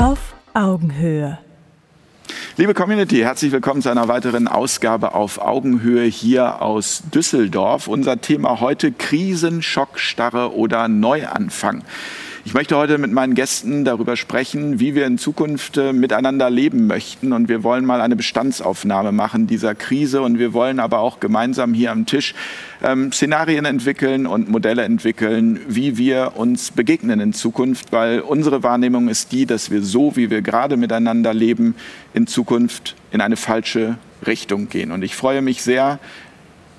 Auf Augenhöhe. Liebe Community, herzlich willkommen zu einer weiteren Ausgabe auf Augenhöhe hier aus Düsseldorf. Unser Thema heute Krisen, Schockstarre oder Neuanfang. Ich möchte heute mit meinen Gästen darüber sprechen, wie wir in Zukunft äh, miteinander leben möchten. Und wir wollen mal eine Bestandsaufnahme machen dieser Krise. Und wir wollen aber auch gemeinsam hier am Tisch ähm, Szenarien entwickeln und Modelle entwickeln, wie wir uns begegnen in Zukunft. Weil unsere Wahrnehmung ist die, dass wir so, wie wir gerade miteinander leben, in Zukunft in eine falsche Richtung gehen. Und ich freue mich sehr,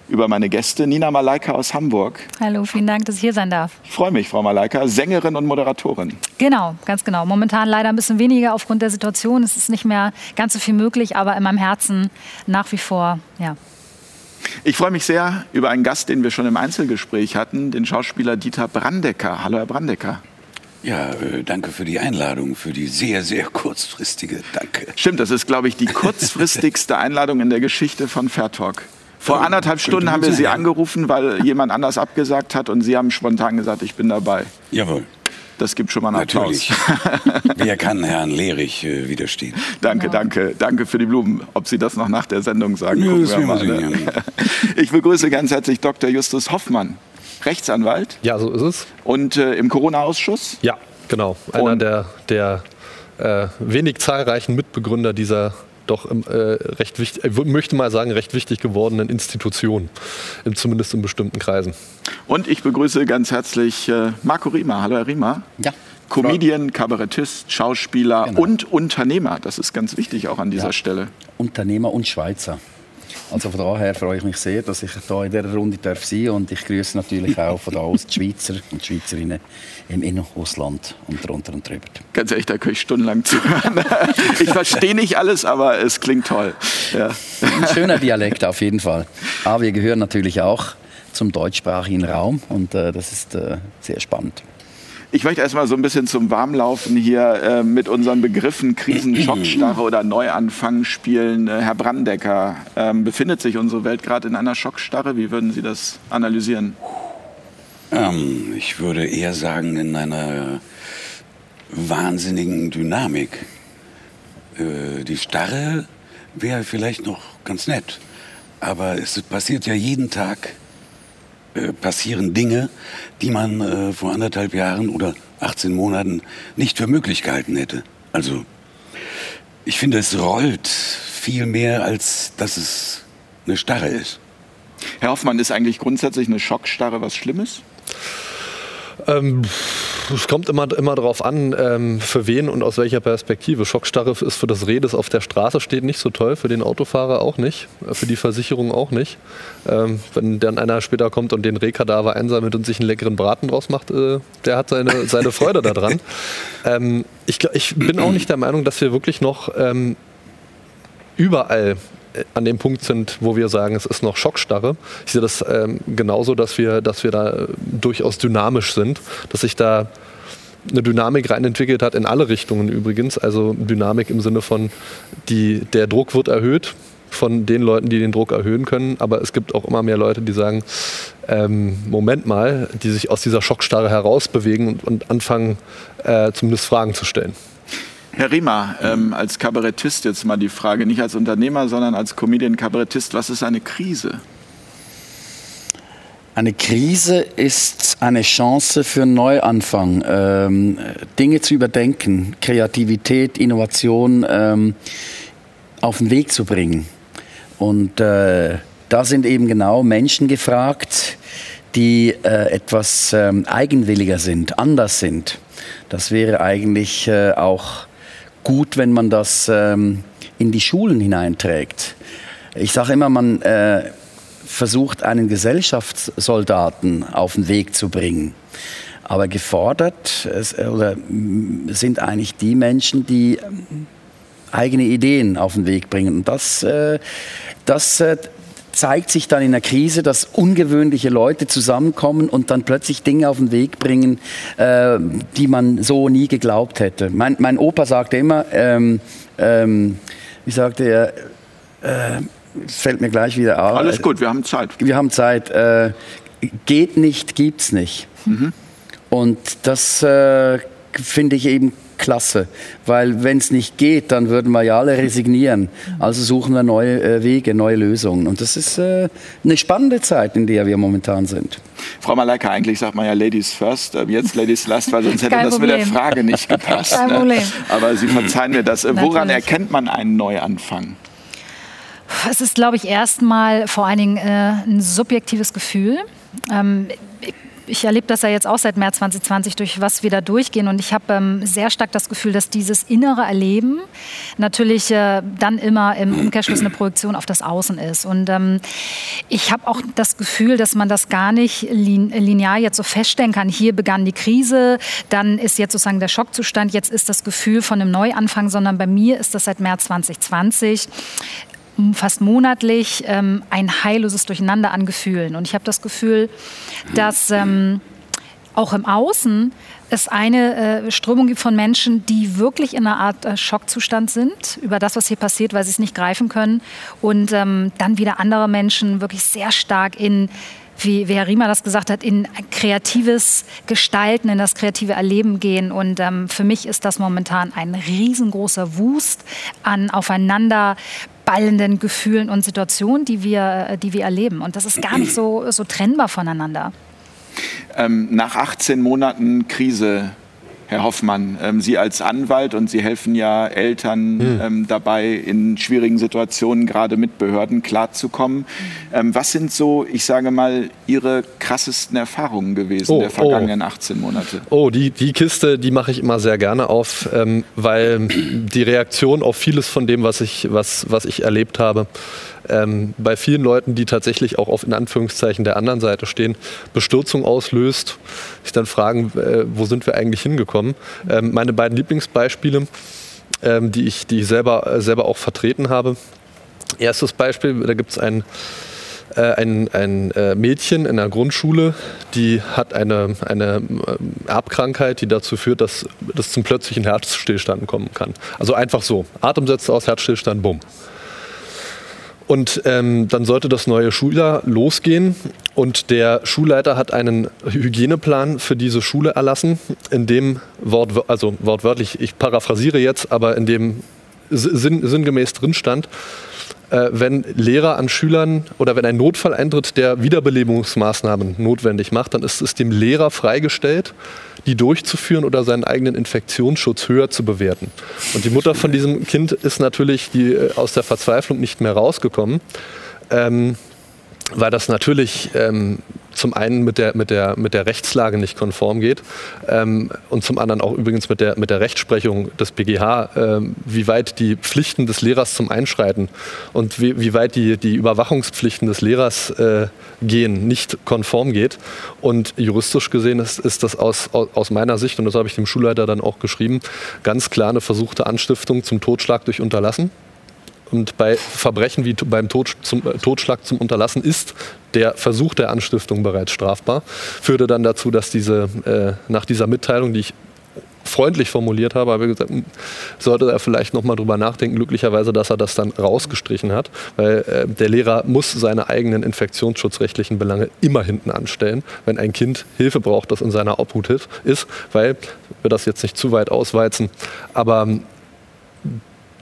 über meine Gäste. Nina Malaika aus Hamburg. Hallo, vielen Dank, dass ich hier sein darf. Ich freue mich, Frau Malaika, Sängerin und Moderatorin. Genau, ganz genau. Momentan leider ein bisschen weniger aufgrund der Situation. Es ist nicht mehr ganz so viel möglich, aber in meinem Herzen nach wie vor, ja. Ich freue mich sehr über einen Gast, den wir schon im Einzelgespräch hatten, den Schauspieler Dieter Brandecker. Hallo, Herr Brandecker. Ja, äh, danke für die Einladung, für die sehr, sehr kurzfristige. Danke. Stimmt, das ist, glaube ich, die kurzfristigste Einladung in der Geschichte von Fair Talk. Vor anderthalb Stunden haben wir Sie angerufen, weil jemand anders abgesagt hat und Sie haben spontan gesagt, ich bin dabei. Jawohl. Das gibt schon mal einen Natürlich. Applaus. Wer kann Herrn Lehrich äh, widerstehen? Danke, ja. danke, danke für die Blumen. Ob Sie das noch nach der Sendung sagen, ja, das wir mal. Ne? Ich begrüße ganz herzlich Dr. Justus Hoffmann, Rechtsanwalt. Ja, so ist es. Und äh, im Corona-Ausschuss? Ja, genau. Einer und der, der äh, wenig zahlreichen Mitbegründer dieser doch äh, recht wichtig, ich möchte mal sagen, recht wichtig gewordenen Institutionen, zumindest in bestimmten Kreisen. Und ich begrüße ganz herzlich äh, Marco Riemer. Hallo, Herr Riemer. Ja. Comedian, Kabarettist, Schauspieler genau. und Unternehmer. Das ist ganz wichtig auch an dieser ja. Stelle. Unternehmer und Schweizer. Also von daher freue ich mich sehr, dass ich hier in dieser Runde darf sein und ich grüße natürlich auch von da aus die Schweizer und Schweizerinnen im In- und Ausland und drunter und drüber. Ganz ehrlich, da kann ich stundenlang zuhören. Ich verstehe nicht alles, aber es klingt toll. Ja. Ein schöner Dialekt auf jeden Fall. Aber wir gehören natürlich auch zum deutschsprachigen Raum und äh, das ist äh, sehr spannend. Ich möchte erstmal so ein bisschen zum Warmlaufen hier äh, mit unseren Begriffen Krisen, Schockstarre oder Neuanfang spielen. Äh, Herr Brandecker, äh, befindet sich unsere Welt gerade in einer Schockstarre? Wie würden Sie das analysieren? Ähm, ich würde eher sagen, in einer wahnsinnigen Dynamik. Äh, die Starre wäre vielleicht noch ganz nett, aber es passiert ja jeden Tag äh, passieren Dinge, die man äh, vor anderthalb Jahren oder 18 Monaten nicht für möglich gehalten hätte. Also ich finde, es rollt viel mehr, als dass es eine Starre ist. Herr Hoffmann, ist eigentlich grundsätzlich eine Schockstarre was Schlimmes? Ähm, es kommt immer, immer darauf an, ähm, für wen und aus welcher Perspektive. Schockstarre ist für das Reh, das auf der Straße steht, nicht so toll, für den Autofahrer auch nicht, für die Versicherung auch nicht. Ähm, wenn dann einer später kommt und den Rehkadaver einsammelt und sich einen leckeren Braten draus macht, äh, der hat seine, seine Freude daran. Ähm, ich, ich, bin auch nicht der Meinung, dass wir wirklich noch ähm, überall an dem Punkt sind, wo wir sagen, es ist noch Schockstarre. Ich sehe das ähm, genauso, dass wir, dass wir da durchaus dynamisch sind, dass sich da eine Dynamik reinentwickelt hat, in alle Richtungen übrigens. Also Dynamik im Sinne von, die, der Druck wird erhöht von den Leuten, die den Druck erhöhen können. Aber es gibt auch immer mehr Leute, die sagen, ähm, Moment mal, die sich aus dieser Schockstarre herausbewegen und, und anfangen, äh, zumindest Fragen zu stellen. Herr Riemer, ähm, als Kabarettist jetzt mal die Frage, nicht als Unternehmer, sondern als Comedian-Kabarettist, was ist eine Krise? Eine Krise ist eine Chance für einen Neuanfang, ähm, Dinge zu überdenken, Kreativität, Innovation ähm, auf den Weg zu bringen. Und äh, da sind eben genau Menschen gefragt, die äh, etwas ähm, eigenwilliger sind, anders sind. Das wäre eigentlich äh, auch gut, wenn man das ähm, in die Schulen hineinträgt. Ich sage immer, man äh, versucht, einen Gesellschaftssoldaten auf den Weg zu bringen. Aber gefordert es, oder, sind eigentlich die Menschen, die ähm, eigene Ideen auf den Weg bringen. Und das, äh, das äh, zeigt sich dann in der Krise, dass ungewöhnliche Leute zusammenkommen und dann plötzlich Dinge auf den Weg bringen, äh, die man so nie geglaubt hätte. Mein, mein Opa sagte immer, ähm, ähm, wie sagte er, äh, fällt mir gleich wieder auf. Alles gut, wir haben Zeit. Wir haben Zeit. Äh, geht nicht, gibt's nicht. Mhm. Und das äh, finde ich eben klasse, weil wenn es nicht geht, dann würden wir ja alle resignieren. Also suchen wir neue äh, Wege, neue Lösungen. Und das ist äh, eine spannende Zeit, in der wir momentan sind. Frau Malaika, eigentlich sagt man ja Ladies first, äh, jetzt Ladies last, weil sonst hätte Kein das Problem. mit der Frage nicht gepasst. Kein ne? Problem. Aber Sie verzeihen mir das. Äh, Woran Natürlich. erkennt man einen Neuanfang? Es ist, glaube ich, erstmal vor allen Dingen äh, ein subjektives Gefühl. Ähm, ich- erlebe das ja jetzt auch seit März 2020, durch was wir da durchgehen. Und ich habe ähm, sehr stark das Gefühl, dass dieses innere Erleben natürlich äh, dann immer im Umkehrschluss eine Projektion auf das Außen ist. Und ähm, ich habe auch das Gefühl, dass man das gar nicht lin linear jetzt so feststellen kann. Hier begann die Krise, dann ist jetzt sozusagen der Schockzustand, jetzt ist das Gefühl von einem Neuanfang, sondern bei mir ist das seit März 2020 fast monatlich ähm, ein heilloses Durcheinander an Gefühlen. Und ich habe das Gefühl, dass ähm, auch im Außen es eine äh, Strömung gibt von Menschen, die wirklich in einer Art äh, Schockzustand sind über das, was hier passiert, weil sie es nicht greifen können. Und ähm, dann wieder andere Menschen wirklich sehr stark in wie, Herr Riemer das gesagt hat, in kreatives Gestalten, in das kreative Erleben gehen. Und ähm, für mich ist das momentan ein riesengroßer Wust an aufeinander ballenden Gefühlen und Situationen, die wir, äh, die wir erleben. Und das ist gar nicht so, so trennbar voneinander. Ähm, nach 18 Monaten Krise, Herr Hoffmann, ähm, Sie als Anwalt und Sie helfen ja Eltern Hm. ähm, dabei, in schwierigen Situationen gerade mit Behörden klarzukommen. Ähm, was sind so, ich sage mal, Ihre krassesten Erfahrungen gewesen Oh, der vergangenen 18 Monate? Oh, die, die Kiste, die mache ich immer sehr gerne auf, weil die Reaktion auf vieles von dem, was ich, was, was ich erlebt habe, ähm, bei vielen Leuten, die tatsächlich auch auf in Anführungszeichen der anderen Seite stehen, Bestürzung auslöst, sich dann fragen, äh, wo sind wir eigentlich hingekommen. Ähm, meine beiden Lieblingsbeispiele, ähm, die ich, die ich selber, äh, selber auch vertreten habe. Erstes Beispiel, da gibt es ein äh, ein, ein äh, Mädchen in der Grundschule, die hat eine, eine ähm, Erbkrankheit, die dazu führt, dass das zum plötzlichen Herzstillstand kommen kann. Also einfach so. Atemsätze aus Herzstillstand, bumm. Und ähm, dann sollte das neue Schuljahr losgehen. Und der Schulleiter hat einen Hygieneplan für diese Schule erlassen, in dem Wort, also wortwörtlich, ich paraphrasiere jetzt, aber in dem sinn, sinngemäß drin stand, wenn Lehrer an Schülern oder wenn ein Notfall eintritt, der Wiederbelebungsmaßnahmen notwendig macht, dann ist es dem Lehrer freigestellt, die durchzuführen oder seinen eigenen Infektionsschutz höher zu bewerten. Und die Mutter von diesem Kind ist natürlich die, äh, aus der Verzweiflung nicht mehr rausgekommen. Ähm, weil das natürlich ähm, zum einen mit der, mit, der, mit der Rechtslage nicht konform geht ähm, und zum anderen auch übrigens mit der, mit der Rechtsprechung des BGH, ähm, wie weit die Pflichten des Lehrers zum Einschreiten und wie, wie weit die, die Überwachungspflichten des Lehrers äh, gehen, nicht konform geht. Und juristisch gesehen ist, ist das aus, aus, meiner Sicht, und das habe ich dem Schulleiter dann auch geschrieben, ganz klar eine versuchte Anstiftung zum Totschlag durch Unterlassen. Und bei Verbrechen wie beim Tod, zum, äh, Totschlag zum Unterlassen ist der Versuch der Anstiftung bereits strafbar. Führte dann dazu, dass diese, äh, nach dieser Mitteilung, die ich freundlich formuliert habe, ich gesagt, hm, sollte er vielleicht noch mal drüber nachdenken, glücklicherweise, dass er das dann rausgestrichen hat, weil äh, der Lehrer muss seine eigenen infektionsschutzrechtlichen Belange immer hinten anstellen, wenn ein Kind Hilfe braucht, das in seiner Obhut ist, weil wir das jetzt nicht zu weit ausweizen, aber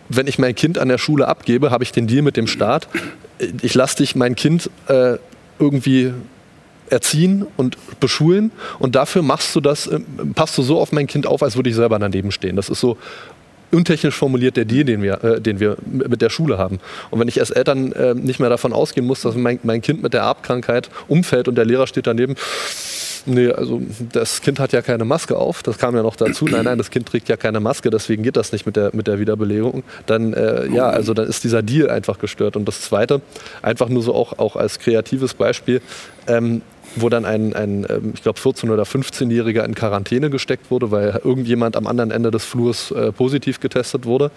wenn ich mein Kind an der Schule abgebe, habe ich den Deal mit dem Staat. Ich lasse dich mein Kind äh, irgendwie erziehen und beschulen und dafür machst du das, äh, passt du so auf mein Kind auf, als würde ich selber daneben stehen. Das ist so untechnisch formuliert der Deal, den wir, äh, den wir mit der Schule haben. Und wenn ich als Eltern äh, nicht mehr davon ausgehen muss, dass mein, mein Kind mit der Erbkrankheit umfällt und der Lehrer steht daneben, Nee, also das Kind hat ja keine Maske auf, das kam ja noch dazu. Nein, nein, das Kind trägt ja keine Maske, deswegen geht das nicht mit der, mit der Wiederbelegung. Dann, äh, ja, also dann ist dieser Deal einfach gestört. Und das Zweite, einfach nur so auch, auch als kreatives Beispiel, ähm, wo dann ein, ein ähm, ich glaube, 14- oder 15-Jähriger in Quarantäne gesteckt wurde, weil irgendjemand am anderen Ende des Flurs äh, positiv getestet wurde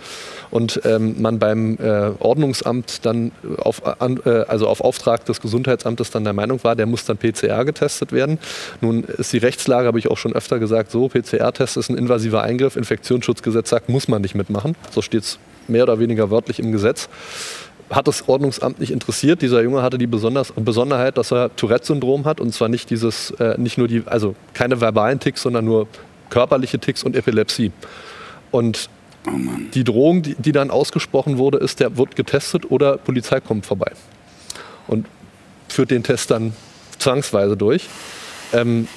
und ähm, man beim äh, Ordnungsamt dann auf, an, äh, also auf Auftrag des Gesundheitsamtes dann der Meinung war, der muss dann PCR getestet werden. Nun ist die Rechtslage, habe ich auch schon öfter gesagt, so, PCR-Test ist ein invasiver Eingriff, Infektionsschutzgesetz sagt, muss man nicht mitmachen. So steht es mehr oder weniger wörtlich im Gesetz hat das Ordnungsamt nicht interessiert. Dieser Junge hatte die Besonders Besonderheit, dass er Tourette-Syndrom hat und zwar nicht dieses, äh, nicht nur die, also keine verbalen Ticks, sondern nur körperliche Ticks und Epilepsie. Und die Drohung, die, die, dann ausgesprochen wurde, ist, der wird getestet oder Polizei kommt vorbei und führt den Test dann zwangsweise durch. Ähm,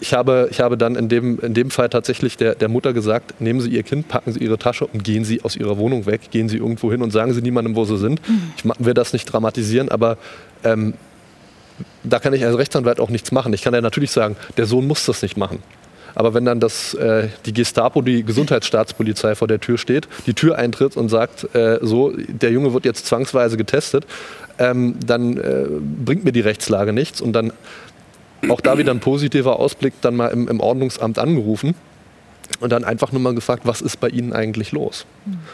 ich habe, ich habe dann in dem, in dem Fall tatsächlich der, der Mutter gesagt, nehmen Sie Ihr Kind, packen Sie Ihre Tasche und gehen Sie aus Ihrer Wohnung weg, gehen Sie irgendwo hin und sagen Sie niemandem, wo Sie sind. Mhm. Ich will das nicht dramatisieren, aber ähm, da kann ich als Rechtsanwalt auch nichts machen. Ich kann ja natürlich sagen, der Sohn muss das nicht machen. Aber wenn dann das, äh, die Gestapo, die Gesundheitsstaatspolizei vor der Tür steht, die Tür eintritt und sagt, äh, so, der Junge wird jetzt zwangsweise getestet, ähm, dann äh, bringt mir die Rechtslage nichts. Und dann auch da wieder ein positiver Ausblick, dann mal im, im Ordnungsamt angerufen und dann einfach nur mal gefragt, was ist bei Ihnen eigentlich los?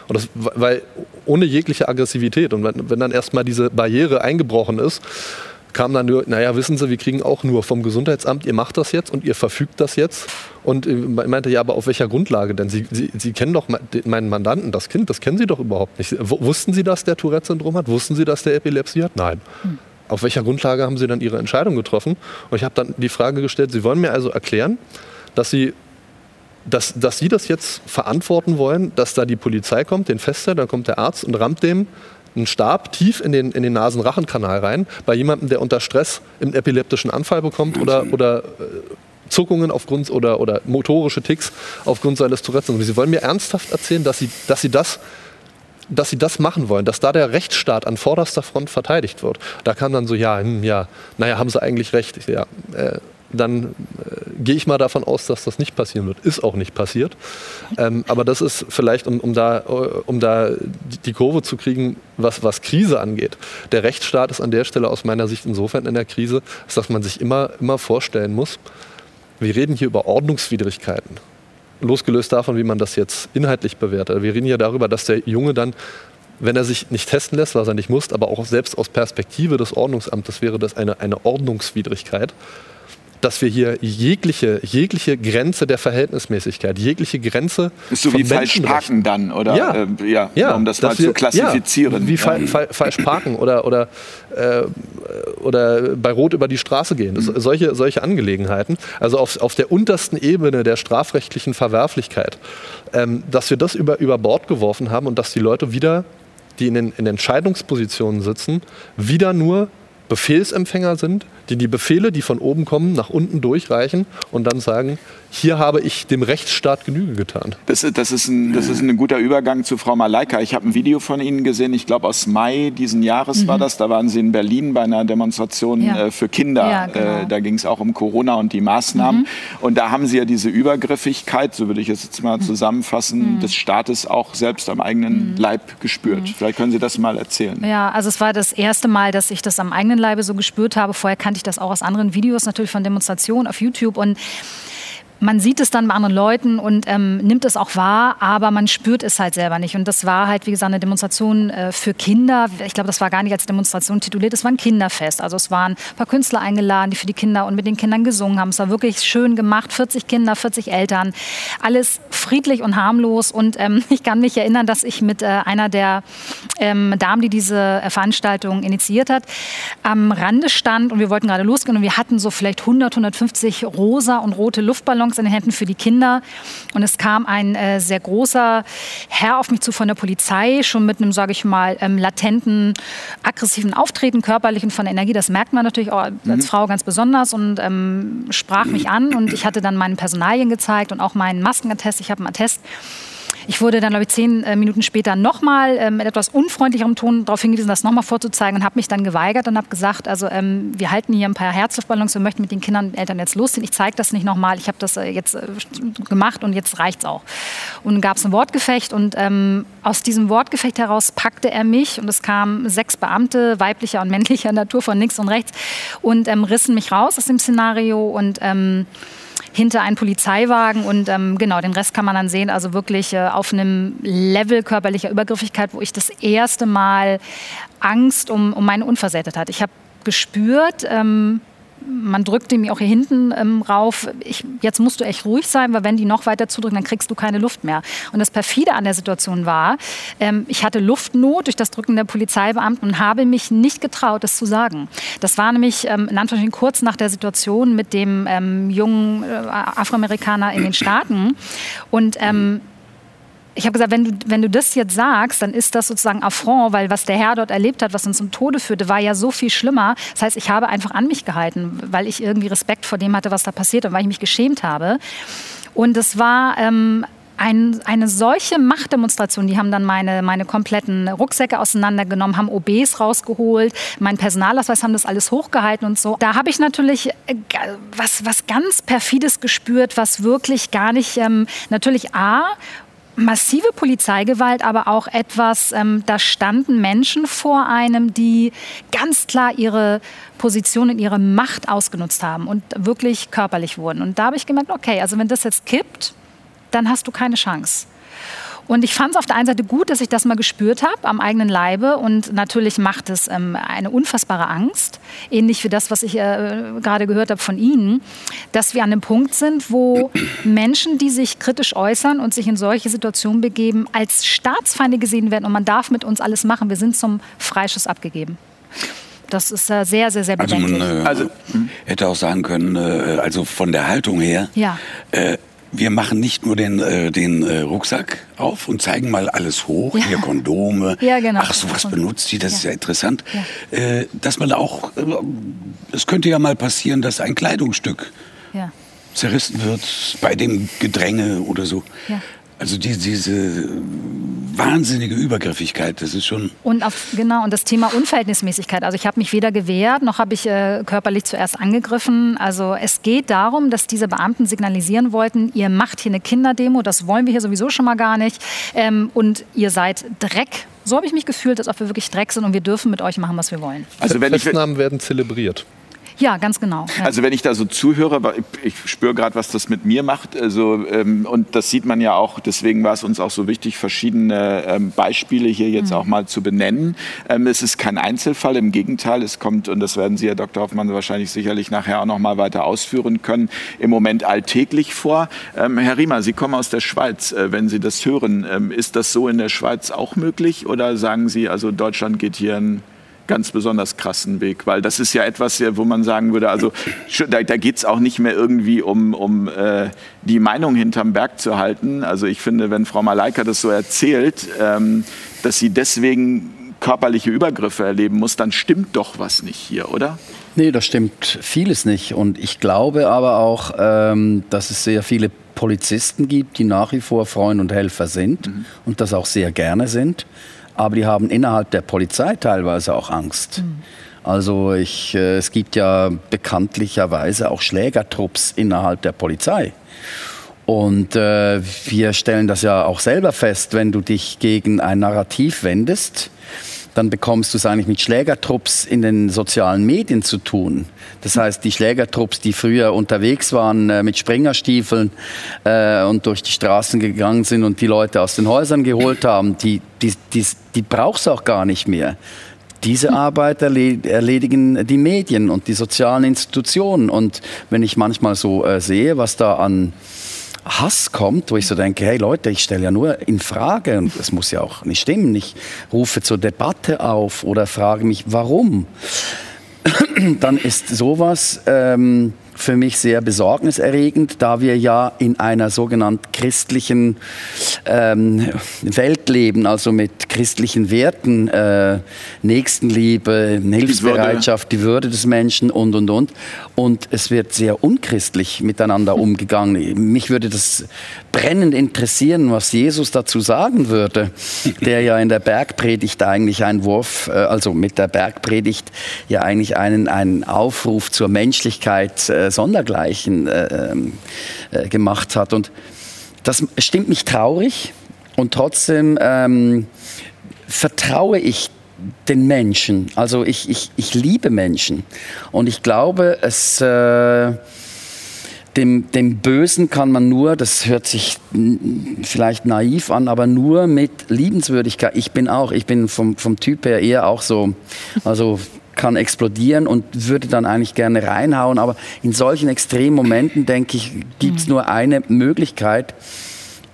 Und das, weil ohne jegliche Aggressivität und wenn, wenn dann erstmal diese Barriere eingebrochen ist, kam dann nur, naja, wissen Sie, wir kriegen auch nur vom Gesundheitsamt, ihr macht das jetzt und ihr verfügt das jetzt. Und ich äh, meinte, ja, aber auf welcher Grundlage denn? Sie, Sie, Sie kennen doch meinen Mandanten, das Kind, das kennen Sie doch überhaupt nicht. Wussten Sie, dass der Tourette-Syndrom hat? Wussten Sie, dass der Epilepsie hat? Nein. Hm. Auf welcher Grundlage haben Sie dann Ihre Entscheidung getroffen? Und ich habe dann die Frage gestellt, Sie wollen mir also erklären, dass Sie dass, dass Sie das jetzt verantworten wollen, dass da die Polizei kommt, den festhält, dann kommt der Arzt und rammt dem einen Stab tief in den, in den Nasenrachenkanal rein, bei jemandem, der unter Stress einen epileptischen Anfall bekommt oder, oder äh, Zuckungen aufgrund oder, oder motorische Ticks aufgrund seines Tourettes. Und Sie wollen mir ernsthaft erzählen, dass Sie, dass Sie das dass sie das machen wollen, dass da der Rechtsstaat an vorderster Front verteidigt wird. Da kam dann so, ja, hm, ja, naja, haben sie eigentlich recht. Ja, äh, dann äh, gehe ich mal davon aus, dass das nicht passieren wird. Ist auch nicht passiert. Ähm, aber das ist vielleicht, um, um da, äh, um da die Kurve zu kriegen, was, was Krise angeht. Der Rechtsstaat ist an der Stelle aus meiner Sicht insofern in der Krise, dass man sich immer, immer vorstellen muss, wir reden hier über Ordnungswidrigkeiten. Losgelöst davon, wie man das jetzt inhaltlich bewertet. Wir reden hier darüber, dass der Junge dann wenn er sich nicht testen lässt, was er nicht muss, aber auch selbst aus Perspektive des Ordnungsamtes wäre das eine, eine Ordnungswidrigkeit dass wir hier jegliche, jegliche Grenze der Verhältnismäßigkeit, jegliche Grenze. Ist so wie falsch parken dann, oder? Ja, äh, ja, ja um das mal wir, zu klassifizieren. Ja, wie fa fa falsch parken oder, oder, äh, oder bei Rot über die Straße gehen. Mhm. solche, solche Angelegenheiten. Also auf, auf der untersten Ebene der strafrechtlichen Verwerflichkeit. Ähm, dass wir das über, über Bord geworfen haben und dass die Leute wieder, die in den in Entscheidungspositionen sitzen, wieder nur Befehlsempfänger sind, die die Befehle, die von oben kommen, nach unten durchreichen und dann sagen, hier habe ich dem Rechtsstaat Genüge getan. Das, das, ist, ein, das ist ein guter Übergang zu Frau Malaika. Ich habe ein Video von Ihnen gesehen, ich glaube aus Mai diesen Jahres mhm. war das. Da waren Sie in Berlin bei einer Demonstration ja. äh, für Kinder. Ja, genau. äh, da ging es auch um Corona und die Maßnahmen. Mhm. Und da haben Sie ja diese Übergriffigkeit, so würde ich es jetzt mal mhm. zusammenfassen, mhm. des Staates auch selbst am eigenen mhm. Leib gespürt. Mhm. Vielleicht können Sie das mal erzählen. Ja, also es war das erste Mal, dass ich das am eigenen Leibe so gespürt habe. Vorher kannte ich das auch aus anderen Videos, natürlich von Demonstrationen auf YouTube. Und man sieht es dann bei anderen Leuten und ähm, nimmt es auch wahr, aber man spürt es halt selber nicht. Und das war halt, wie gesagt, eine Demonstration äh, für Kinder. Ich glaube, das war gar nicht als Demonstration tituliert, es war ein Kinderfest. Also es waren ein paar Künstler eingeladen, die für die Kinder und mit den Kindern gesungen haben. Es war wirklich schön gemacht, 40 Kinder, 40 Eltern, alles friedlich und harmlos. Und ähm, ich kann mich erinnern, dass ich mit äh, einer der ähm, Damen, die diese äh, Veranstaltung initiiert hat, am Rande stand und wir wollten gerade losgehen und wir hatten so vielleicht 100, 150 rosa und rote Luftballons Luftballons in den Händen für die Kinder. Und es kam ein äh, sehr großer Herr auf mich zu von der Polizei, schon mit einem, sage ich mal, ähm, latenten, aggressiven Auftreten, körperlichen von der Energie. Das merkt man natürlich auch als mhm. Frau ganz besonders und ähm, sprach mich an. Und ich hatte dann meine Personalien gezeigt und auch meinen Maskenattest. Ich habe einen Attest. Ich wurde dann, glaube ich, zehn äh, Minuten später nochmal ähm, mit etwas unfreundlicherem Ton darauf hingewiesen, das nochmal vorzuzeigen und habe mich dann geweigert und habe gesagt, also ähm, wir halten hier ein paar Herzluftballons, wir möchten mit den Kindern und Eltern jetzt losziehen. Ich zeige das nicht nochmal, ich habe das äh, jetzt äh, gemacht und jetzt reicht es auch. Und gab es ein Wortgefecht und ähm, aus diesem Wortgefecht heraus packte er mich und es kamen sechs Beamte weiblicher und männlicher Natur von links und rechts und ähm, rissen mich raus aus dem Szenario und ähm, hinter einen Polizeiwagen und ähm, genau, den Rest kann man dann sehen, also wirklich äh, auf einem Level körperlicher Übergriffigkeit, wo ich das erste Mal Angst um, um meine Unversehrtheit hatte. Ich habe gespürt, ähm, man drückte mir auch hier hinten ähm, rauf, ich, jetzt musst du echt ruhig sein, weil wenn die noch weiter zudrücken, dann kriegst du keine Luft mehr. Und das perfide an der Situation war, ähm, ich hatte Luftnot durch das Drücken der Polizeibeamten und habe mich nicht getraut, das zu sagen. Das war nämlich ähm, in Anführungsstrichen kurz nach der Situation mit dem ähm, jungen äh, Afroamerikaner in den Staaten. Und ähm, ich habe gesagt, wenn du, wenn du das jetzt sagst, dann ist das sozusagen Affront, weil was der Herr dort erlebt hat, was uns zum Tode führte, war ja so viel schlimmer. Das heißt, ich habe einfach an mich gehalten, weil ich irgendwie Respekt vor dem hatte, was da passiert und weil ich mich geschämt habe. Und es war ähm, ein, eine solche Machtdemonstration, die haben dann meine, meine kompletten Rucksäcke auseinandergenommen, haben OBs rausgeholt, mein Personalausweis haben das alles hochgehalten und so. Da habe ich natürlich äh, was, was ganz perfides gespürt, was wirklich gar nicht, ähm, natürlich A, massive Polizeigewalt, aber auch etwas, ähm, da standen Menschen vor einem, die ganz klar ihre Position und ihre Macht ausgenutzt haben und wirklich körperlich wurden. Und da habe ich gemerkt, okay, also wenn das jetzt kippt, dann hast du keine Chance. Und ich fand es auf der einen Seite gut, dass ich das mal gespürt habe am eigenen Leibe. Und natürlich macht es ähm, eine unfassbare Angst, ähnlich wie das, was ich äh, gerade gehört habe von Ihnen, dass wir an dem Punkt sind, wo Menschen, die sich kritisch äußern und sich in solche Situationen begeben, als Staatsfeinde gesehen werden. Und man darf mit uns alles machen. Wir sind zum Freischuss abgegeben. Das ist äh, sehr, sehr, sehr bedenklich. Also man äh, also, hätte auch sagen können, äh, also von der Haltung her, ja. Äh, wir machen nicht nur den, äh, den äh, Rucksack auf und zeigen mal alles hoch, ja. hier Kondome. Ja, genau. Ach, sowas benutzt die, das ja. ist ja interessant. Ja. Äh, dass man auch, äh, es könnte ja mal passieren, dass ein Kleidungsstück zerrissen wird bei dem Gedränge oder so. Also die, diese wahnsinnige Übergriffigkeit, das ist schon. Und auf, genau, und das Thema Unverhältnismäßigkeit. Also ich habe mich weder gewehrt, noch habe ich äh, körperlich zuerst angegriffen. Also es geht darum, dass diese Beamten signalisieren wollten, ihr macht hier eine Kinderdemo, das wollen wir hier sowieso schon mal gar nicht. Ähm, und ihr seid Dreck. So habe ich mich gefühlt, als ob wir wirklich Dreck sind und wir dürfen mit euch machen, was wir wollen. Also wenn Festnahmen werden zelebriert. Ja, ganz genau. Ja. Also wenn ich da so zuhöre, ich, ich spüre gerade, was das mit mir macht. Also, ähm, und das sieht man ja auch, deswegen war es uns auch so wichtig, verschiedene ähm, Beispiele hier jetzt mhm. auch mal zu benennen. Ähm, es ist kein Einzelfall, im Gegenteil, es kommt, und das werden Sie, Herr Dr. Hoffmann, wahrscheinlich sicherlich nachher auch noch mal weiter ausführen können, im Moment alltäglich vor. Ähm, Herr Riemer, Sie kommen aus der Schweiz. Äh, wenn Sie das hören, ähm, ist das so in der Schweiz auch möglich? Oder sagen Sie, also Deutschland geht hier ein ganz besonders krassen Weg, weil das ist ja etwas, wo man sagen würde, also da, da geht es auch nicht mehr irgendwie um, um äh, die Meinung hinterm Berg zu halten. Also ich finde, wenn Frau Malaika das so erzählt, ähm, dass sie deswegen körperliche Übergriffe erleben muss, dann stimmt doch was nicht hier, oder? Nee, da stimmt vieles nicht. Und ich glaube aber auch, ähm, dass es sehr viele Polizisten gibt, die nach wie vor Freunde und Helfer sind mhm. und das auch sehr gerne sind aber die haben innerhalb der Polizei teilweise auch Angst. Mhm. Also ich, äh, es gibt ja bekanntlicherweise auch Schlägertrupps innerhalb der Polizei. Und äh, wir stellen das ja auch selber fest, wenn du dich gegen ein Narrativ wendest, dann bekommst du es eigentlich mit Schlägertrupps in den sozialen Medien zu tun. Das heißt, die Schlägertrupps, die früher unterwegs waren äh, mit Springerstiefeln äh, und durch die Straßen gegangen sind und die Leute aus den Häusern geholt haben, die, die, die, die brauchst du auch gar nicht mehr. Diese Arbeit erledigen die Medien und die sozialen Institutionen. Und wenn ich manchmal so äh, sehe, was da an Hass kommt, wo ich so denke, hey Leute, ich stelle ja nur in Frage und das muss ja auch nicht stimmen. Ich rufe zur Debatte auf oder frage mich, warum? Dann ist sowas ähm, für mich sehr besorgniserregend, da wir ja in einer sogenannten christlichen ähm, Welt leben, also mit christlichen Werten, äh, Nächstenliebe, Hilfsbereitschaft, die Würde des Menschen und, und, und. Und es wird sehr unchristlich miteinander umgegangen. Mich würde das brennend interessieren, was Jesus dazu sagen würde, der ja in der Bergpredigt eigentlich einen Wurf, äh, also mit der Bergpredigt ja eigentlich einen, einen Aufruf zur Menschlichkeit äh, sondergleichen äh, ähm, äh, gemacht hat. Und das stimmt mich traurig und trotzdem ähm, vertraue ich den Menschen. Also ich, ich, ich liebe Menschen und ich glaube, es... Äh, dem, dem Bösen kann man nur, das hört sich vielleicht naiv an, aber nur mit Liebenswürdigkeit. Ich bin auch, ich bin vom, vom Typ her eher auch so, also kann explodieren und würde dann eigentlich gerne reinhauen. Aber in solchen extremen Momenten, denke ich, gibt es mhm. nur eine Möglichkeit.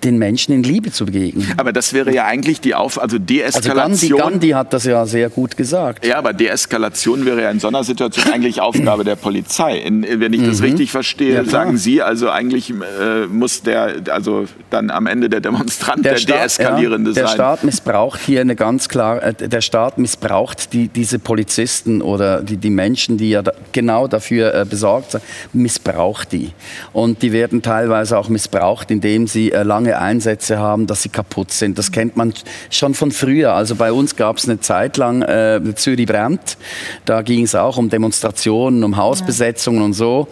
Den Menschen in Liebe zu begegnen. Aber das wäre ja eigentlich die Auf, also Also Deeskalation. Gandhi, Gandhi hat das ja sehr gut gesagt. Ja, aber Deeskalation wäre ja in so einer Situation eigentlich Aufgabe der Polizei. In, wenn ich das richtig verstehe, Mhm. Ja, sagen Sie, also eigentlich äh, muss der, also dann am Ende der Demonstrant der, Deeskalierende ja, der sein. Staat missbraucht hier eine ganz klar, äh, der Staat missbraucht die, diese Polizisten oder die, die Menschen, die ja da, genau dafür äh, besorgt sind, missbraucht die. Und die werden teilweise auch missbraucht, indem sie äh, lange Einsätze haben, dass sie kaputt sind. Das kennt man schon von früher. Also bei uns gab es eine Zeit lang äh, Zürich brennt. Da ging es auch um Demonstrationen, um Hausbesetzungen und so.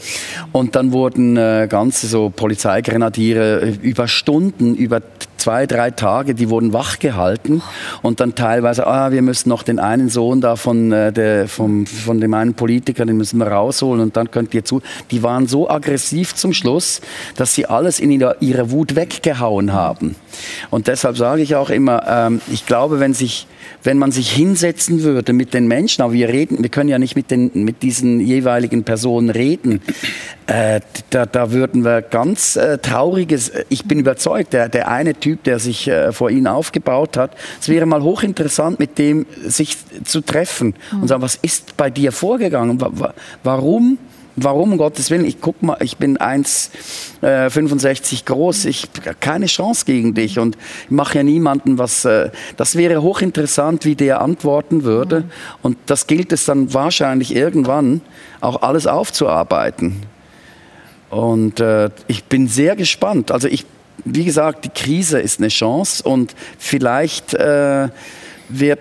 Und dann wurden äh, ganze so Polizeigrenadiere über Stunden, über zwei, drei Tage, die wurden wach gehalten und dann teilweise, ah, wir müssen noch den einen Sohn da von, äh, der, vom, von dem einen Politiker, den müssen wir rausholen und dann könnt ihr zu. Die waren so aggressiv zum Schluss, dass sie alles in ihrer, ihrer Wut weggehauen haben. Und deshalb sage ich auch immer, ähm, ich glaube, wenn sich wenn man sich hinsetzen würde mit den Menschen, aber wir reden, wir können ja nicht mit, den, mit diesen jeweiligen Personen reden, äh, da, da würden wir ganz äh, trauriges, ich bin überzeugt, der, der eine Typ, der sich äh, vor ihnen aufgebaut hat, es wäre mal hochinteressant, mit dem sich zu treffen und sagen, was ist bei dir vorgegangen? Wa- wa- Warum? Warum, um Gottes Willen? Ich guck mal, ich bin 1,65 groß, ich keine Chance gegen dich und ich mache ja niemanden was. Äh, das wäre hochinteressant, wie der antworten würde. Und das gilt es dann wahrscheinlich irgendwann auch alles aufzuarbeiten. Und äh, ich bin sehr gespannt. Also ich, wie gesagt, die Krise ist eine Chance und vielleicht wird,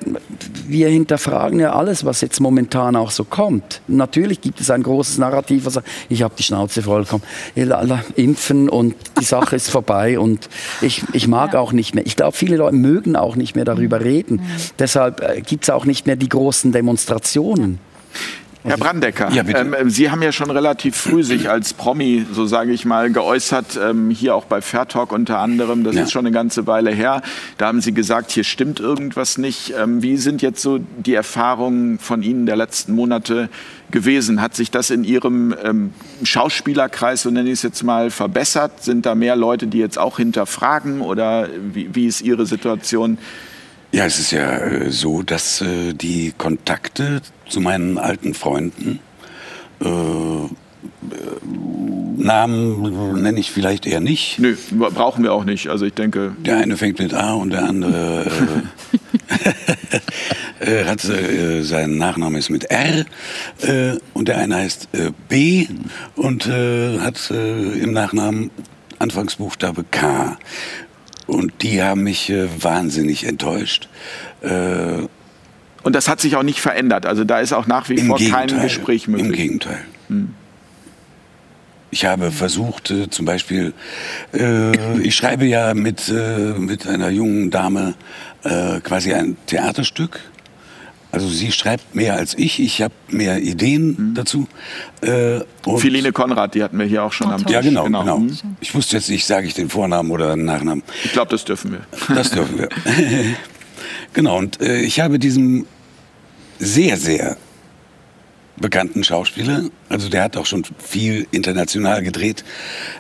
wir hinterfragen ja alles, was jetzt momentan auch so kommt. Natürlich gibt es ein großes Narrativ, was sagt, ich habe die Schnauze voll, komm, la- la- impfen und die Sache ist vorbei und ich, ich mag auch nicht mehr. Ich glaube, viele Leute mögen auch nicht mehr darüber reden. Deshalb äh, gibt es auch nicht mehr die großen Demonstrationen. Herr Brandecker, Ja, bitte. ähm, Sie haben ja schon relativ früh sich als Promi, so sage ich mal, geäußert, ähm, hier auch bei Fair Talk unter anderem. Das Ja. ist schon eine ganze Weile her. Da haben Sie gesagt, hier stimmt irgendwas nicht. Ähm, wie sind jetzt so die Erfahrungen von Ihnen der letzten Monate gewesen? Hat sich das in Ihrem ähm, Schauspielerkreis, so nenne ich es jetzt mal, verbessert? Sind da mehr Leute, die jetzt auch hinterfragen? Oder wie, wie ist Ihre Situation? Ja, es ist ja äh, so, dass äh, die Kontakte zu meinen alten Freunden, äh, äh, Namen nenne ich vielleicht eher nicht. Nö, brauchen wir auch nicht. Also ich denke, Der eine fängt mit A und der andere äh, äh, hat äh, sein Nachname ist mit R äh, und der eine heißt äh, B und äh, hat im Nachnamen Anfangsbuchstabe K. Und die haben mich äh, wahnsinnig enttäuscht. Äh, Und das hat sich auch nicht verändert. Also da ist auch nach wie vor Gegenteil. kein Gespräch möglich. Im Gegenteil. Ich habe versucht, äh, zum Beispiel, äh, ich schreibe ja mit, äh, mit einer jungen Dame quasi ein Theaterstück. Also sie schreibt mehr als ich, ich habe mehr Ideen dazu. Äh, und- Philine Konrad, die hatten wir hier auch schon Oh, am toll. Ja, genau, genau. Mhm. Ich wusste jetzt nicht, sage ich den Vornamen oder den Nachnamen. Ich glaube, das dürfen wir. Das dürfen wir. genau, und äh, ich habe diesem sehr, sehr bekannten Schauspieler, also der hat auch schon viel international gedreht,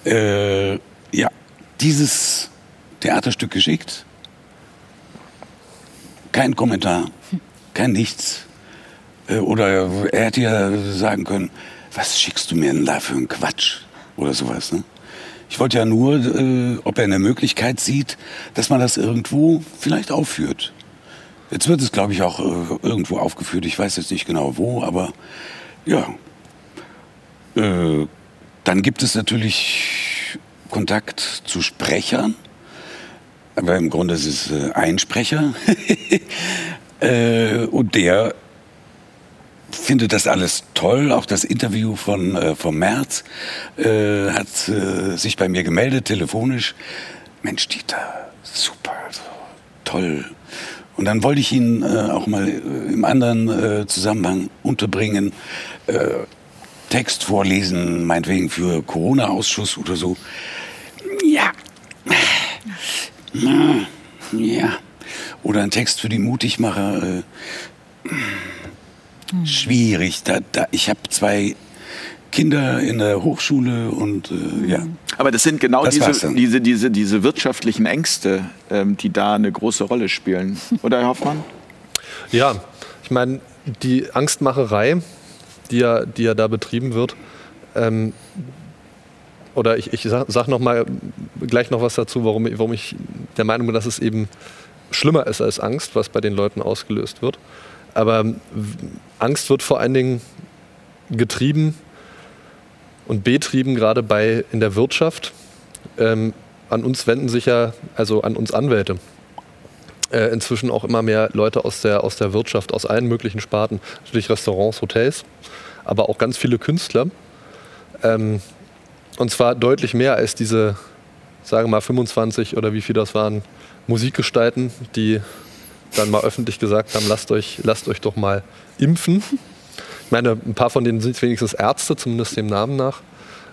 äh, ja, dieses Theaterstück geschickt. Kein Kommentar, kein Nichts. Äh, oder er hätte ja sagen können, was schickst du mir denn da für einen Quatsch? Oder sowas. Ne? Ich wollte ja nur, äh, ob er eine Möglichkeit sieht, dass man das irgendwo vielleicht aufführt. Jetzt wird es, glaube ich, auch äh, irgendwo aufgeführt. Ich weiß jetzt nicht genau wo, aber ja. Äh, dann gibt es natürlich Kontakt zu Sprechern. Aber im Grunde ist es äh, ein Sprecher. äh, und der findet das alles toll. Auch das Interview von äh, vom März äh, hat äh, sich bei mir gemeldet telefonisch. Mensch, Dieter, super, also, toll. Und dann wollte ich ihn äh, auch mal äh, im anderen Zusammenhang unterbringen. Text vorlesen, meinetwegen für Corona-Ausschuss oder so. Ja. Ja. Oder ein Text für die Mutigmacher. Äh, schwierig. Da, da, ich habe zwei Kinder in der Hochschule und äh, ja. Aber das sind genau Das diese, diese, diese, diese wirtschaftlichen Ängste, ähm, die da eine große Rolle spielen. Oder, Herr Hoffmann? Ja, ich meine, die Angstmacherei, die ja, die ja da betrieben wird, ähm, oder ich, ich sag, sag noch mal gleich noch was dazu, warum, warum ich der Meinung bin, dass es eben schlimmer ist als Angst, was bei den Leuten ausgelöst wird. Aber w- Angst wird vor allen Dingen getrieben und betrieben gerade bei in der Wirtschaft. Ähm, an uns wenden sich ja, also an uns Anwälte, äh, inzwischen auch immer mehr Leute aus der, aus der Wirtschaft, aus allen möglichen Sparten, natürlich Restaurants, Hotels, aber auch ganz viele Künstler. Ähm, und zwar deutlich mehr als diese, sagen wir mal 25 oder wie viel das waren, Musikgestalten, die dann mal öffentlich gesagt haben, lasst euch, lasst euch doch mal impfen. Ich meine, ein paar von denen sind wenigstens Ärzte, zumindest dem Namen nach.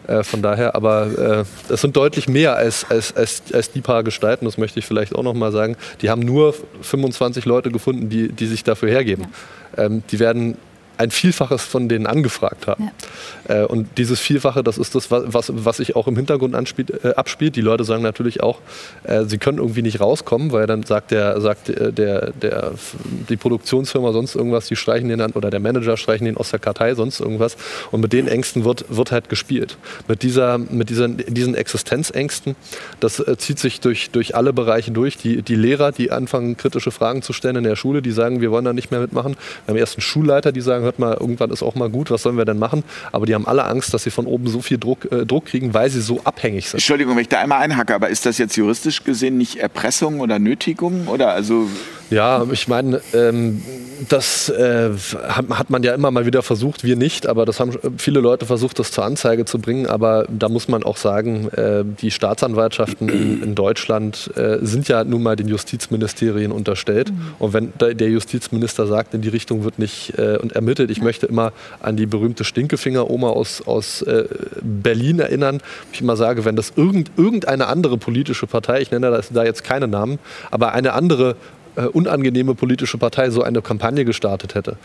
Äh, von daher, aber äh, es sind deutlich mehr als, als, als, als die paar Gestalten, das möchte ich vielleicht auch noch mal sagen. Die haben nur 25 Leute gefunden, die, die sich dafür hergeben. Ähm, die werden ein Vielfaches von denen angefragt haben. Äh, und dieses Vielfache, das ist das, was, was, sich auch im Hintergrund anspielt, äh, abspielt. Die Leute sagen natürlich auch, äh, sie können irgendwie nicht rauskommen, weil dann sagt der, sagt äh, der, der, die Produktionsfirma sonst irgendwas, die streichen den dann, oder der Manager streichen den aus der Kartei, sonst irgendwas. Und mit den Ängsten wird, wird halt gespielt. Mit, dieser, mit diesen, diesen Existenzängsten, das äh, zieht sich durch, durch alle Bereiche durch. Die, die Lehrer, die anfangen, kritische Fragen zu stellen in der Schule, die sagen, wir wollen da nicht mehr mitmachen. Wir haben erst einen Schulleiter, die sagen, hört mal, irgendwann ist auch mal gut, was sollen wir denn machen? Aber die haben alle Angst, dass sie von oben so viel Druck, äh, Druck kriegen, weil sie so abhängig sind. Entschuldigung, wenn ich da einmal einhacke, aber ist das jetzt juristisch gesehen nicht Erpressung oder Nötigung? Oder also Ja, ich meine, ähm, das äh, hat, man ja immer mal wieder versucht, wir nicht, aber das haben viele Leute versucht, das zur Anzeige zu bringen. Aber da muss man auch sagen, äh, die Staatsanwaltschaften in, in Deutschland äh, sind ja nun mal den Justizministerien unterstellt. Und wenn der Justizminister sagt, in die Richtung wird nicht äh, und ermittelt, ich möchte immer an die berühmte Stinkefinger-Oma aus, aus äh, Berlin erinnern, ich immer sage, wenn das irgend, irgendeine andere politische Partei, ich nenne da jetzt keine Namen, aber eine andere äh, unangenehme politische Partei so eine Kampagne gestartet hätte.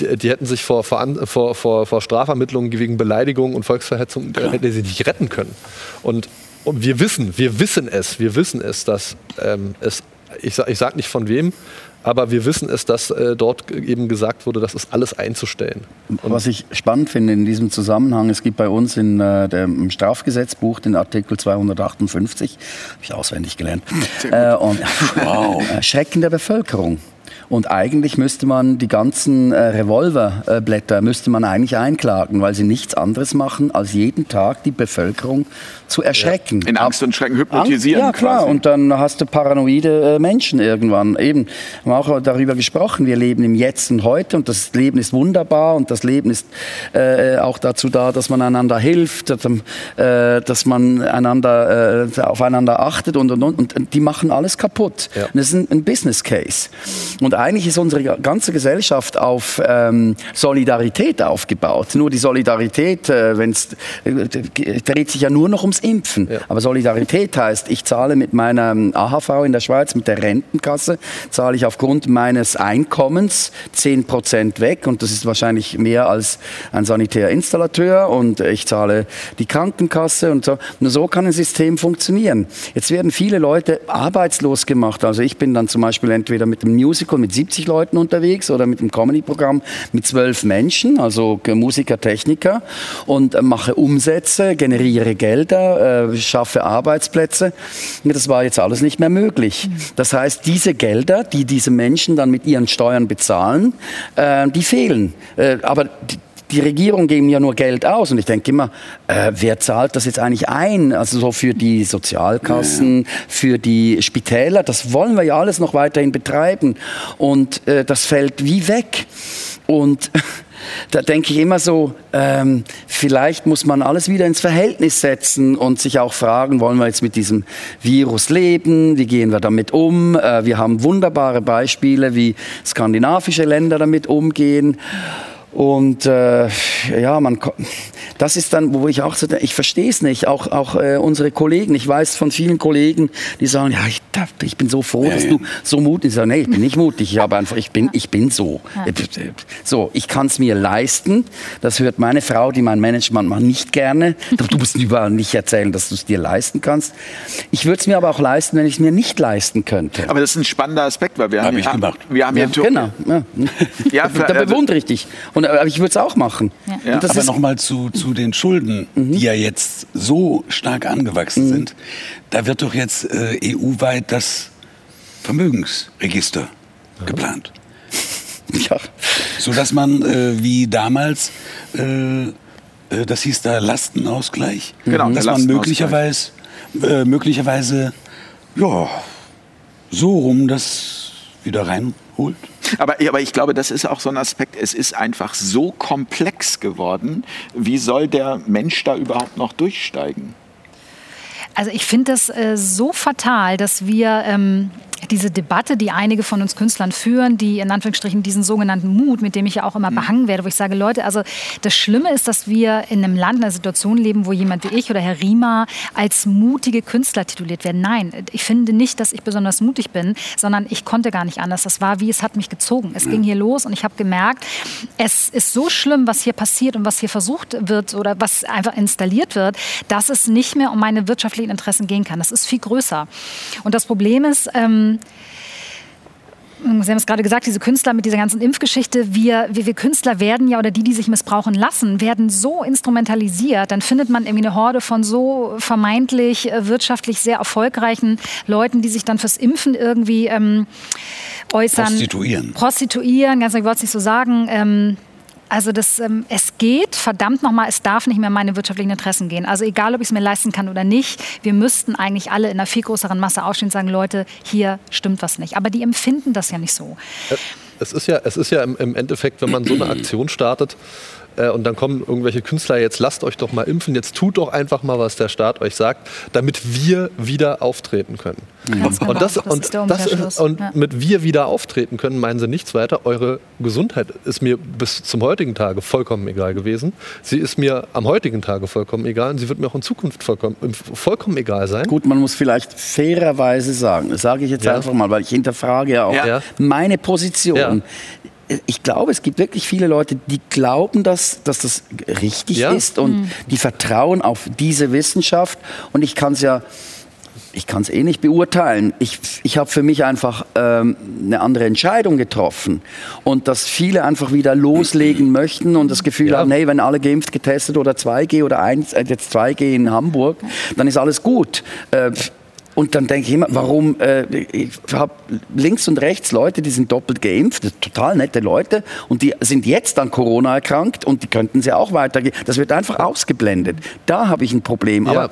Die, die hätten sich vor, vor, vor, vor, Strafvermittlungen wegen Beleidigung und Volksverhetzung äh, hätte sie nicht retten können. Und, und wir wissen, wir wissen es, wir wissen es, dass ähm, es, ich sage ich sag nicht von wem, aber wir wissen es, dass äh, dort eben gesagt wurde, das ist alles einzustellen. Was ich spannend finde in diesem Zusammenhang, es gibt bei uns in, äh, dem Strafgesetzbuch den Artikel 258, habe ich auswendig gelernt, äh, und äh, Schrecken der Bevölkerung. Und eigentlich müsste man die ganzen äh, Revolverblätter müsste man eigentlich einklagen, weil sie nichts anderes machen, als jeden Tag die Bevölkerung zu erschrecken. in Angst und Schrecken hypnotisieren Ja, klar. quasi. Und dann hast du paranoide äh, Menschen irgendwann. Eben, wir haben auch darüber gesprochen. Wir leben im Jetzt und Heute und das Leben ist wunderbar und das Leben ist äh, auch dazu da, dass man einander hilft, dass, äh, dass man einander, äh, aufeinander achtet und, und, und. Und die machen alles kaputt. Ja. Und das ist ein, ein Business Case. Und eigentlich ist unsere ganze Gesellschaft auf ähm, Solidarität aufgebaut. Nur die Solidarität, äh, wenn's, äh, dreht sich ja nur noch ums Impfen. Ja. Aber Solidarität heißt, ich zahle mit meiner ähm, AHV in der Schweiz, mit der Rentenkasse, zahle ich aufgrund meines Einkommens 10 Prozent weg. Und das ist wahrscheinlich mehr als ein Sanitärinstallateur. Und ich zahle die Krankenkasse und so. Nur so kann ein System funktionieren. Jetzt werden viele Leute arbeitslos gemacht. Also ich bin dann zum Beispiel entweder mit dem Musical mit 70 Leuten unterwegs oder mit dem Comedy-Programm mit zwölf Menschen, also Musiker, Techniker und äh, mache Umsätze, generiere Gelder, äh, schaffe Arbeitsplätze. Das war jetzt alles nicht mehr möglich. Das heißt, diese Gelder, die diese Menschen dann mit ihren Steuern bezahlen, äh, die fehlen. Aber die, Regierung geben ja nur Geld aus und ich denke immer, äh, wer zahlt das jetzt eigentlich ein? Also so für die Sozialkassen, für die Spitäler, das wollen wir ja alles noch weiterhin betreiben und äh, das fällt wie weg. Und da denke ich immer so, ähm, vielleicht muss man alles wieder ins Verhältnis setzen und sich auch fragen, wollen wir jetzt mit diesem Virus leben? Wie gehen wir damit um? Äh, wir haben wunderbare Beispiele, wie skandinavische Länder damit umgehen. Und äh, ja, man, das ist dann, wo ich auch so, denke, ich verstehe es nicht. Auch, auch äh, unsere Kollegen, ich weiß von vielen Kollegen, die sagen, ja, ich, ich bin so froh, dass du so mutig bist. Ich sage, nee, ich bin nicht mutig, ich habe einfach, ich bin, ich bin so. So, ich kann es mir leisten. Das hört meine Frau, die mein Management macht, nicht gerne. Du musst überall nicht erzählen, dass du es dir leisten kannst. Ich würde es mir aber auch leisten, wenn ich es mir nicht leisten könnte. Aber das ist ein spannender Aspekt, weil wir Hab haben, ich gemacht. wir haben Ja, hier genau. Ja. Ja, da bewundere ich dich. Und, aber ich würde es auch machen. Ja. Und das Aber nochmal zu, zu den Schulden, die ja jetzt so stark angewachsen sind. Da wird doch jetzt äh, EU-weit das Vermögensregister geplant. ja. Sodass man äh, wie damals, äh, äh, das hieß da Lastenausgleich, Genau, dass man möglicherweise, äh, möglicherweise ja, so rum das wieder reinholt. Aber, aber ich glaube, das ist auch so ein Aspekt. Es ist einfach so komplex geworden. Wie soll der Mensch da überhaupt noch durchsteigen? Also ich finde das äh, so fatal, dass wir ähm, diese Debatte, die einige von uns Künstlern führen, die in Anführungsstrichen diesen sogenannten Mut, mit dem ich ja auch immer behangen werde, wo ich sage, Leute, also das Schlimme ist, dass wir in einem Land, in einer Situation leben, wo jemand wie ich oder Herr Riemer als mutige Künstler tituliert werden. Nein, ich finde nicht, dass ich besonders mutig bin, sondern ich konnte gar nicht anders. Das war wie, es hat mich gezogen. Es ging hier los und ich habe gemerkt, es ist so schlimm, was hier passiert und was hier versucht wird oder was einfach installiert wird, dass es nicht mehr um meine wirtschaftlichen Interessen gehen kann. Das ist viel größer. Und das Problem ist, ähm, Sie haben es gerade gesagt, diese Künstler mit dieser ganzen Impfgeschichte, wir, wir, wir Künstler werden ja, oder die, die sich missbrauchen lassen, werden so instrumentalisiert, dann findet man irgendwie eine Horde von so vermeintlich äh, wirtschaftlich sehr erfolgreichen Leuten, die sich dann fürs Impfen irgendwie ähm, äußern. Prostituieren. Prostituieren, ganz ehrlich, ich wollte es nicht so sagen. Ähm, also das, ähm, es geht, verdammt nochmal, es darf nicht mehr meine wirtschaftlichen Interessen gehen. Also egal, ob ich es mir leisten kann oder nicht, wir müssten eigentlich alle in einer viel größeren Masse aufstehen und sagen, Leute, hier stimmt was nicht. Aber die empfinden das ja nicht so. Es ist ja, es ist ja im, im Endeffekt, wenn man so eine Aktion startet äh, und dann kommen irgendwelche Künstler, jetzt lasst euch doch mal impfen, jetzt tut doch einfach mal, was der Staat euch sagt, damit wir wieder auftreten können. Genau. Und, das, Das und, ist das ist, und Ja. mit wir wieder auftreten können, meinen sie nichts weiter. Eure Gesundheit ist mir bis zum heutigen Tage vollkommen egal gewesen. Sie ist mir am heutigen Tage vollkommen egal und sie wird mir auch in Zukunft vollkommen, vollkommen egal sein. Gut, man muss vielleicht fairerweise sagen, das sage ich jetzt Ja. einfach mal, weil ich hinterfrage ja auch Ja. Ja. meine Position. Ich glaube, es gibt wirklich viele Leute, die glauben, dass, dass das richtig Ja. ist und die vertrauen auf diese Wissenschaft. Und ich kann es ja, ich kann es eh nicht beurteilen. Ich, ich habe für mich einfach ähm, eine andere Entscheidung getroffen. Und dass viele einfach wieder loslegen möchten und das Gefühl Ja. haben, hey, wenn alle geimpft, getestet oder 2G oder 1, äh, jetzt 2G in Hamburg, dann ist alles gut. Äh, und dann denke ich immer, warum, äh, ich habe links und rechts Leute, die sind doppelt geimpft, total nette Leute, und die sind jetzt an Corona erkrankt und die könnten sie auch weitergehen. Das wird einfach ausgeblendet. Da habe ich ein Problem. Ja, Aber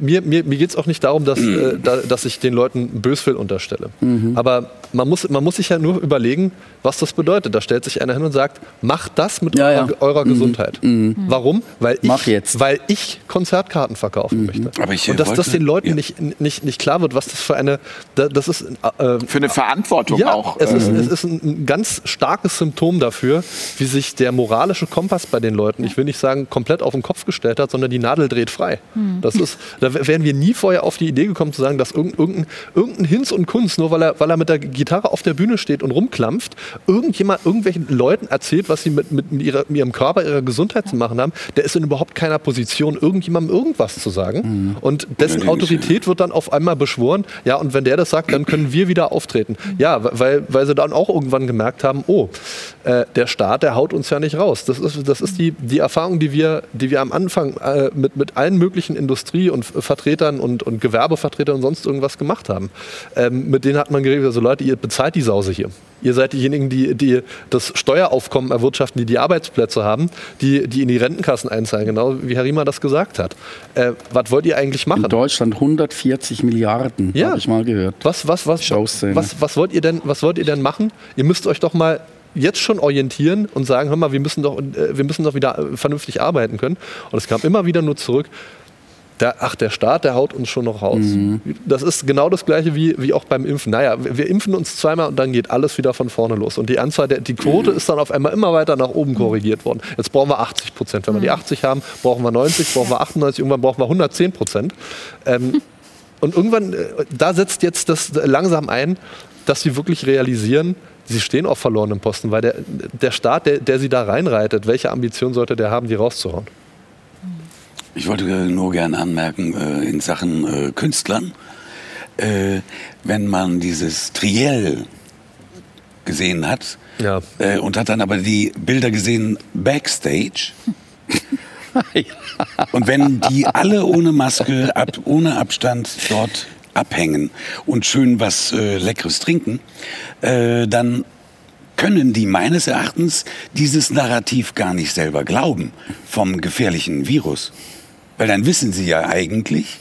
mir, mir, mir geht es auch nicht darum, dass, äh, da, dass ich den Leuten Böswill unterstelle. Aber man muss, man muss sich ja nur überlegen, was das bedeutet. Da stellt sich einer hin und sagt, macht das mit Ja, eurer, ja. eurer Gesundheit. Warum? Weil ich, Mach jetzt. weil ich Konzertkarten verkaufen möchte. Aber ich, und dass das wollte- den Leuten ja. nicht, nicht, nicht klar wird, was das für eine, da- das ist äh, Für eine Verantwortung ja, auch. es, ist, äh, es ist ein, ganz starkes Symptom dafür, wie sich der moralische Kompass bei den Leuten, ich will nicht sagen, komplett auf den Kopf gestellt hat, sondern die Nadel dreht frei. Das ist, da wären wir nie vorher auf die Idee gekommen zu sagen, dass irgendein, irgendein, Hinz und Kunst, nur weil er, weil er mit der Gitarre auf der Bühne steht und rumklampft, irgendjemand irgendwelchen Leuten erzählt, was sie mit, mit, ihrer, mit ihrem Körper, ihrer Gesundheit zu machen haben, der ist in überhaupt keiner Position, irgendjemandem irgendwas zu sagen. Und dessen Autorität wird dann auf einmal beschworen, ja, und wenn der das sagt, dann können wir wieder auftreten. Ja, weil, weil sie dann auch irgendwann gemerkt haben, oh, äh, der Staat, der haut uns ja nicht raus. Das ist, das ist die, die Erfahrung, die wir, die wir am Anfang äh, mit, mit allen möglichen Industrie- und Vertretern und, und Gewerbevertretern und sonst irgendwas gemacht haben. Ähm, mit denen hat man geredet, also Leute, ihr bezahlt die Sause hier. Ihr seid diejenigen, die, die das Steueraufkommen erwirtschaften, die die Arbeitsplätze haben, die, die in die Rentenkassen einzahlen, genau wie Herr Riemer das gesagt hat. Äh, was wollt ihr eigentlich machen? in Deutschland 140 Milliarden, Ja. habe ich mal gehört. Was, was, was, was, was, wollt ihr denn, was wollt ihr denn machen? Ihr müsst euch doch mal jetzt schon orientieren und sagen, hör mal, wir müssen doch, äh, wir müssen doch wieder äh, vernünftig arbeiten können. Und es kam immer wieder nur zurück, der, ach, der Staat, der haut uns schon noch raus. Mhm. Das ist genau das Gleiche wie, wie auch beim Impfen. Naja, wir, impfen uns zweimal und dann geht alles wieder von vorne los. Und die Anzahl, der, die Quote mhm. ist dann auf einmal immer weiter nach oben korrigiert worden. Jetzt brauchen wir 80 Prozent. Wenn wir die 80 mhm. haben, brauchen wir 90, brauchen wir 98, irgendwann brauchen wir 110 Prozent. Ähm, und irgendwann, äh, da setzt jetzt das langsam ein, dass sie wirklich realisieren, sie stehen auf verlorenem Posten, weil der, der Staat, der, der sie da reinreitet, welche Ambition sollte der haben, die rauszuhauen? Ich wollte nur gerne anmerken, äh, in Sachen äh, Künstlern, äh, wenn man dieses Triell gesehen hat ja. Und hat dann aber die Bilder gesehen backstage. und wenn die alle ohne Maske, ab, ohne Abstand dort abhängen und schön was äh, Leckeres trinken, äh, dann können die meines Erachtens dieses Narrativ gar nicht selber glauben vom gefährlichen Virus. Weil dann wissen sie ja eigentlich,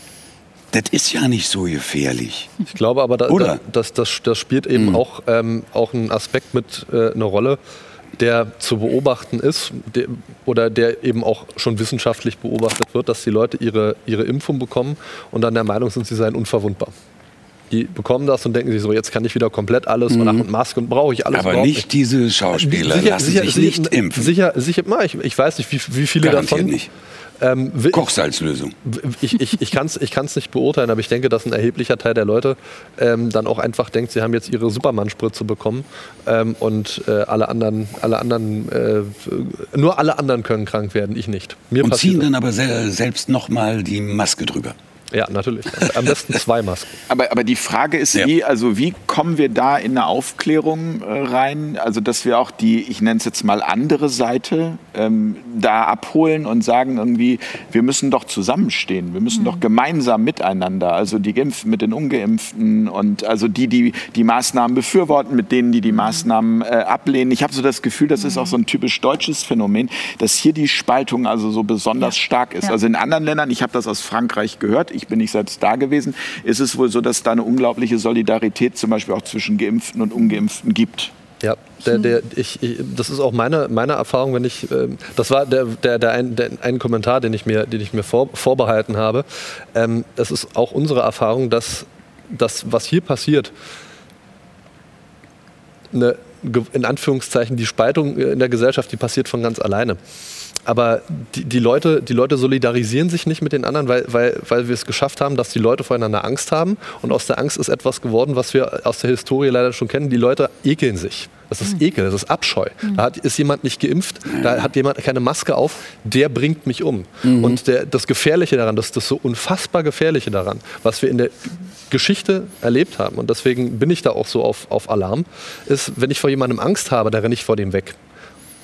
das ist ja nicht so gefährlich. Ich glaube aber, da, da, das, das, das spielt eben mhm. auch, ähm, auch einen Aspekt mit äh, eine Rolle, der zu beobachten ist der, oder der eben auch schon wissenschaftlich beobachtet wird, dass die Leute ihre, ihre Impfung bekommen und dann der Meinung sind, sie seien unverwundbar. Die bekommen das und denken sich so, jetzt kann ich wieder komplett alles mhm. und Maske und brauche ich alles. Aber nicht, nicht diese Schauspieler sicher, lassen sicher, sich nicht impfen. Sicher, sicher, ich, ich weiß nicht, wie, wie viele Garantiert davon. Nicht. Ähm, Kochsalzlösung. Ich, ich, ich kann es ich kann's nicht beurteilen, aber ich denke, dass ein erheblicher Teil der Leute ähm, dann auch einfach denkt, sie haben jetzt ihre Superman-Spritze bekommen ähm, und äh, alle anderen, alle anderen äh, nur alle anderen können krank werden, ich nicht. Mir und ziehen dann aber se selbst nochmal die Maske drüber. Ja, natürlich. Am besten zwei Masken. aber, aber die Frage ist, ja. wie, also wie kommen wir da in eine Aufklärung äh, rein? Also, dass wir auch die, ich nenne es jetzt mal andere Seite, ähm, da abholen und sagen irgendwie, wir müssen doch zusammenstehen. Wir müssen mhm. doch gemeinsam miteinander, also die Geimpften mit den Ungeimpften und also die, die die Maßnahmen befürworten, mit denen, die die mhm. Maßnahmen äh, ablehnen. Ich habe so das Gefühl, das ist auch so ein typisch deutsches Phänomen, dass hier die Spaltung also so besonders ja. stark ist. Ja. Also in anderen Ländern, ich habe das aus Frankreich gehört, ich bin nicht selbst da gewesen, ist es wohl so, dass da eine unglaubliche Solidarität zum Beispiel auch zwischen Geimpften und Ungeimpften gibt. Ja, der, der, ich, ich, das ist auch meine, meine Erfahrung, wenn ich, äh, das war der, der, der, ein, der ein Kommentar, den ich mir, den ich mir vor, vorbehalten habe. Ähm, es ist auch unsere Erfahrung, dass das, was hier passiert, eine, in Anführungszeichen die Spaltung in der Gesellschaft, die passiert von ganz alleine aber die, die, Leute, die Leute solidarisieren sich nicht mit den anderen, weil, weil, weil wir es geschafft haben, dass die Leute voreinander Angst haben. Und aus der Angst ist etwas geworden, was wir aus der Historie leider schon kennen. Die Leute ekeln sich. Das ist Ekel, das ist Abscheu. Da hat, ist jemand nicht geimpft, da hat jemand keine Maske auf, der bringt mich um. Mhm. Und der, das Gefährliche daran, das, das so unfassbar Gefährliche daran, was wir in der Geschichte erlebt haben, und deswegen bin ich da auch so auf, auf Alarm, ist, wenn ich vor jemandem Angst habe, dann renne ich vor dem weg.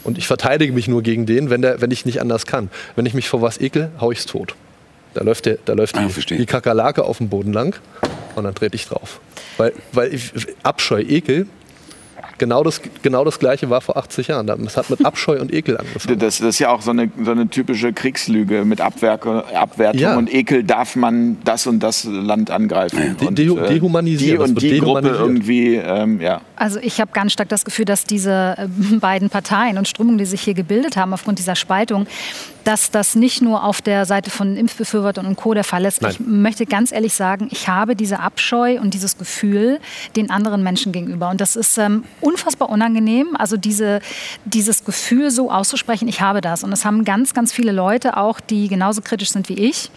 Und ich verteidige mich nur gegen den, wenn, der, wenn ich nicht anders kann. Wenn ich mich vor was ekel, hau ich's tot. Da läuft, der, da läuft ah, die, die Kakerlake auf dem Boden lang und dann trete ich drauf. Weil, weil ich, Abscheu, Ekel, Genau das, genau das Gleiche war vor 80 Jahren. Es hat mit Abscheu und Ekel angefangen. Das, das ist ja auch so eine, so eine typische Kriegslüge mit Abwerke, Abwertung ja. und Ekel darf man das und das Land angreifen. De, de, äh, dehumanisieren. Die und die Gruppe irgendwie, ähm, ja. Also ich habe ganz stark das Gefühl, dass diese äh, beiden Parteien und Strömungen, die sich hier gebildet haben aufgrund dieser Spaltung, dass das nicht nur auf der Seite von Impfbefürwortern und Co. der Fall ist. Nein. Ich möchte ganz ehrlich sagen, ich habe diese Abscheu und dieses Gefühl den anderen Menschen gegenüber. Und das ist ähm, unfassbar unangenehm, also diese, dieses Gefühl so auszusprechen, ich habe das. Und das haben ganz, ganz viele Leute auch, die genauso kritisch sind wie ich.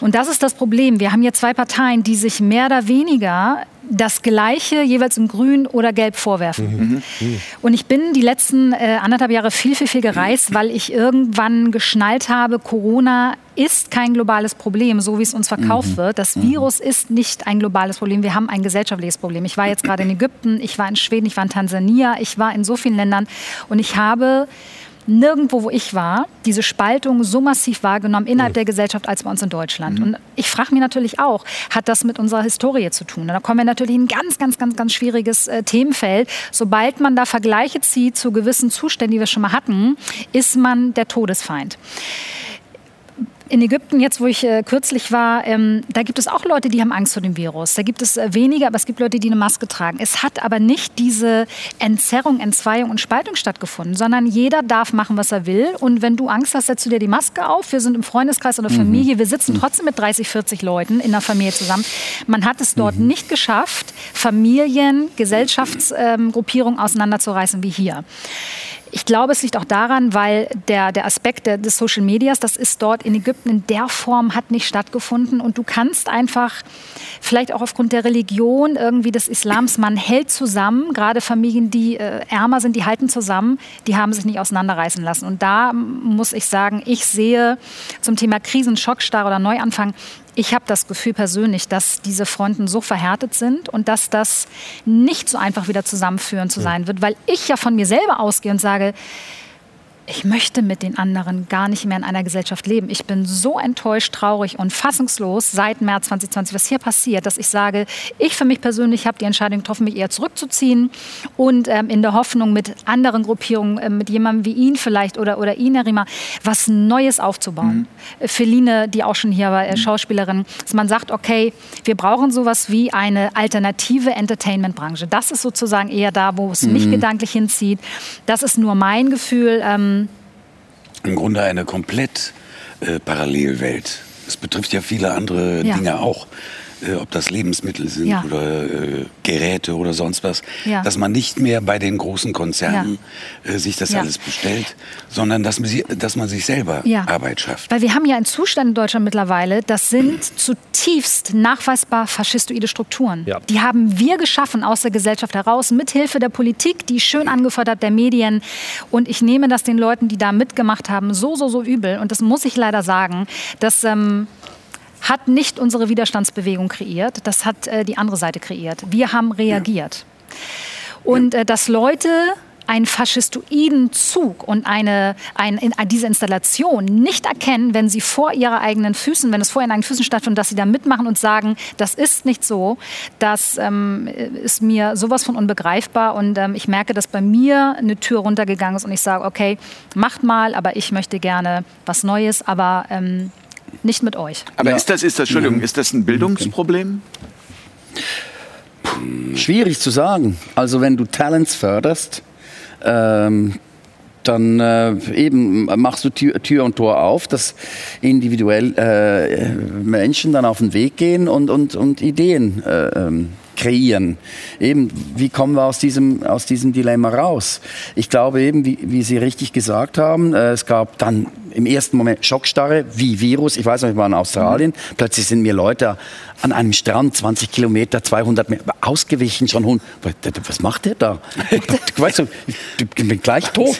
Und das ist das Problem. Wir haben hier zwei Parteien, die sich mehr oder weniger das Gleiche jeweils in Grün oder Gelb vorwerfen. Mhm. Mhm. Und ich bin die letzten äh, anderthalb Jahre viel, viel, viel gereist, weil ich irgendwann geschnallt habe, Corona ist kein globales Problem, so wie es uns verkauft mhm. wird. Das mhm. Virus ist nicht ein globales Problem. Wir haben ein gesellschaftliches Problem. Ich war jetzt gerade in Ägypten, ich war in Schweden, ich war in Tansania, ich war in so vielen Ländern und ich habe nirgendwo, wo ich war, diese Spaltung so massiv wahrgenommen innerhalb mhm. der Gesellschaft als bei uns in Deutschland. Mhm. Und ich frage mich natürlich auch, hat das mit unserer Historie zu tun? Und da kommen wir natürlich in ein ganz, ganz, ganz, ganz schwieriges äh, Themenfeld. Sobald man da Vergleiche zieht zu gewissen Zuständen, die wir schon mal hatten, ist man der Todesfeind in Ägypten, jetzt wo ich äh, kürzlich war, ähm, da gibt es auch Leute, die haben Angst vor dem Virus. Da gibt es äh, weniger, aber es gibt Leute, die eine Maske tragen. Es hat aber nicht diese Entzerrung, Entzweiung und Spaltung stattgefunden, sondern jeder darf machen, was er will. Und wenn du Angst hast, setzt du dir die Maske auf. Wir sind im Freundeskreis oder Familie, wir sitzen trotzdem mit 30, 40 Leuten in der Familie zusammen. Man hat es dort nicht geschafft, Familien, Gesellschaftsgruppierungen auseinanderzureißen wie hier. Ich glaube, es liegt auch daran, weil der, der Aspekt des Social Medias, das ist dort in Ägypten in der Form hat nicht stattgefunden. Und du kannst einfach, vielleicht auch aufgrund der Religion irgendwie des Islams, man hält zusammen. Gerade Familien, die äh, ärmer sind, die halten zusammen. Die haben sich nicht auseinanderreißen lassen. Und da muss ich sagen, ich sehe zum Thema Krisenschockstarre oder Neuanfang, ich habe das Gefühl persönlich, dass diese Fronten so verhärtet sind und dass das nicht so einfach wieder zusammenführen zu sein wird, weil ich ja von mir selber ausgehe und sage, ich möchte mit den anderen gar nicht mehr in einer Gesellschaft leben. Ich bin so enttäuscht, traurig und fassungslos seit März 2020, was hier passiert, dass ich sage, ich für mich persönlich habe die Entscheidung getroffen, mich eher zurückzuziehen und ähm, in der Hoffnung, mit anderen Gruppierungen, äh, mit jemandem wie ihn vielleicht oder, oder Ina Rima, was Neues aufzubauen. Mhm. Feline, die auch schon hier war, äh, Schauspielerin, dass man sagt, okay, wir brauchen sowas wie eine alternative Entertainment-Branche. Das ist sozusagen eher da, wo es mhm. mich gedanklich hinzieht. Das ist nur mein Gefühl. Ähm, im Grunde eine komplett äh, Parallelwelt. Es betrifft ja viele andere Ja. Dinge auch. Äh, ob das Lebensmittel sind Ja. oder äh, Geräte oder sonst was, Ja. dass man nicht mehr bei den großen Konzernen äh, sich das Ja. alles bestellt, sondern dass man, sie, dass man sich selber Ja. Arbeit schafft. Weil wir haben ja einen Zustand in Deutschland mittlerweile, das sind zutiefst nachweisbar faschistoide Strukturen. Ja. Die haben wir geschaffen aus der Gesellschaft heraus, mithilfe der Politik, die schön angefordert der Medien. Und ich nehme das den Leuten, die da mitgemacht haben, so, so, so übel. Und das muss ich leider sagen, dass... Ähm, hat nicht unsere Widerstandsbewegung kreiert, das hat äh, die andere Seite kreiert. Wir haben reagiert. Und äh, dass Leute einen faschistoiden Zug und eine, ein, in, diese Installation nicht erkennen, wenn sie vor ihrer eigenen Füßen, wenn es vor ihren eigenen Füßen stattfindet, dass sie da mitmachen und sagen, das ist nicht so, das ähm, ist mir sowas von unbegreifbar. Und ähm, ich merke, dass bei mir eine Tür runtergegangen ist und ich sage, okay, macht mal, aber ich möchte gerne was Neues, aber ähm, nicht mit euch. Aber ist das, ist das, Entschuldigung, ist das ein Bildungsproblem? Schwierig zu sagen. Also wenn du Talents förderst, ähm, dann äh, eben machst du Tür, Tür und Tor auf, dass individuell äh, Menschen dann auf den Weg gehen und, und, und Ideen äh, ähm, kreieren. Eben, wie kommen wir aus diesem, aus diesem Dilemma raus? Ich glaube eben, wie, wie Sie richtig gesagt haben, äh, es gab dann im ersten Moment Schockstarre, wie Virus. Ich weiß noch, ich war in Australien. Plötzlich sind mir Leute an einem Strand, 20 Kilometer, 200 Meter, ausgewichen schon. Hund. Was macht der da? weißt du, ich bin gleich tot.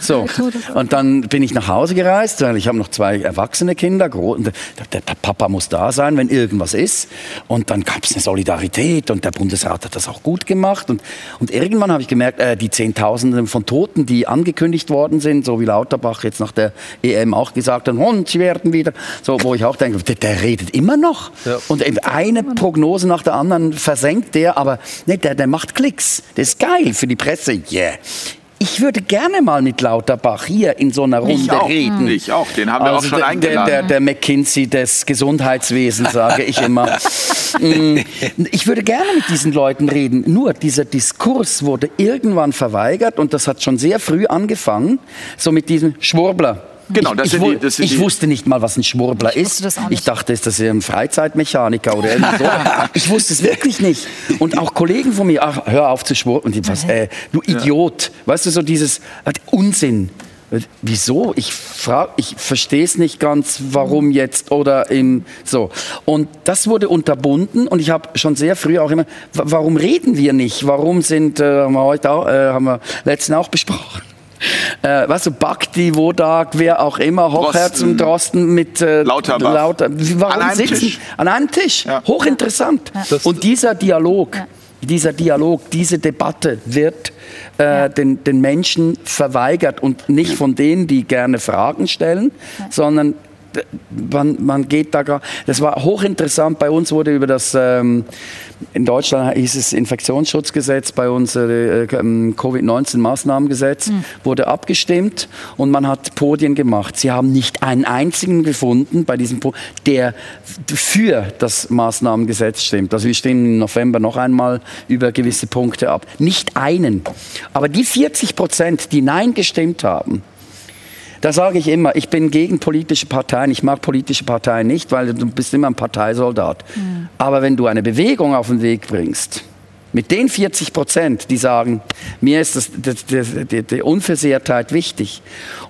So. Und dann bin ich nach Hause gereist, weil ich habe noch zwei erwachsene Kinder. Der, Papa muss da sein, wenn irgendwas ist. Und dann gab es eine Solidarität und der Bundesrat hat das auch gut gemacht. Und, und irgendwann habe ich gemerkt, äh, die Zehntausenden von Toten, die angekündigt worden sind, so wie Lauterbach jetzt nach der EM auch gesagt hat, und sie werden wieder, so, wo ich auch denke, der, der redet immer noch. Ja. Und eben eine Prognose nach der anderen versenkt der, aber nee, der, der macht Klicks. Das ist geil für die Presse. Yeah. Ich würde gerne mal mit Lauterbach hier in so einer Runde Ich auch. reden. Ich auch. Den haben wir auch schon der, eingeladen. Der, der, der McKinsey des Gesundheitswesens, sage ich immer. Mm, ich würde gerne mit diesen Leuten reden. Nur dieser Diskurs wurde irgendwann verweigert und das hat schon sehr früh angefangen, so mit diesem Schwurbler. Genau, ich, das ich, sind die- das sind ich die- wusste nicht mal, was ein Schwurbler Ich ist. Ich dachte, ist das ein Freizeitmechaniker oder irgendwie so. ich wusste es wirklich nicht. Und auch Kollegen von mir, ach, hör auf zu schwurbeln. Und die, was, äh, du Idiot. Weißt du, so dieses äh, Unsinn. Wieso? Ich frage, ich verstehe es nicht ganz, warum jetzt oder im so. Und das wurde unterbunden und ich habe schon sehr früh auch immer, wa- warum reden wir nicht? Warum sind, äh, haben wir heute auch, äh, haben wir letzten auch besprochen. Äh, weißt du, Bhakti, Wodak, wer auch immer, Hochherz Drosten. und Drosten mit äh, Lauterbach. Lauter, warum An einem sitzen? Tisch. An einem Tisch. Ja. Hochinteressant. Das- Und dieser Dialog, dieser Dialog, diese Debatte wird äh, den, den Menschen verweigert und nicht von denen, die gerne Fragen stellen, sondern man, man geht da gar. Das war hochinteressant. Bei uns wurde über das, ähm, in Deutschland hieß es Infektionsschutzgesetz, bei uns äh, ähm, Covid-19-Maßnahmengesetz, mhm. wurde abgestimmt und man hat Podien gemacht. Sie haben nicht einen einzigen gefunden bei diesem po der für das Maßnahmengesetz stimmt. Also wir stimmen im November noch einmal über gewisse Punkte ab. Nicht einen. Aber die 40 Prozent, die Nein gestimmt haben, da sage ich immer, ich bin gegen politische Parteien. Ich mag politische Parteien nicht, weil du bist immer ein Parteisoldat. Mhm. Aber wenn du eine Bewegung auf den Weg bringst, mit den 40 Prozent, die sagen, mir ist das, das, das, die, die Unversehrtheit wichtig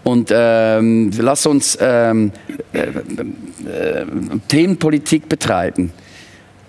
und ähm, lass uns ähm, äh, äh, Themenpolitik betreiben,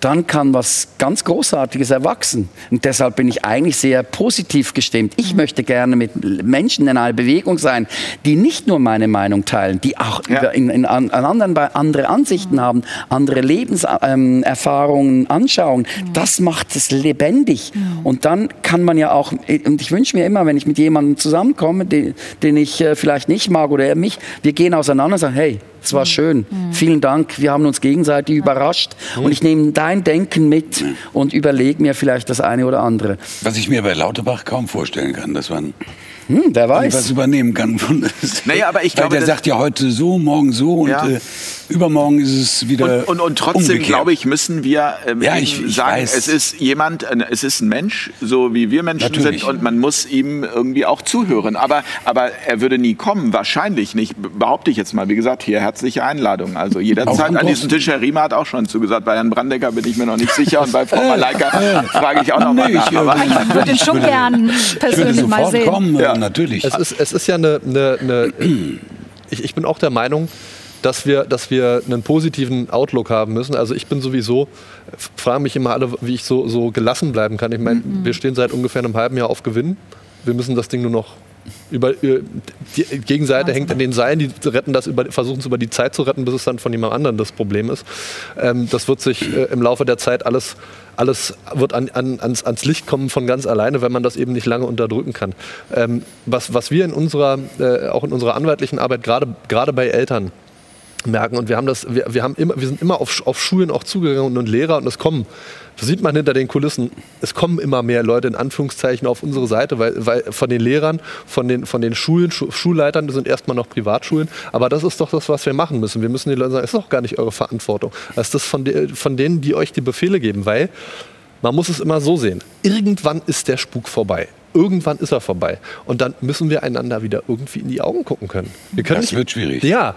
dann kann was ganz Großartiges erwachsen. Und deshalb bin ich eigentlich sehr positiv gestimmt. Ich möchte gerne mit Menschen in einer Bewegung sein, die nicht nur meine Meinung teilen, die auch ja. in, in, an anderen, andere Ansichten mhm. haben, andere Lebenserfahrungen, ähm, Anschauungen. Mhm. Das macht es lebendig. Mhm. Und dann kann man ja auch, und ich wünsche mir immer, wenn ich mit jemandem zusammenkomme, den, den ich äh, vielleicht nicht mag oder er mich, wir gehen auseinander und sagen, hey, es war schön. Mhm. Vielen Dank. Wir haben uns gegenseitig überrascht. Mhm. Und ich nehme dein Denken mit und überlege mir vielleicht das eine oder andere. Was ich mir bei Lauterbach kaum vorstellen kann, dass man hm, wer weiß. was übernehmen kann. Von naja, aber ich glaube, der sagt ja heute so, morgen so und ja. äh, übermorgen ist es wieder. Und, und, und trotzdem, glaube ich, müssen wir ähm, ja, ich, ich sagen, weiß. es ist jemand, äh, es ist ein Mensch, so wie wir Menschen Natürlich. sind, und man muss ihm irgendwie auch zuhören. Aber, aber er würde nie kommen, wahrscheinlich nicht, behaupte ich jetzt mal. Wie gesagt, hier herzliche Einladung. Also jederzeit an diesem Tisch. Herr Riemer hat auch schon zugesagt. Bei Herrn Brandecker bin ich mir noch nicht sicher und bei Frau Malaika frage ich auch noch mal nach. Aber ich würde ihn schon gern persönlich mal sehen. Kommen, ja. Natürlich. Es ist, es ist ja eine, eine, eine ich, ich bin auch der Meinung, dass wir, dass wir einen positiven Outlook haben müssen. Also ich bin sowieso, fragen mich immer alle, wie ich so, so gelassen bleiben kann. Ich meine, mhm. wir stehen seit ungefähr einem halben Jahr auf Gewinn. Wir müssen das Ding nur noch über, die Gegenseite hängt an den Seilen, die retten das über, versuchen es über die Zeit zu retten, bis es dann von jemand anderem das Problem ist. Ähm, das wird sich äh, im Laufe der Zeit alles, alles wird an, an, ans, ans, Licht kommen von ganz alleine, wenn man das eben nicht lange unterdrücken kann. Ähm, was, was wir in unserer, äh, auch in unserer anwaltlichen Arbeit, gerade bei Eltern, merken. Und wir haben das, wir, wir, haben immer, wir sind immer auf, auf Schulen auch zugegangen und Lehrer und es kommen, das sieht man hinter den Kulissen, es kommen immer mehr Leute in Anführungszeichen auf unsere Seite, weil, weil von den Lehrern, von den, von den Schulen, Schu Schulleitern, das sind erstmal noch Privatschulen, aber das ist doch das, was wir machen müssen. Wir müssen den Leuten sagen, es ist doch gar nicht eure Verantwortung. Das ist das von, de, von denen, die euch die Befehle geben, weil man muss es immer so sehen. Irgendwann ist der Spuk vorbei. Irgendwann ist er vorbei. Und dann müssen wir einander wieder irgendwie in die Augen gucken können. Wir können das nicht, wird schwierig. Ja,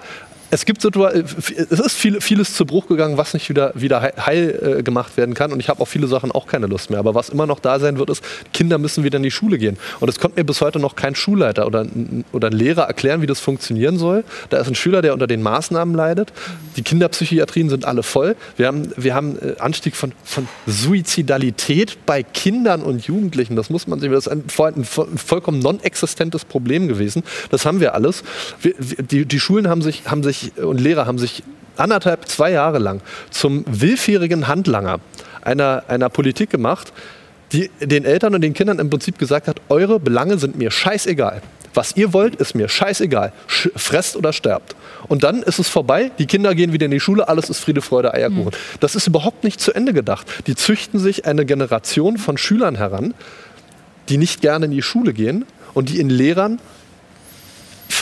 es gibt Situationen, es ist viel, vieles zu Bruch gegangen, was nicht wieder, wieder heil äh, gemacht werden kann. Und ich habe auf viele Sachen auch keine Lust mehr. Aber was immer noch da sein wird, ist, Kinder müssen wieder in die Schule gehen. Und es konnte mir bis heute noch kein Schulleiter oder, oder ein Lehrer erklären, wie das funktionieren soll. Da ist ein Schüler, der unter den Maßnahmen leidet. Die Kinderpsychiatrien sind alle voll. Wir haben, wir haben äh, Anstieg von, von Suizidalität bei Kindern und Jugendlichen. Das muss man sehen. Das ist ein, ein vollkommen non-existentes Problem gewesen. Das haben wir alles. Wir, die, die Schulen haben sich, haben sich und Lehrer haben sich anderthalb, zwei Jahre lang zum willfährigen Handlanger einer, einer Politik gemacht, die den Eltern und den Kindern im Prinzip gesagt hat, eure Belange sind mir scheißegal. Was ihr wollt, ist mir scheißegal. Sch fresst oder sterbt. Und dann ist es vorbei, die Kinder gehen wieder in die Schule, alles ist Friede, Freude, Eierkuchen. Mhm. Das ist überhaupt nicht zu Ende gedacht. Die züchten sich eine Generation von Schülern heran, die nicht gerne in die Schule gehen und die in Lehrern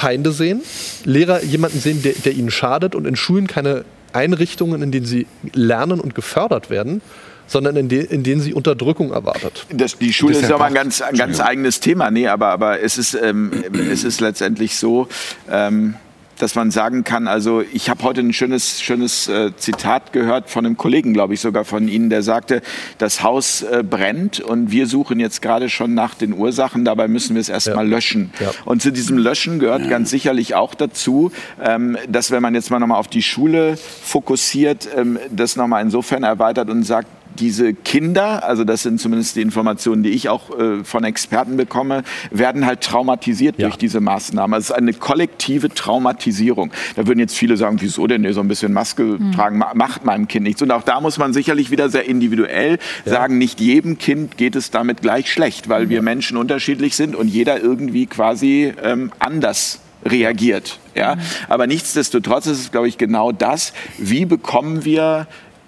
Feinde sehen, Lehrer jemanden sehen, der, der ihnen schadet und in Schulen keine Einrichtungen, in denen sie lernen und gefördert werden, sondern in, de, in, denen sie Unterdrückung erwartet. Das, die Schule ist aber ein ganz, ein ganz eigenes Thema. Nee, aber, aber es, ist, ähm, es ist letztendlich so, ähm, dass man sagen kann, also ich habe heute ein schönes, schönes äh, Zitat gehört von einem Kollegen, glaube ich sogar von Ihnen, der sagte, das Haus äh, brennt und wir suchen jetzt gerade schon nach den Ursachen, dabei müssen wir es erstmal ja. löschen. Ja. Und zu diesem Löschen gehört ja. ganz sicherlich auch dazu, ähm, dass wenn man jetzt mal nochmal auf die Schule fokussiert, ähm, das nochmal insofern erweitert und sagt, diese Kinder, also das sind zumindest die Informationen, die ich auch äh, von Experten bekomme, werden halt traumatisiert ja. durch diese Maßnahmen. Also es ist eine kollektive Traumatisierung. Da würden jetzt viele sagen, wieso denn so ein bisschen Maske mhm. tragen macht meinem Kind nichts. Und auch da muss man sicherlich wieder sehr individuell ja. sagen, nicht jedem Kind geht es damit gleich schlecht, weil ja. wir Menschen unterschiedlich sind und jeder irgendwie quasi ähm, anders reagiert. Ja? Aber nichtsdestotrotz ist es, glaube ich, genau das, wie bekommen wir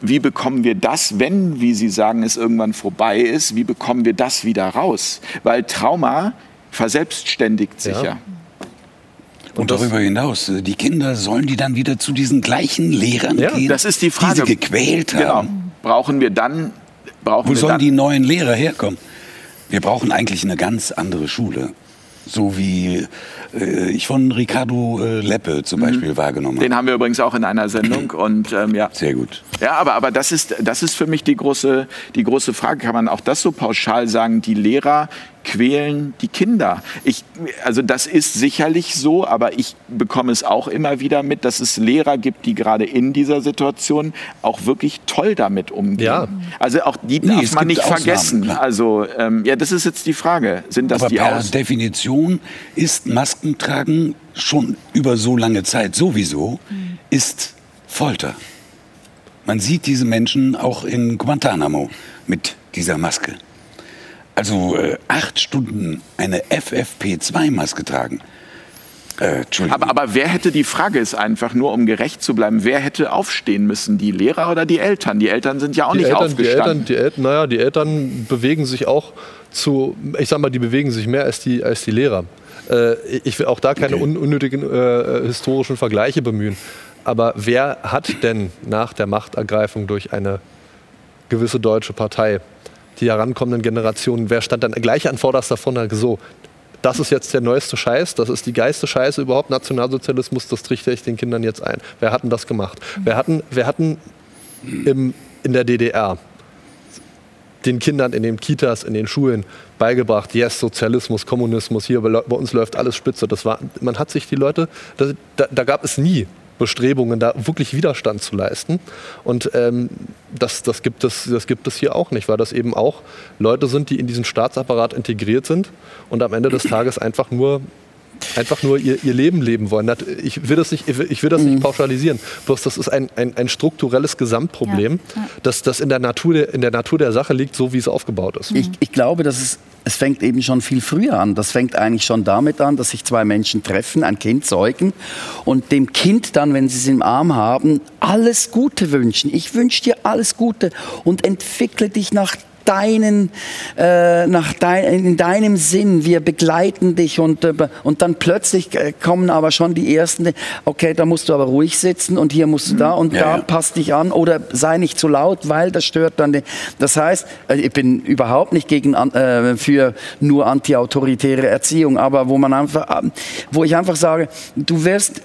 wie bekommen wir das, wenn, wie Sie sagen, es irgendwann vorbei ist, wie bekommen wir das wieder raus? Weil Trauma verselbstständigt sich ja. ja. Und, darüber hinaus, äh, die Kinder, sollen die dann wieder zu diesen gleichen Lehrern ja, gehen? Das ist die Frage. Die sie gequält genau. haben. Genau. Brauchen wir dann. Brauchen Wo wir sollen dann, die neuen Lehrer herkommen? Wir brauchen eigentlich eine ganz andere Schule. So wie äh, ich von Ricardo äh, Leppe zum mhm. Beispiel wahrgenommen habe. Den haben wir übrigens auch in einer Sendung. Und, ähm, ja. Sehr gut. Ja, aber, aber das, ist, das ist für mich die große, die große Frage. Kann man auch das so pauschal sagen? Die Lehrer quälen die Kinder. Ich, also das ist sicherlich so, aber ich bekomme es auch immer wieder mit, dass es Lehrer gibt, die gerade in dieser Situation auch wirklich toll damit umgehen. Ja. Also auch die darf nee, man nicht Ausnahmen, vergessen. Klar. Also ähm, ja, das ist jetzt die Frage. Sind das aber die per Aus Definition ist Maskentragen schon über so lange Zeit sowieso mhm. ist Folter. Man sieht diese Menschen auch in Guantanamo mit dieser Maske. Also äh, acht Stunden eine FFP2-Maske tragen. Äh, aber, aber wer hätte, die Frage ist einfach nur, um gerecht zu bleiben, wer hätte aufstehen müssen, die Lehrer oder die Eltern? Die Eltern sind ja auch die nicht Eltern, aufgestanden. Die Eltern, die Eltern, naja, die Eltern bewegen sich auch zu, ich sag mal, die bewegen sich mehr als die, als die Lehrer. Äh, ich will auch da keine okay. unnötigen äh, historischen Vergleiche bemühen. Aber wer hat denn nach der Machtergreifung durch eine gewisse deutsche Partei die herankommenden Generationen, wer stand dann gleich an vorderster Front und so, das ist jetzt der neueste Scheiß, das ist die geiste Scheiße überhaupt, Nationalsozialismus, das trichte ich den Kindern jetzt ein. Wer hat denn das gemacht? Wer hatten, wer hatten im, in der DDR den Kindern in den Kitas, in den Schulen beigebracht, yes, Sozialismus, Kommunismus, hier bei, uns läuft alles spitze. Das war, man hat sich die Leute, da, da gab es nie Bestrebungen, da wirklich Widerstand zu leisten. Und ähm, das, das, gibt es, das gibt es hier auch nicht, weil das eben auch Leute sind, die in diesen Staatsapparat integriert sind und am Ende des Tages einfach nur einfach nur ihr, ihr Leben leben wollen. Ich will das nicht, ich will das nicht mhm. pauschalisieren. Bloß das ist ein, ein, ein strukturelles Gesamtproblem, ja, ja. Das, das in der, Natur, in der Natur der Sache liegt, so wie es aufgebaut ist. Ich, ich glaube, dass es es fängt eben schon viel früher an. Das fängt eigentlich schon damit an, dass sich zwei Menschen treffen, ein Kind zeugen und dem Kind dann, wenn sie es im Arm haben, alles Gute wünschen. Ich wünsche dir alles Gute und entwickle dich nach deinen, äh, nach dein, in deinem Sinn, wir begleiten dich und, äh, und dann plötzlich äh, kommen aber schon die ersten, okay, da musst du aber ruhig sitzen und hier musst du da und ja, da ja. passt dich an oder sei nicht zu laut, weil das stört dann. Die, das heißt, äh, ich bin überhaupt nicht gegen, äh, für nur antiautoritäre Erziehung, aber wo man einfach, wo ich einfach sage, du wirst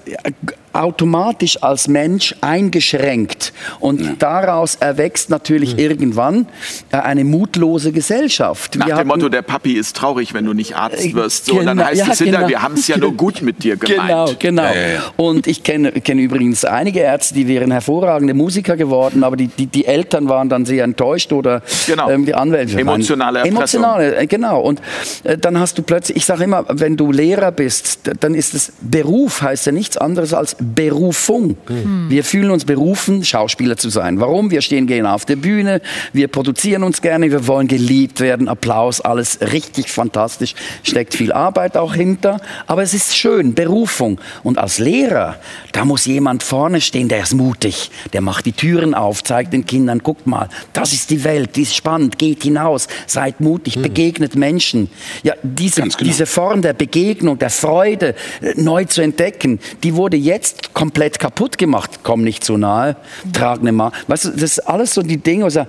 automatisch als Mensch eingeschränkt. Und ja. daraus erwächst natürlich mhm. irgendwann äh, eine mutlose Gesellschaft. Nach wir dem Motto, der Papi ist traurig, wenn du nicht Arzt wirst. So, genau, und dann heißt ja, es hinterher, genau. wir haben es ja nur gut mit dir gemeint. Genau, genau. Ja, ja, und ich kenne kenn übrigens einige Ärzte, die wären hervorragende Musiker geworden, aber die, die, die Eltern waren dann sehr enttäuscht oder genau. ähm, die Anwälte. Emotionale Erpressung. Emotionale, äh, genau. Und äh, dann hast du plötzlich, ich sage immer, wenn du Lehrer bist, dann ist es Beruf, heißt ja nichts anderes als Berufung. Mhm. Wir fühlen uns berufen, Schauspieler zu sein. Warum? Wir stehen gerne auf der Bühne, wir produzieren uns gerne, wir wollen geliebt werden, Applaus, alles richtig fantastisch, steckt viel Arbeit auch hinter, aber es ist schön, Berufung. Und als Lehrer, da muss jemand vorne stehen, der ist mutig, der macht die Türen auf, zeigt den Kindern, guckt mal, das ist die Welt, die ist spannend, geht hinaus, seid mutig, mhm. begegnet Menschen. Ja, diese, genau. diese Form der Begegnung, der Freude, äh, neu zu entdecken, die wurde jetzt jetzt komplett kaputt gemacht. Komm nicht zu nahe, trag eine Maske. Weißt du, das ist alles so die Dinge. Also,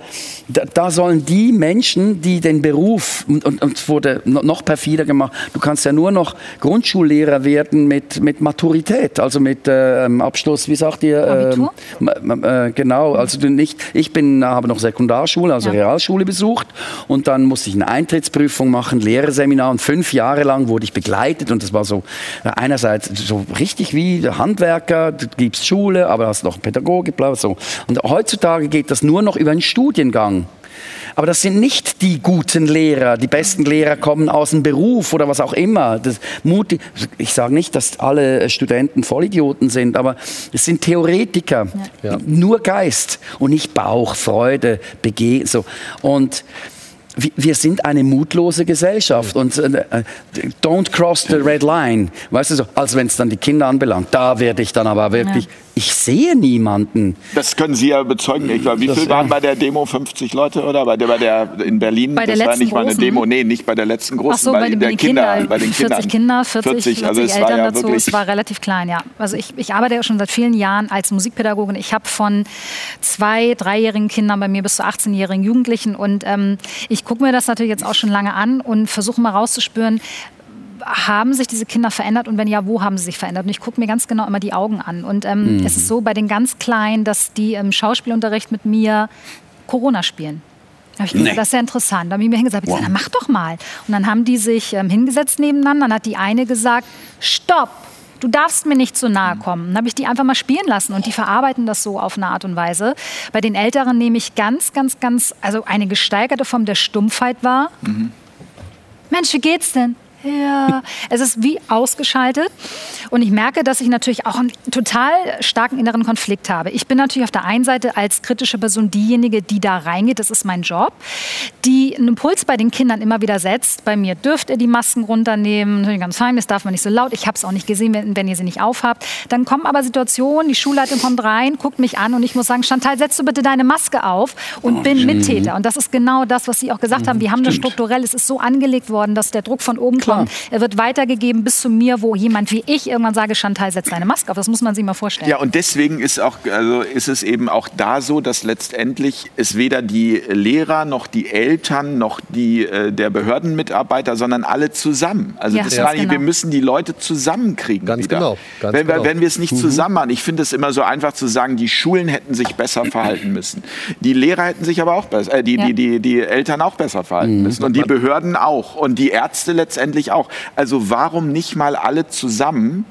da, da, sollen die Menschen, die den Beruf, und, und, und es wurde noch perfider gemacht, du kannst ja nur noch Grundschullehrer werden mit, mit Maturität, also mit äh, Abschluss, wie sagt ihr? Äh, äh, genau, also du nicht, ich bin, habe noch Sekundarschule, also ja. Realschule besucht und dann musste ich eine Eintrittsprüfung machen, Lehrerseminar und fünf Jahre lang wurde ich begleitet und das war so einerseits so richtig wie Handwerk Handwerker, du gibst Schule, aber hast noch Pädagoge, bla, so. Und heutzutage geht das nur noch über einen Studiengang. Aber das sind nicht die guten Lehrer. Die besten Lehrer kommen aus dem Beruf oder was auch immer. Das, mutig, ich sage nicht, dass alle Studenten Vollidioten sind, aber es sind Theoretiker. Ja. Nur Geist und nicht Bauch, Freude, Bege so. Und wir- sind eine mutlose Gesellschaft und äh, äh, don't cross the red line, weißt du so, als wenn es dann die Kinder anbelangt, da werde ich dann aber wirklich, ich sehe niemanden. Das können Sie ja bezeugen. Ich glaube, wie Das- viel waren bei der Demo? 50 Leute oder bei der, bei der in Berlin? Bei der das war letzten nicht mal eine großen? Demo. Nee, nicht bei der letzten großen. Ach so, bei, den, bei den Kindern, bei den 40 Kindern. Kinder, 40, 40, also es Eltern war ja dazu. Es war relativ klein, ja. Also ich, ich arbeite ja schon seit vielen Jahren als Musikpädagogin. Ich habe von zwei, dreijährigen Kindern bei mir bis zu 18-jährigen Jugendlichen und ähm, ich gucke mir das natürlich jetzt auch schon lange an und versuche mal rauszuspüren, haben sich diese Kinder verändert und wenn ja, wo haben sie sich verändert? Und ich gucke mir ganz genau immer die Augen an. Und ähm, es ist so bei den ganz Kleinen, dass die im Schauspielunterricht mit mir Corona spielen. Da ich gesagt, Nee. das ist ja interessant. Da habe ich mir hingesagt, ich Wow. gesagt, na, mach doch mal. Und dann haben die sich ähm, hingesetzt nebeneinander. Dann hat die eine gesagt, stopp. Du darfst mir nicht zu nahe kommen. Dann habe ich die einfach mal spielen lassen und die verarbeiten das so auf eine Art und Weise. Bei den Älteren nehme ich ganz, ganz, ganz, also eine gesteigerte Form der Stumpfheit wahr. Mensch, wie geht's denn? Ja, es ist wie ausgeschaltet. Und ich merke, dass ich natürlich auch einen total starken inneren Konflikt habe. Ich bin natürlich auf der einen Seite als kritische Person diejenige, die da reingeht, das ist mein Job, die einen Impuls bei den Kindern immer wieder setzt. Bei mir dürft ihr die Masken runternehmen, natürlich ganz fein, das darf man nicht so laut. Ich habe es auch nicht gesehen, wenn, wenn ihr sie nicht aufhabt. Dann kommen aber Situationen, die Schulleitung kommt rein, guckt mich an und ich muss sagen, Chantal, setz du bitte deine Maske auf und bin Mittäter. Und das ist genau das, was Sie auch gesagt haben. Wir haben das strukturell, es ist so angelegt worden, dass der Druck von oben kommt. Er wird weitergegeben bis zu mir, wo jemand wie ich irgendwann sage, Chantal, setz deine Maske auf. Das muss man sich mal vorstellen. Ja, und deswegen ist, auch, also ist es eben auch da so, dass letztendlich es weder die Lehrer noch die Eltern noch die, äh, der Behördenmitarbeiter, sondern alle zusammen. Also Ja, das ganz meine ich, wir genau. müssen die Leute zusammenkriegen. Ganz wieder. genau, ganz wenn, wir, genau. wenn wir es nicht zusammen machen, ich finde es immer so einfach zu sagen, die Schulen hätten sich besser verhalten müssen. Die Lehrer hätten sich aber auch besser, äh, die, Ja. die, die, die Eltern auch besser verhalten müssen und die Behörden auch und die Ärzte letztendlich auch. Also warum nicht mal alle zusammen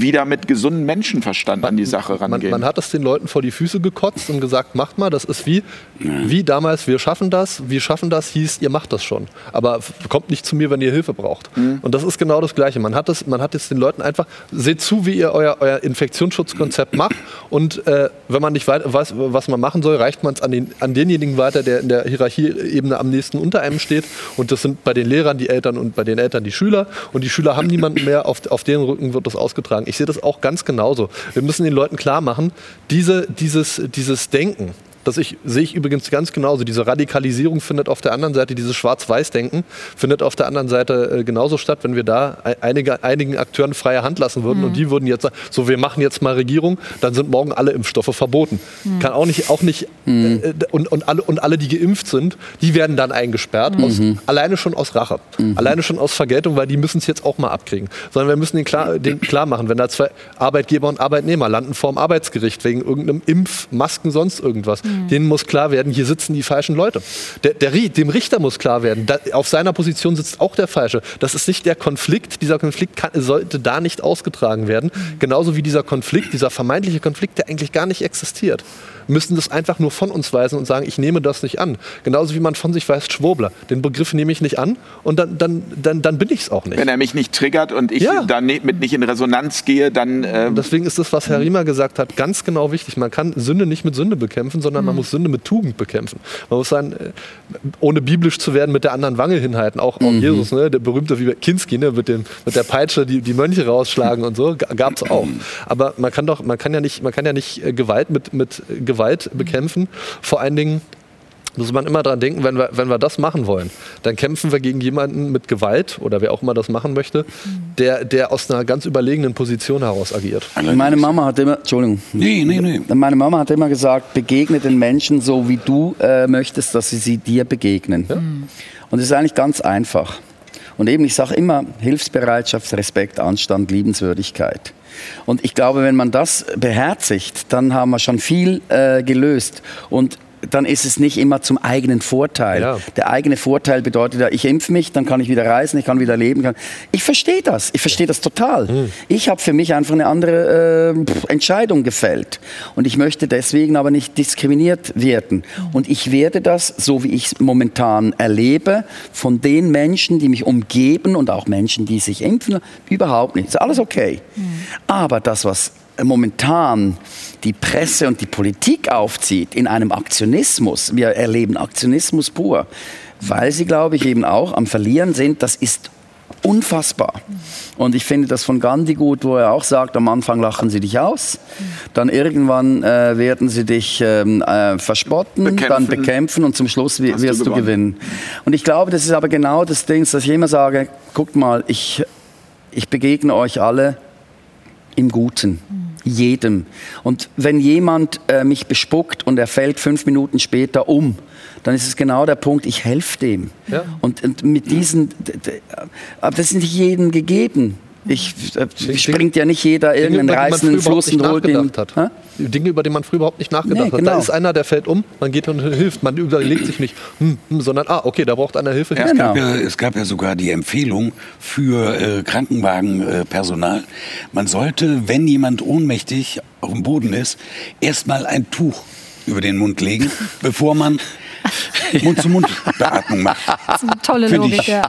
wieder mit gesundem Menschenverstand an die Sache Man, rangehen? man hat es den Leuten vor die Füße gekotzt und gesagt, macht mal, das ist wie, wie damals, wir schaffen das, wir schaffen das, hieß, ihr macht das schon. Aber kommt nicht zu mir, wenn ihr Hilfe braucht. Und das ist genau das Gleiche. Man hat, es, man hat es den Leuten einfach, seht zu, wie ihr euer, euer Infektionsschutzkonzept macht und äh, wenn man nicht weit, weiß, was man machen soll, reicht man es an, den, an denjenigen weiter, der in der Hierarchieebene am nächsten unter einem steht und das sind bei den Lehrern die Eltern und bei den Eltern die Schüler und die Schüler haben niemanden mehr, auf, auf deren Rücken wird das ausgetragen. Ich sehe das auch ganz genauso. Wir müssen den Leuten klar machen, diese, dieses, dieses Denken, das ich, sehe ich übrigens ganz genauso. Diese Radikalisierung findet auf der anderen Seite, dieses Schwarz-Weiß-Denken findet auf der anderen Seite äh, genauso statt, wenn wir da ei- einige, einigen Akteuren freie Hand lassen würden und die würden jetzt sagen, so wir machen jetzt mal Regierung, dann sind morgen alle Impfstoffe verboten. Kann auch nicht, auch nicht äh, und, und, alle, und alle, die geimpft sind, die werden dann eingesperrt, aus, alleine schon aus Rache, alleine schon aus Vergeltung, weil die müssen es jetzt auch mal abkriegen. Sondern wir müssen den klar, den klar machen, wenn da zwei Arbeitgeber und Arbeitnehmer landen vorm Arbeitsgericht wegen irgendeinem Impf, Masken, sonst irgendwas, denen muss klar werden, hier sitzen die falschen Leute. Der, der, dem Richter muss klar werden, da, auf seiner Position sitzt auch der Falsche. Das ist nicht der Konflikt, dieser Konflikt kann, sollte da nicht ausgetragen werden. Genauso wie dieser Konflikt, dieser vermeintliche Konflikt, der eigentlich gar nicht existiert. Wir müssen das einfach nur von uns weisen und sagen, ich nehme das nicht an. Genauso wie man von sich weist, Schwurbler. Den Begriff nehme ich nicht an und dann, dann, dann, dann bin ich es auch nicht. Wenn er mich nicht triggert und ich Ja. damit nicht in Resonanz gehe, dann äh, Und deswegen ist das, was Herr Riemer gesagt hat, ganz genau wichtig. Man kann Sünde nicht mit Sünde bekämpfen, sondern man muss Sünde mit Tugend bekämpfen. Man muss sagen, äh, ohne biblisch zu werden, mit der anderen Wange hinhalten. Auch, auch Jesus, ne, der berühmte wie Kinski, ne, mit, dem, mit der Peitsche die, die Mönche rausschlagen und so, gab es auch. Aber man kann doch, man kann ja nicht, man kann ja nicht äh, Gewalt mit, mit Gewalt bekämpfen. Vor allen Dingen muss man immer dran denken, wenn wir, wenn wir das machen wollen, dann kämpfen wir gegen jemanden mit Gewalt oder wer auch immer das machen möchte, der, der aus einer ganz überlegenen Position heraus agiert. Meine Mama hat immer, Entschuldigung, Nee, nee, nee. meine Mama hat immer gesagt, begegne den Menschen so, wie du äh, möchtest, dass sie, sie dir begegnen. Und es ist eigentlich ganz einfach. Und eben, ich sage immer, Hilfsbereitschaft, Respekt, Anstand, Liebenswürdigkeit. Und ich glaube, wenn man das beherzigt, dann haben wir schon viel äh, gelöst. Und dann ist es nicht immer zum eigenen Vorteil. Ja. Der eigene Vorteil bedeutet ja, ich impfe mich, dann kann ich wieder reisen, ich kann wieder leben. Kann. Ich verstehe das, ich verstehe das total. Ich habe für mich einfach eine andere äh, Entscheidung gefällt. Und ich möchte deswegen aber nicht diskriminiert werden. Und ich werde das, so wie ich es momentan erlebe, von den Menschen, die mich umgeben und auch Menschen, die sich impfen, überhaupt nicht. Ist alles okay. Aber das, was momentan die Presse und die Politik aufzieht in einem Aktionismus, wir erleben Aktionismus pur, weil sie, glaube ich, eben auch am Verlieren sind, das ist unfassbar. Und ich finde das von Gandhi gut, wo er auch sagt, am Anfang lachen sie dich aus, dann irgendwann äh, werden sie dich ähm, äh, verspotten, Bekämpfen. dann bekämpfen und zum Schluss wirst du du, gewinnen. Und ich glaube, das ist aber genau das Ding, dass ich immer sage, guckt mal, ich, ich begegne euch alle im Guten. Jedem. Und wenn jemand äh, mich bespuckt und er fällt fünf Minuten später um, dann ist es genau der Punkt, ich helfe dem. Ja. Und, und mit diesen, aber das ist nicht jedem gegeben. Ich, äh, Dinge- springt ja nicht jeder Dinge, irgendeinen über die man reißenden Fluss nicht und holt ihn. nachgedacht hat. Dinge, über die man früher überhaupt nicht nachgedacht Nee, hat. genau. Da ist einer, der fällt um, man geht und hilft. Man überlegt sich nicht, hm, hm, sondern, ah, okay, da braucht einer Hilfe. Es, Genau. gab ja, es gab ja sogar die Empfehlung für äh, Krankenwagenpersonal, man sollte, wenn jemand ohnmächtig auf dem Boden ist, erstmal ein Tuch über den Mund legen, bevor man Mund-zu-Mund-Beatmung macht. Das ist eine tolle Logik, ja.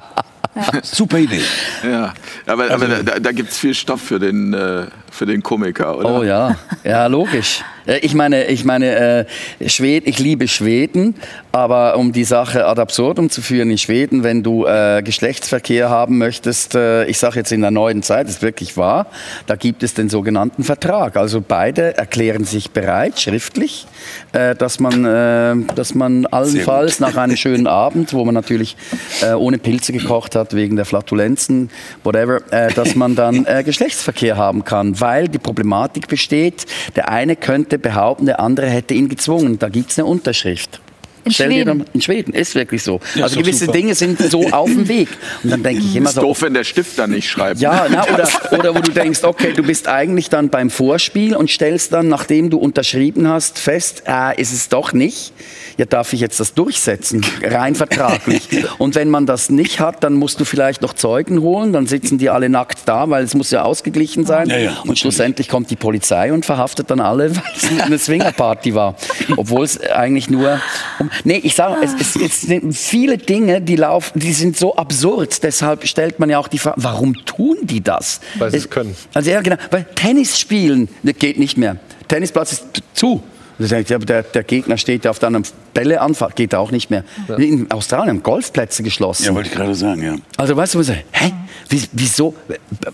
Super Idee. Ja, aber, aber da, da gibt es viel Stoff für den, äh, für den Komiker, oder? Oh ja, ja, logisch. Ich meine, ich meine, äh, Schweden, ich liebe Schweden, aber um die Sache ad absurdum zu führen in Schweden, wenn du äh, Geschlechtsverkehr haben möchtest, äh, ich sage jetzt in der neuen Zeit, ist wirklich wahr, da gibt es den sogenannten Vertrag. Also beide erklären sich bereit, schriftlich, äh, dass man, äh, dass man allenfalls nach einem schönen Abend, wo man natürlich äh, ohne Pilze gekocht hat wegen der Flatulenzen, whatever, äh, dass man dann äh, Geschlechtsverkehr haben kann, weil die Problematik besteht, der eine könnte behaupten, der andere hätte ihn gezwungen. Da gibt es eine Unterschrift. In Stell dir Schweden. dann- in Schweden ist wirklich so. Ja, also gewisse super. Dinge sind so auf dem Weg. Und dann denke ich immer Ist so, doof, wenn der Stift dann nicht schreibt. ja, na, oder, oder wo du denkst, okay, du bist eigentlich dann beim Vorspiel und stellst dann, nachdem du unterschrieben hast, fest, äh, ist es doch nicht. Ja, darf ich jetzt das durchsetzen? Rein vertraglich. Und wenn man das nicht hat, dann musst du vielleicht noch Zeugen holen, dann sitzen die alle nackt da, weil es muss ja ausgeglichen sein. Ja, ja, und natürlich. schlussendlich kommt die Polizei und verhaftet dann alle, weil es eine Swingerparty war. Obwohl es eigentlich nur um, nee, ich sage, es, es, es sind viele Dinge, die laufen, die sind so absurd. Deshalb stellt man ja auch die Frage, warum tun die das? Weil sie es können. Also ja, genau, weil Tennis spielen, das geht nicht mehr. Tennisplatz ist zu. Ja, aber der, der Gegner steht ja auf deinem Bälle anfahrt, geht auch nicht mehr. In Australien haben Golfplätze geschlossen. Ja, wollte ich gerade sagen, ja. Also weißt du, was ich- hä? Wie, wieso?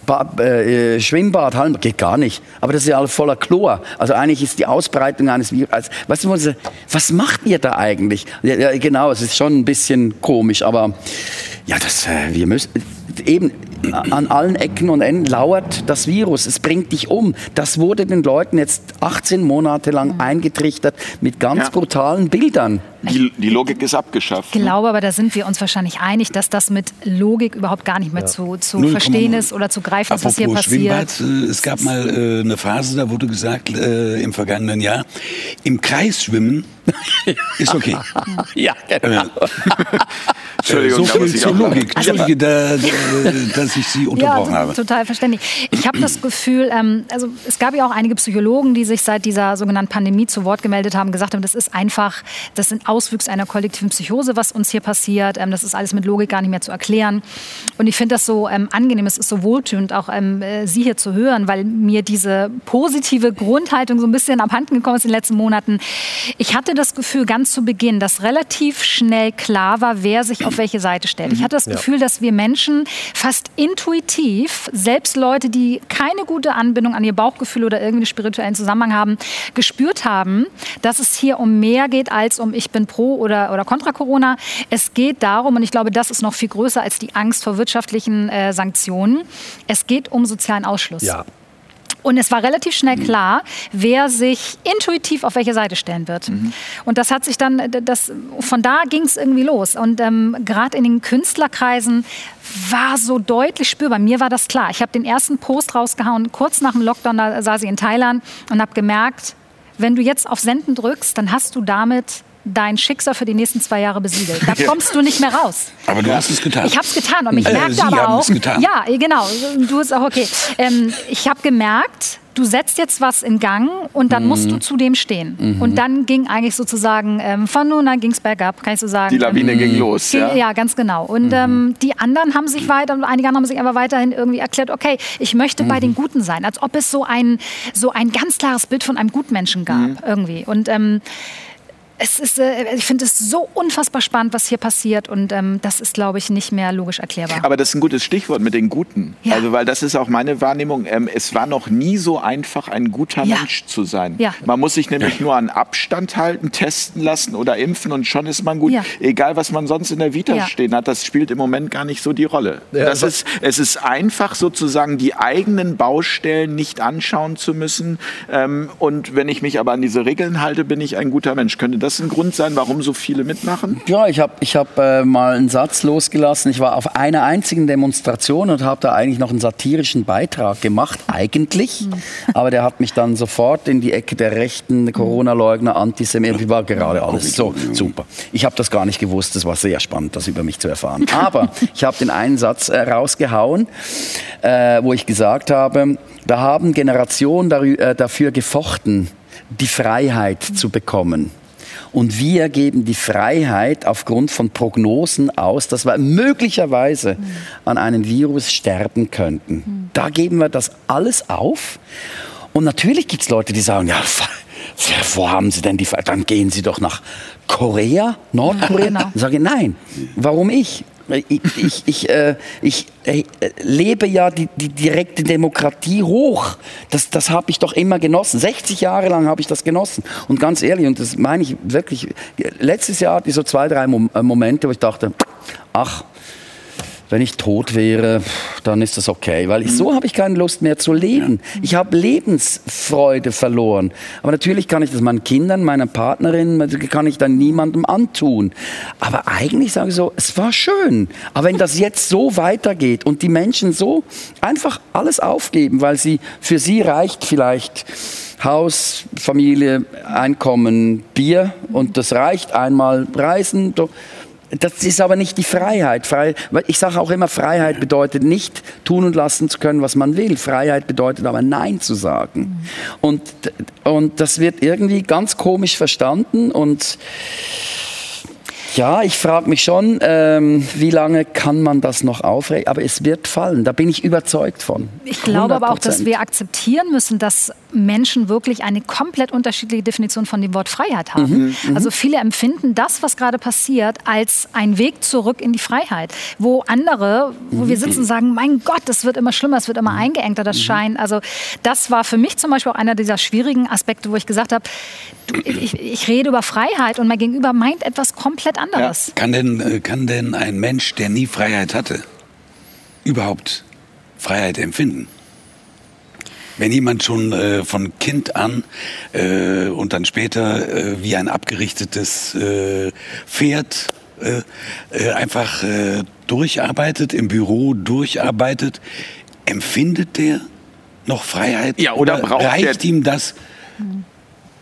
Ba, äh, Schwimmbad, Hallen, geht gar nicht. Aber das ist ja alles voller Chlor. Also eigentlich ist die Ausbreitung eines Virus. Weißt du, was, macht ihr da eigentlich? Ja, ja, genau, es ist schon ein bisschen komisch, aber ja, das, äh, wir müssen eben an allen Ecken und Enden lauert das Virus. Es bringt dich um. Das wurde den Leuten jetzt 18 Monate lang eingetrichtert mit ganz Ja. brutalen Bildern. Die, die Logik ist abgeschafft. Ich glaube, aber da sind wir uns wahrscheinlich einig, dass das mit Logik überhaupt gar nicht mehr zu, zu 0,0. verstehen ist oder zu greifen ist, was hier passiert. Schwimmbad, äh, es gab mal äh, eine Phase, da wurde gesagt, äh, im vergangenen Jahr, im Kreis schwimmen ist okay. Ja, genau. Entschuldigung, so viel zur. Logik. Entschuldige, da, da, dass ich Sie Ja, unterbrochen to- habe. total verständlich. Ich habe das Gefühl, ähm, also es gab ja auch einige Psychologen, die sich seit dieser sogenannten Pandemie zu Wort gemeldet haben, gesagt haben, das ist einfach, das sind Auswüchse einer kollektiven Psychose, was uns hier passiert. Ähm, das ist alles mit Logik gar nicht mehr zu erklären. Und ich finde das so ähm, angenehm, es ist so wohltuend, auch ähm, äh, Sie hier zu hören, weil mir diese positive Grundhaltung so ein bisschen abhanden gekommen ist in den letzten Monaten. Ich hatte das Gefühl ganz zu Beginn, dass relativ schnell klar war, wer sich auf welche Seite stellt. Ich hatte das Gefühl, dass wir Menschen fast intuitiv, selbst Leute, die keine gute Anbindung an ihr Bauchgefühl oder irgendwie einen spirituellen Zusammenhang haben, gespürt haben, dass es hier um mehr geht als um ich bin pro oder, oder kontra Corona. Es geht darum, und ich glaube, das ist noch viel größer als die Angst vor wirtschaftlichen äh, Sanktionen, es geht um sozialen Ausschluss. Ja. Und es war relativ schnell klar, wer sich intuitiv auf welche Seite stellen wird. Und das hat sich dann, das, von da ging es irgendwie los. Und ähm, gerade in den Künstlerkreisen war so deutlich spürbar. Mir war das klar. Ich habe den ersten Post rausgehauen, kurz nach dem Lockdown, da saß ich in Thailand und habe gemerkt, wenn du jetzt auf Senden drückst, dann hast du damit dein Schicksal für die nächsten zwei Jahre besiegelt. Da kommst du nicht mehr raus. Aber du hast es getan. Ich habe es getan und ich Äh, merkte Sie aber auch. es getan. Ja, genau. Du ist auch okay. Ähm, ich habe gemerkt, du setzt jetzt was in Gang und dann musst Mhm. du zu dem stehen. Und dann ging eigentlich sozusagen ähm, von nun an ging es bergab, kann ich so sagen. Die Lawine Ähm, ging los. Ging, Ja? ja. ganz genau. Und ähm, die anderen haben sich weiter, einige andere haben sich aber weiterhin irgendwie erklärt, okay, ich möchte bei den Guten sein, als ob es so ein, so ein ganz klares Bild von einem Gutmenschen gab irgendwie. Und ähm, es ist, äh, ich finde es so unfassbar spannend, was hier passiert und ähm, das ist, glaube ich, nicht mehr logisch erklärbar. Aber das ist ein gutes Stichwort mit den Guten. Ja. Also, weil das ist auch meine Wahrnehmung. Ähm, es war noch nie so einfach, ein guter Ja. Mensch zu sein. Ja. Man muss sich nämlich nur an Abstand halten, testen lassen oder impfen und schon ist man gut. Ja. Egal, was man sonst in der Vita Ja. stehen hat, das spielt im Moment gar nicht so die Rolle. Ja, das ist, es ist einfach sozusagen die eigenen Baustellen nicht anschauen zu müssen. Ähm, und wenn ich mich aber an diese Regeln halte, bin ich ein guter Mensch. Könnte das ein Grund sein, warum so viele mitmachen? Ja, ich habe ich hab, äh, mal einen Satz losgelassen. Ich war auf einer einzigen Demonstration und habe da eigentlich noch einen satirischen Beitrag gemacht, eigentlich. Aber der hat mich dann sofort in die Ecke der rechten Corona-Leugner, Antisemiten, war gerade alles so super. Ich habe das gar nicht gewusst, das war sehr spannend, das über mich zu erfahren. Aber ich habe den einen Satz äh, rausgehauen, äh, wo ich gesagt habe, da haben Generationen äh, dafür gefochten, die Freiheit zu bekommen. Und wir geben die Freiheit aufgrund von Prognosen aus, dass wir möglicherweise an einem Virus sterben könnten. Da geben wir das alles auf. Und natürlich gibt es Leute, die sagen, ja, wo haben Sie denn die Freiheit? Dann gehen Sie doch nach Korea, Nordkorea. genau. Dann sage ich, nein, warum ich? Ich, ich, ich, äh, ich äh, lebe ja die, die direkte Demokratie hoch. Das, das habe ich doch immer genossen. 60 Jahre lang habe ich das genossen. Und ganz ehrlich, und das meine ich wirklich, letztes Jahr hatte ich so zwei, drei äh, Momente, wo ich dachte, ach, wenn ich tot wäre, dann ist das okay, weil ich, so habe ich keine Lust mehr zu leben. Ich habe Lebensfreude verloren. Aber natürlich kann ich das meinen Kindern, meiner Partnerin, kann ich dann niemandem antun. Aber eigentlich sage ich so, es war schön. Aber wenn das jetzt so weitergeht und die Menschen so einfach alles aufgeben, weil sie für sie reicht vielleicht Haus, Familie, Einkommen, Bier und das reicht einmal reisen. Das ist aber nicht die Freiheit. Frei, ich sage auch immer, Freiheit bedeutet nicht tun und lassen zu können, was man will. Freiheit bedeutet aber Nein zu sagen. Und, und das wird irgendwie ganz komisch verstanden und ja, ich frage mich schon, ähm, wie lange kann man das noch aufregen? Aber es wird fallen, da bin ich überzeugt von. Ich glaube aber auch, dass 100%. wir akzeptieren müssen, dass Menschen wirklich eine komplett unterschiedliche Definition von dem Wort Freiheit haben. Also viele empfinden das, was gerade passiert, als ein Weg zurück in die Freiheit. Wo andere, wo wir sitzen und sagen, mein Gott, das wird immer schlimmer, es wird immer eingeengter, das Schein. Also das war für mich zum Beispiel auch einer dieser schwierigen Aspekte, wo ich gesagt habe, du, ich, ich rede über Freiheit und mein Gegenüber meint etwas komplett anderes. Kann denn, äh, kann denn ein Mensch, der nie Freiheit hatte, überhaupt Freiheit empfinden? Wenn jemand schon äh, von Kind an äh, und dann später äh, wie ein abgerichtetes äh, Pferd äh, äh, einfach durcharbeitet, im Büro durcharbeitet, empfindet der noch Freiheit? Ja, oder braucht reicht ihm das?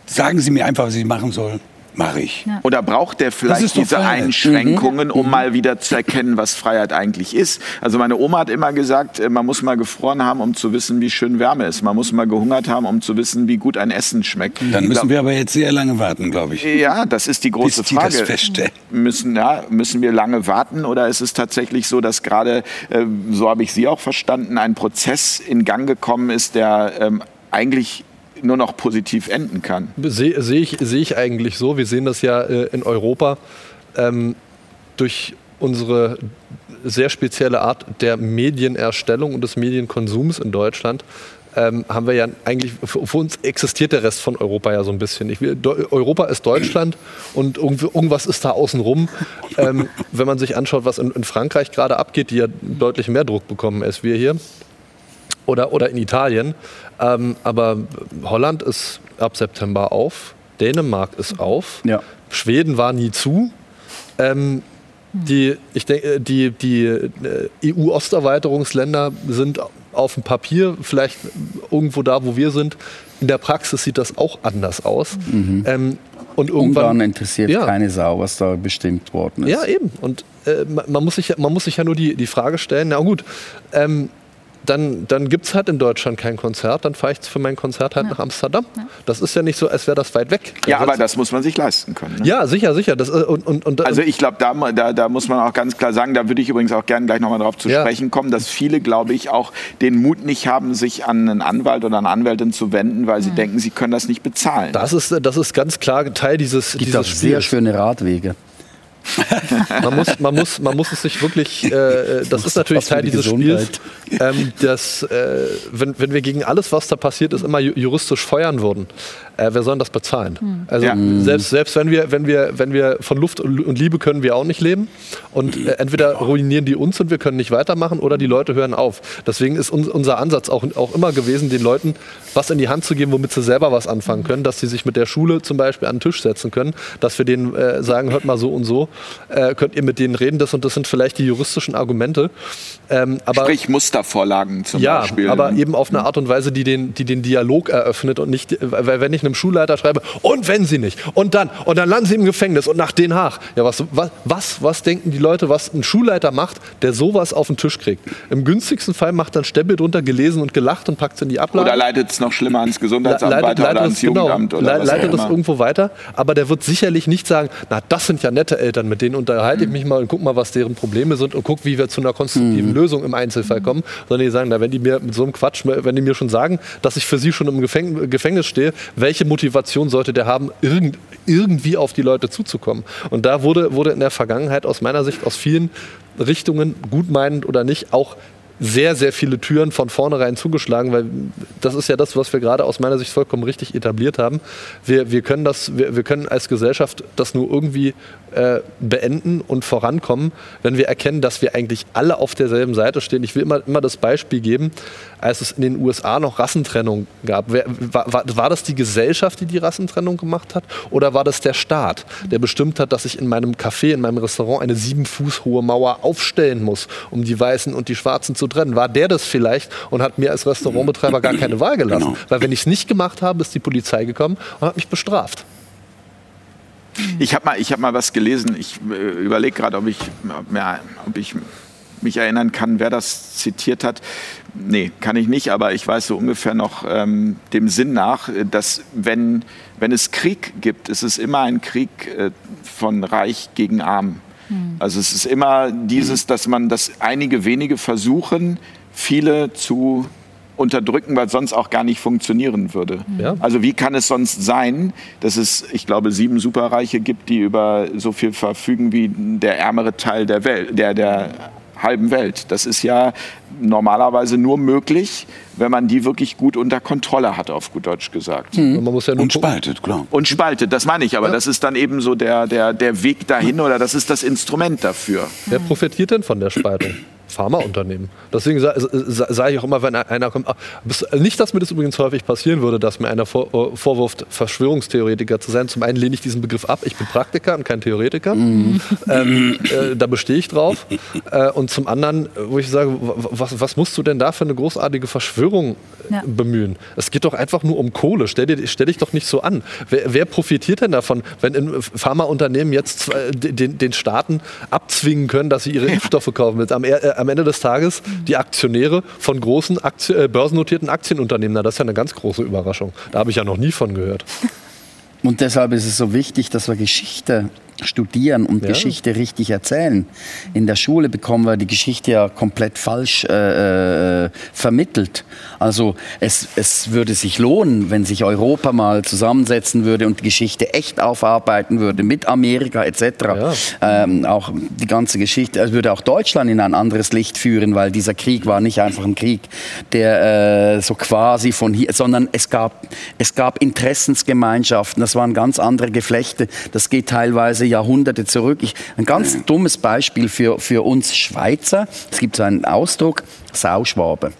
Sagen Sie mir einfach, was ich machen soll. Mache ich. Oder braucht der Das vielleicht diese Freiheit. Einschränkungen, um mal wieder zu erkennen, was Freiheit eigentlich ist? Also meine Oma hat immer gesagt, äh, man muss mal gefroren haben, um zu wissen, wie schön Wärme ist. Man muss mal gehungert haben, um zu wissen, wie gut ein Essen schmeckt. Dann müssen glaub- wir aber jetzt sehr lange warten, glaube ich. ja, das ist die große Bis die das Frage. feststellen. Müssen, ja, müssen wir lange warten oder ist es tatsächlich so, dass gerade, äh, so habe ich Sie auch verstanden, ein Prozess in Gang gekommen ist, der ähm, eigentlich nur noch positiv enden kann? Sehe seh ich, seh ich eigentlich so. Wir sehen das ja äh, in Europa ähm, durch unsere sehr spezielle Art der Medienerstellung und des Medienkonsums in Deutschland. Ähm, haben wir ja eigentlich, für, für uns existiert der Rest von Europa ja so ein bisschen. Ich Europa ist Deutschland und irgendwas ist da außenrum. Ähm, wenn man sich anschaut, was in, in Frankreich gerade abgeht, die ja deutlich mehr Druck bekommen als wir hier, oder, oder in Italien. Ähm, aber Holland ist ab September auf, Dänemark ist auf, Ja. Schweden war nie zu. Ähm, die, ich denke, die, die äh, EU-Osterweiterungsländer sind auf dem Papier vielleicht irgendwo da, wo wir sind. In der Praxis sieht das auch anders aus. Ähm, Und Ungarn interessiert ja. keine Sau, was da bestimmt worden ist. Ja, eben. Und äh, man, muss sich, man muss sich ja nur die, die Frage stellen, na gut, ähm, dann, dann gibt es halt in Deutschland kein Konzert, dann fahre ich für mein Konzert halt ja. nach Amsterdam. Ja. Das ist ja nicht so, als wäre das weit weg. Ja, aber das muss man sich leisten können. Ne? Ja, sicher, sicher. Das, und, und, und, also ich glaube, da, da, da muss man auch ganz klar sagen, da würde ich übrigens auch gerne gleich nochmal drauf zu ja. sprechen kommen, dass viele, glaube ich, auch den Mut nicht haben, sich an einen Anwalt oder eine Anwältin zu wenden, weil sie mhm. denken, sie können das nicht bezahlen. Das ist, das ist ganz klar Teil dieses, es gibt dieses auch sehr schöne Radwege man, muss, man, muss, man muss es sich wirklich, äh, das ist natürlich Teil dieses Gesundheit. Spiels, ähm, dass, äh, wenn, wenn wir gegen alles, was da passiert ist, immer juristisch feuern würden, äh, wer soll das bezahlen? Mhm. Also ja. selbst, selbst wenn, wir, wenn, wir, wenn wir von Luft und Liebe können wir auch nicht leben und äh, entweder ruinieren die uns und wir können nicht weitermachen oder die Leute hören auf. Deswegen ist uns, unser Ansatz auch, auch immer gewesen, den Leuten was in die Hand zu geben, womit sie selber was anfangen können, dass sie sich mit der Schule zum Beispiel an den Tisch setzen können, dass wir denen äh, sagen, hört mal so und so äh, könnt ihr mit denen reden, das und das sind vielleicht die juristischen Argumente. Ähm, aber, Sprich Mustervorlagen zum ja, Beispiel. Ja, aber eben auf eine Art und Weise, die den, die den Dialog eröffnet und nicht, weil wenn ich einem Schulleiter schreibe, und wenn sie nicht, und dann, und dann landen sie im Gefängnis und nach Den Haag. Ja, was, was, was denken die Leute, was ein Schulleiter macht, der sowas auf den Tisch kriegt? Im günstigsten Fall macht dann Stempel drunter gelesen und gelacht und packt es in die Ablage. Oder leitet es noch schlimmer ans Gesundheitsamt leitet, weiter leitet oder ans genau, Jugendamt oder le Leitet das irgendwo weiter, aber der wird sicherlich nicht sagen, na, das sind ja nette Eltern, mit denen unterhalte ich mich mal und guck mal, was deren Probleme sind und guck, wie wir zu einer konstruktiven mhm. Lösung im Einzelfall kommen, sondern die sagen, na, wenn die mir mit so einem Quatsch, wenn die mir schon sagen, dass ich für sie schon im Gefäng Gefängnis stehe, welche Motivation sollte der haben, irgend, irgendwie auf die Leute zuzukommen? Und da wurde, wurde in der Vergangenheit aus meiner Sicht aus vielen Richtungen, gutmeinend oder nicht, auch sehr, sehr viele Türen von vornherein zugeschlagen, weil das ist ja das, was wir gerade aus meiner Sicht vollkommen richtig etabliert haben. Wir, wir, können, das, wir, wir können als Gesellschaft das nur irgendwie äh, beenden und vorankommen, wenn wir erkennen, dass wir eigentlich alle auf derselben Seite stehen. Ich will immer, immer das Beispiel geben, als es in den USA noch Rassentrennung gab. Wer, war, war das die Gesellschaft, die die Rassentrennung gemacht hat? Oder war das der Staat, der bestimmt hat, dass ich in meinem Café, in meinem Restaurant eine sieben Fuß hohe Mauer aufstellen muss, um die Weißen und die Schwarzen zu trennen? War der das vielleicht und hat mir als Restaurantbetreiber gar keine Wahl gelassen? Genau. Weil wenn ich es nicht gemacht habe, ist die Polizei gekommen und hat mich bestraft. Ich habe mal, hab mal was gelesen. Ich äh, überlege gerade, ob ich, ob ich mich erinnern kann, wer das zitiert hat. Nee, kann ich nicht, aber ich weiß so ungefähr noch ähm, dem Sinn nach, dass wenn, wenn es Krieg gibt, ist es immer ein Krieg äh, von Reich gegen Arm. Mhm. Also es ist immer dieses, dass man, dass einige wenige versuchen, viele zu unterdrücken, weil sonst auch gar nicht funktionieren würde. Ja. Also wie kann es sonst sein, dass es, ich glaube, sieben Superreiche gibt, die über so viel verfügen wie der ärmere Teil der Welt, der, der halben Welt. Das ist ja normalerweise nur möglich, wenn man die wirklich gut unter Kontrolle hat, auf gut Deutsch gesagt. Mhm. Ja und spaltet, klar. Und spaltet, das meine ich. Aber ja. das ist dann eben so der, der, der Weg dahin oder das ist das Instrument dafür. Wer profitiert denn von der Spaltung? Pharmaunternehmen. Deswegen sage ich auch immer, wenn einer kommt, ah, nicht, dass mir das übrigens häufig passieren würde, dass mir einer vor, äh, vorwirft, Verschwörungstheoretiker zu sein. Zum einen lehne ich diesen Begriff ab, ich bin Praktiker und kein Theoretiker. Mhm. Ähm, äh, da bestehe ich drauf. Äh, und zum anderen, wo ich sage, was, was, musst du denn da für eine großartige Verschwörung ja. bemühen? Es geht doch einfach nur um Kohle. Stell, dir, stell dich doch nicht so an. Wer, wer profitiert denn davon, wenn in Pharmaunternehmen jetzt den, den Staaten abzwingen können, dass sie ihre Impfstoffe kaufen? Am, äh, am Ende des Tages die Aktionäre von großen Aktien, äh, börsennotierten Aktienunternehmen. Na, das ist ja eine ganz große Überraschung. Da habe ich ja noch nie von gehört. Und deshalb ist es so wichtig, dass wir Geschichte studieren und ja. Geschichte richtig erzählen. In der Schule bekommen wir die Geschichte ja komplett falsch äh, äh, vermittelt. Also es, es würde sich lohnen, wenn sich Europa mal zusammensetzen würde und die Geschichte echt aufarbeiten würde mit Amerika etc. Ja. Ähm, auch die ganze Geschichte, es würde auch Deutschland in ein anderes Licht führen, weil dieser Krieg war nicht einfach ein Krieg, der äh, so quasi von hier, sondern es gab, es gab Interessensgemeinschaften, das waren ganz andere Geflechte. Das geht teilweise Jahrhunderte zurück. Ich, ein ganz dummes Beispiel für, für uns Schweizer. Es gibt so einen Ausdruck, Sauschwabe.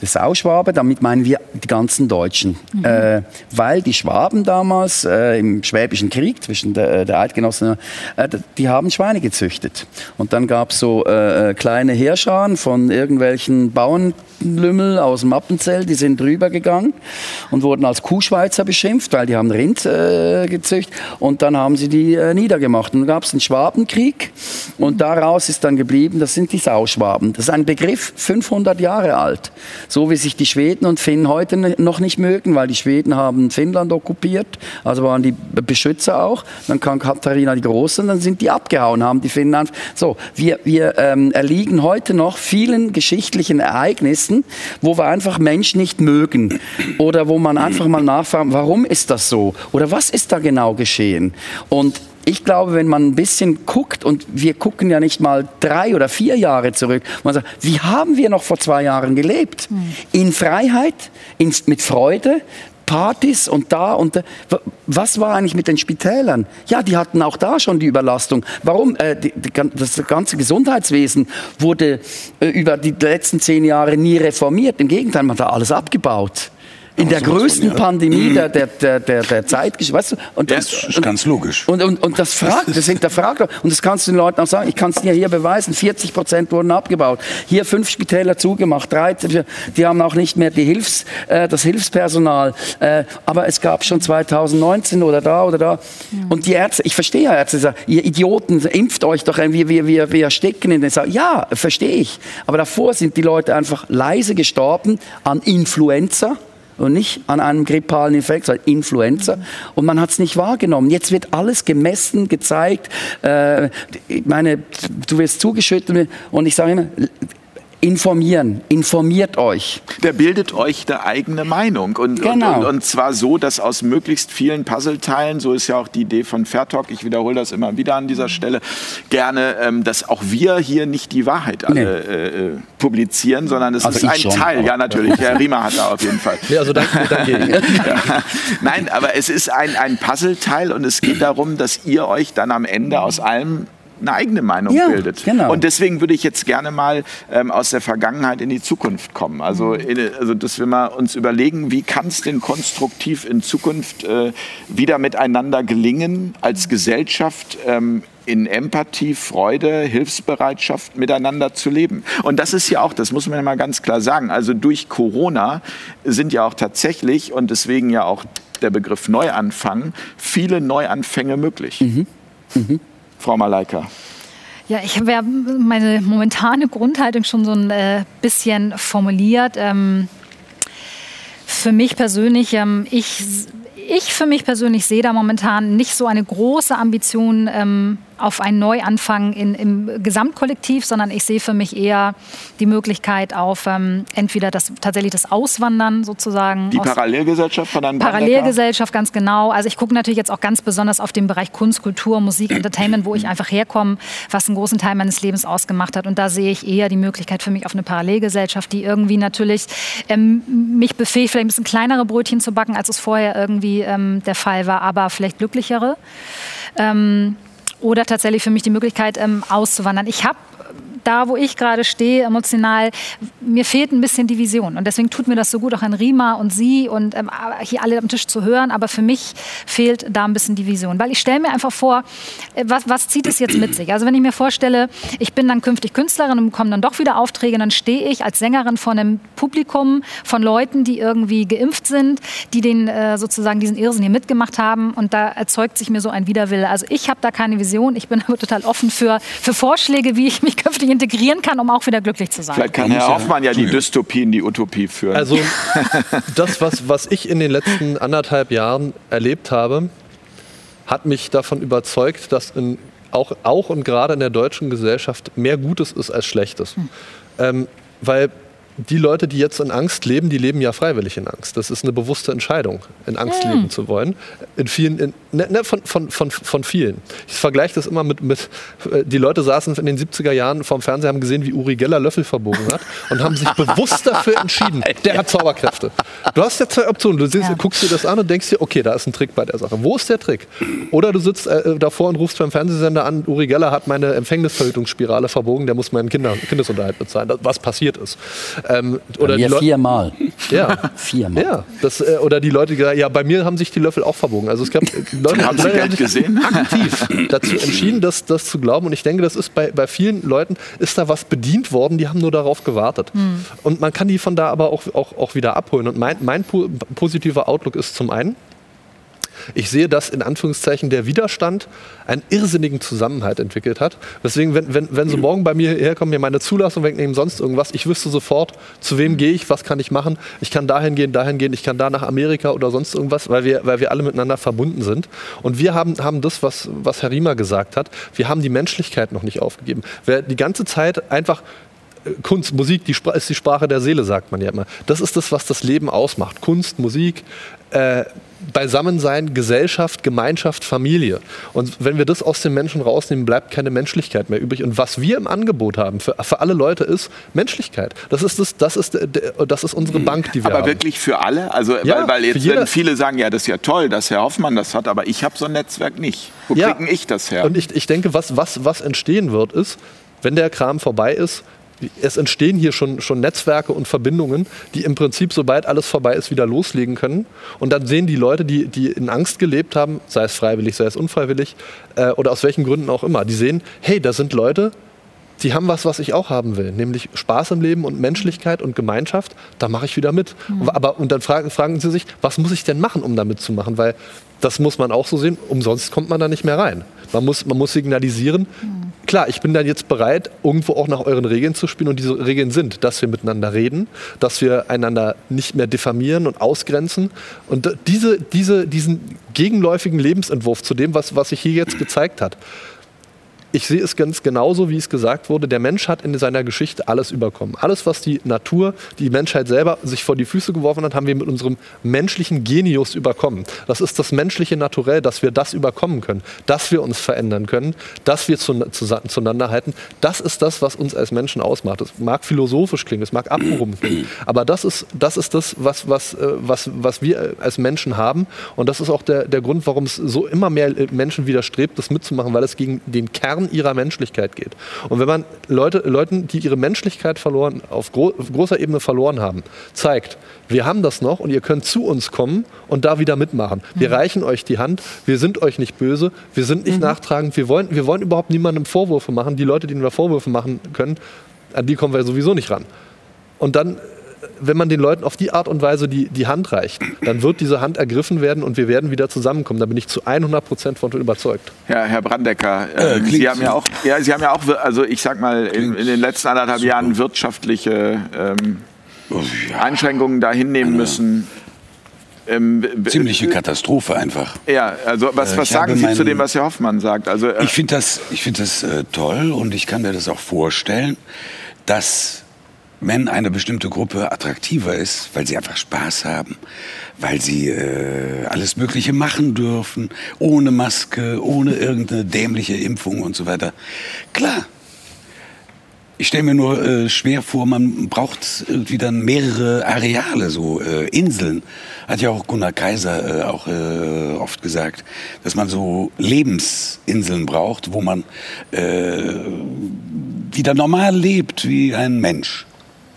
Der Sauschwabe, damit meinen wir die ganzen Deutschen. Mhm. Äh, weil die Schwaben damals äh, im Schwäbischen Krieg zwischen der, der Eidgenossen, äh, die haben Schweine gezüchtet. Und dann gab es so äh, kleine Heerscharen von irgendwelchen Bauernlümmel aus dem Appenzell, die sind drüber gegangen und wurden als Kuhschweizer beschimpft, weil die haben Rind äh, gezüchtet. Und dann haben sie die äh, niedergemacht. Und dann gab es einen Schwabenkrieg und daraus ist dann geblieben, das sind die Sauschwaben. Das ist ein Begriff 500 Jahre alt. So wie sich die Schweden und Finnen heute noch nicht mögen, weil die Schweden haben Finnland okkupiert, also waren die Beschützer auch. Dann kam Katharina die Große und dann sind die abgehauen, haben die Finnen. So, wir, wir ähm, erliegen heute noch vielen geschichtlichen Ereignissen, wo wir einfach Menschen nicht mögen oder wo man einfach mal nachfragt, warum ist das so oder was ist da genau geschehen? Und ich glaube, wenn man ein bisschen guckt, und wir gucken ja nicht mal drei oder vier Jahre zurück, man sagt, wie haben wir noch vor zwei Jahren gelebt? Mhm. In Freiheit, in, mit Freude, Partys und da und da. Was war eigentlich mit den Spitälern? Ja, die hatten auch da schon die Überlastung. Warum? Äh, die, die, das ganze Gesundheitswesen wurde äh, über die letzten zehn Jahre nie reformiert. Im Gegenteil, man hat da alles abgebaut in der größten Pandemie der, der, der, der, der Zeit, weißt du? Und das, ja, ist ganz logisch. Und, und, und das fragt, das hinterfragt und das kannst du den Leuten auch sagen, ich kann es dir hier beweisen, 40 Prozent wurden abgebaut, hier fünf Spitäler zugemacht, 13, die haben auch nicht mehr die Hilfs, äh, das Hilfspersonal, äh, aber es gab schon 2019 oder da oder da. Und die Ärzte, ich verstehe ja Ärzte, sagen, ihr Idioten, impft euch doch, wir, wir, wir, wir stecken in den Sa Ja, verstehe ich, aber davor sind die Leute einfach leise gestorben an Influenza, und nicht an einem grippalen Infekt, sondern Influenza. Und man hat es nicht wahrgenommen. Jetzt wird alles gemessen, gezeigt. Äh, ich meine, du wirst zugeschüttet und ich sage immer, informieren, informiert euch. Der bildet euch eine eigene Meinung und, genau. und, und, und, zwar so, dass aus möglichst vielen Puzzleteilen, so ist ja auch die Idee von Fairtalk, ich wiederhole das immer wieder an dieser Stelle, gerne, ähm, dass auch wir hier nicht die Wahrheit alle nee. äh, publizieren, sondern es also ist ein Teil, ja natürlich, Herr Riemer hat da auf jeden Fall. Ja, also danke, danke. ja. Nein, aber es ist ein, ein Puzzleteil und es geht darum, dass ihr euch dann am Ende aus allem eine eigene Meinung ja, bildet. Genau. Und deswegen würde ich jetzt gerne mal ähm, aus der Vergangenheit in die Zukunft kommen. Also, in, also dass wir mal uns überlegen, wie kann es denn konstruktiv in Zukunft äh, wieder miteinander gelingen, als Gesellschaft ähm, in Empathie, Freude, Hilfsbereitschaft miteinander zu leben. Und das ist ja auch, das muss man ja mal ganz klar sagen, also durch Corona sind ja auch tatsächlich und deswegen ja auch der Begriff Neuanfang, viele Neuanfänge möglich. Mhm. Mhm. Frau Malaika? Ja, ich habe ja meine momentane Grundhaltung schon so ein äh, bisschen formuliert. Ähm, für mich persönlich, ähm, ich, ich für mich persönlich sehe da momentan nicht so eine große Ambition, ähm, auf einen Neuanfang in, im Gesamtkollektiv, sondern ich sehe für mich eher die Möglichkeit auf ähm, entweder das tatsächlich das Auswandern sozusagen. Die Parallelgesellschaft von einem Parallelgesellschaft, ganz genau. Also ich gucke natürlich jetzt auch ganz besonders auf den Bereich Kunst, Kultur, Musik, Entertainment, wo ich einfach herkomme, was einen großen Teil meines Lebens ausgemacht hat. Und da sehe ich eher die Möglichkeit für mich auf eine Parallelgesellschaft, die irgendwie natürlich ähm, mich befähigt, vielleicht ein bisschen kleinere Brötchen zu backen, als es vorher irgendwie ähm, der Fall war, aber vielleicht glücklichere. Ähm, oder tatsächlich für mich die Möglichkeit ähm, auszuwandern. Ich habe da, wo ich gerade stehe, emotional, mir fehlt ein bisschen die Vision. Und deswegen tut mir das so gut, auch an Rima und Sie und ähm, hier alle am Tisch zu hören. Aber für mich fehlt da ein bisschen die Vision. Weil ich stelle mir einfach vor, äh, was, was zieht es jetzt mit sich? Also wenn ich mir vorstelle, ich bin dann künftig Künstlerin und bekomme dann doch wieder Aufträge, dann stehe ich als Sängerin vor einem Publikum von Leuten, die irgendwie geimpft sind, die den äh, sozusagen diesen Irrsinn hier mitgemacht haben. Und da erzeugt sich mir so ein Widerwille. Also ich habe da keine Vision. Ich bin aber total offen für, für Vorschläge, wie ich mich künftig integrieren kann, um auch wieder glücklich zu sein. Vielleicht kann Herr Hoffmann ja die Dystopie in die Utopie führen. Also das, was, was ich in den letzten anderthalb Jahren erlebt habe, hat mich davon überzeugt, dass in, auch, auch und gerade in der deutschen Gesellschaft mehr Gutes ist als Schlechtes. Hm. Ähm, weil die Leute, die jetzt in Angst leben, die leben ja freiwillig in Angst. Das ist eine bewusste Entscheidung, in Angst Hm. leben zu wollen. In vielen, in, ne, ne, von, von, von, von vielen. Ich vergleiche das immer mit, mit, äh, die Leute saßen in den 70er Jahren vorm Fernseher, haben gesehen, wie Uri Geller Löffel verbogen hat und haben sich bewusst dafür entschieden, der hat Zauberkräfte. Du hast ja zwei Optionen. Du siehst, Ja. guckst dir das an und denkst dir, okay, da ist ein Trick bei der Sache. Wo ist der Trick? Oder du sitzt äh, davor und rufst beim Fernsehsender an, Uri Geller hat meine Empfängnisverhütungsspirale verbogen, der muss meinen Kinder, Kindesunterhalt bezahlen, das, was passiert ist. Ähm, oder Bei mir viermal. Ja. Viermal. Ja, das, äh, oder die Leute, die gesagt, ja, bei mir haben sich die Löffel auch verbogen. Also es gab äh, Leute, Haben Sie Leute Geld sich gesehen? aktiv dazu entschieden, das, das zu glauben. Und ich denke, das ist bei, bei vielen Leuten, ist da was bedient worden, die haben nur darauf gewartet. Und man kann die von da aber auch, auch, auch wieder abholen. Und mein, mein po- positiver Outlook ist zum einen, ich sehe, dass in Anführungszeichen der Widerstand einen irrsinnigen Zusammenhalt entwickelt hat. Deswegen, wenn, wenn, wenn sie morgen bei mir herkommen, mir meine Zulassung wegnehmen, sonst irgendwas, ich wüsste sofort, zu wem gehe ich, was kann ich machen. Ich kann dahin gehen, dahin gehen, ich kann da nach Amerika oder sonst irgendwas, weil wir, weil wir alle miteinander verbunden sind. Und wir haben, haben das, was, was Herr Riemer gesagt hat, wir haben die Menschlichkeit noch nicht aufgegeben. Wer die ganze Zeit einfach Kunst, Musik die ist die Sprache der Seele, sagt man ja immer. Das ist das, was das Leben ausmacht. Kunst, Musik, äh, Beisammensein, Gesellschaft, Gemeinschaft, Familie. Und wenn wir das aus den Menschen rausnehmen, bleibt keine Menschlichkeit mehr übrig. Und was wir im Angebot haben für, für alle Leute ist Menschlichkeit. Das ist, das, das ist, der- das ist unsere Bank, die wir Aber haben. wirklich für alle? Also, Ja, weil, weil jetzt werden viele sagen, ja, das ist ja toll, dass Herr Hoffmann das hat, aber ich habe so ein Netzwerk nicht. Wo Ja. kriege ich das her? Und ich, ich denke, was, was, was entstehen wird, ist, wenn der Kram vorbei ist, es entstehen hier schon, schon Netzwerke und Verbindungen, die im Prinzip, sobald alles vorbei ist, wieder loslegen können. Und dann sehen die Leute, die, die in Angst gelebt haben, sei es freiwillig, sei es unfreiwillig äh, oder aus welchen Gründen auch immer, die sehen, hey, da sind Leute, die haben was, was ich auch haben will, nämlich Spaß im Leben und Menschlichkeit und Gemeinschaft. Da mache ich wieder mit. Aber und dann fragen, fragen sie sich, was muss ich denn machen, um da mitzumachen? Weil das muss man auch so sehen. Umsonst kommt man da nicht mehr rein. Man muss, man muss signalisieren. Klar, ich bin dann jetzt bereit, irgendwo auch nach euren Regeln zu spielen. Und diese Regeln sind, dass wir miteinander reden, dass wir einander nicht mehr diffamieren und ausgrenzen. Und diese, diese, diesen gegenläufigen Lebensentwurf zu dem, was, was sich hier jetzt gezeigt hat, ich sehe es ganz genauso, wie es gesagt wurde. Der Mensch hat in seiner Geschichte alles überkommen. Alles, was die Natur, die Menschheit selber sich vor die Füße geworfen hat, haben wir mit unserem menschlichen Genius überkommen. Das ist das menschliche Naturell, dass wir das überkommen können, dass wir uns verändern können, dass wir zu, zu, zueinander halten. Das ist das, was uns als Menschen ausmacht. Es mag philosophisch klingen, es mag abgehoben klingen, aber das ist das, ist das was, was, äh, was, was wir als Menschen haben. Und das ist auch der, der Grund, warum es so immer mehr Menschen widerstrebt, das mitzumachen, weil es gegen den Kern ihrer Menschlichkeit geht. Und wenn man Leute, Leuten, die ihre Menschlichkeit verloren, auf, gro auf großer Ebene verloren haben, zeigt, wir haben das noch und ihr könnt zu uns kommen und da wieder mitmachen. Wir reichen euch die Hand, wir sind euch nicht böse, wir sind nicht nachtragend, wir wollen, wir wollen überhaupt niemandem Vorwürfe machen. Die Leute, denen wir Vorwürfe machen können, an die kommen wir sowieso nicht ran. Und dann, wenn man den Leuten auf die Art und Weise die, die Hand reicht, dann wird diese Hand ergriffen werden und wir werden wieder zusammenkommen. Da bin ich zu 100 Prozent von überzeugt. Ja, Herr Brandecker, Äh, äh, klingt Sie haben ja so. auch, ja, Sie haben ja auch, also ich sag mal, in, in den letzten anderthalb super. Jahren wirtschaftliche ähm, Oh, ja, Einschränkungen da hinnehmen müssen. Ähm, b- b- ziemliche Katastrophe einfach. Ja, also was, Äh, was sagen Sie zu dem, was Herr Hoffmann sagt? Also äh, Ich finde das, ich find das äh, toll und ich kann mir das auch vorstellen, dass wenn eine bestimmte Gruppe attraktiver ist, weil sie einfach Spaß haben, weil sie äh, alles Mögliche machen dürfen, ohne Maske, ohne irgendeine dämliche Impfung und so weiter. Klar. Ich stelle mir nur äh, schwer vor, man braucht irgendwie dann mehrere Areale, so äh, Inseln. Hat ja auch Gunnar Kaiser äh, auch äh, oft gesagt, dass man so Lebensinseln braucht, wo man äh, wieder normal lebt wie ein Mensch.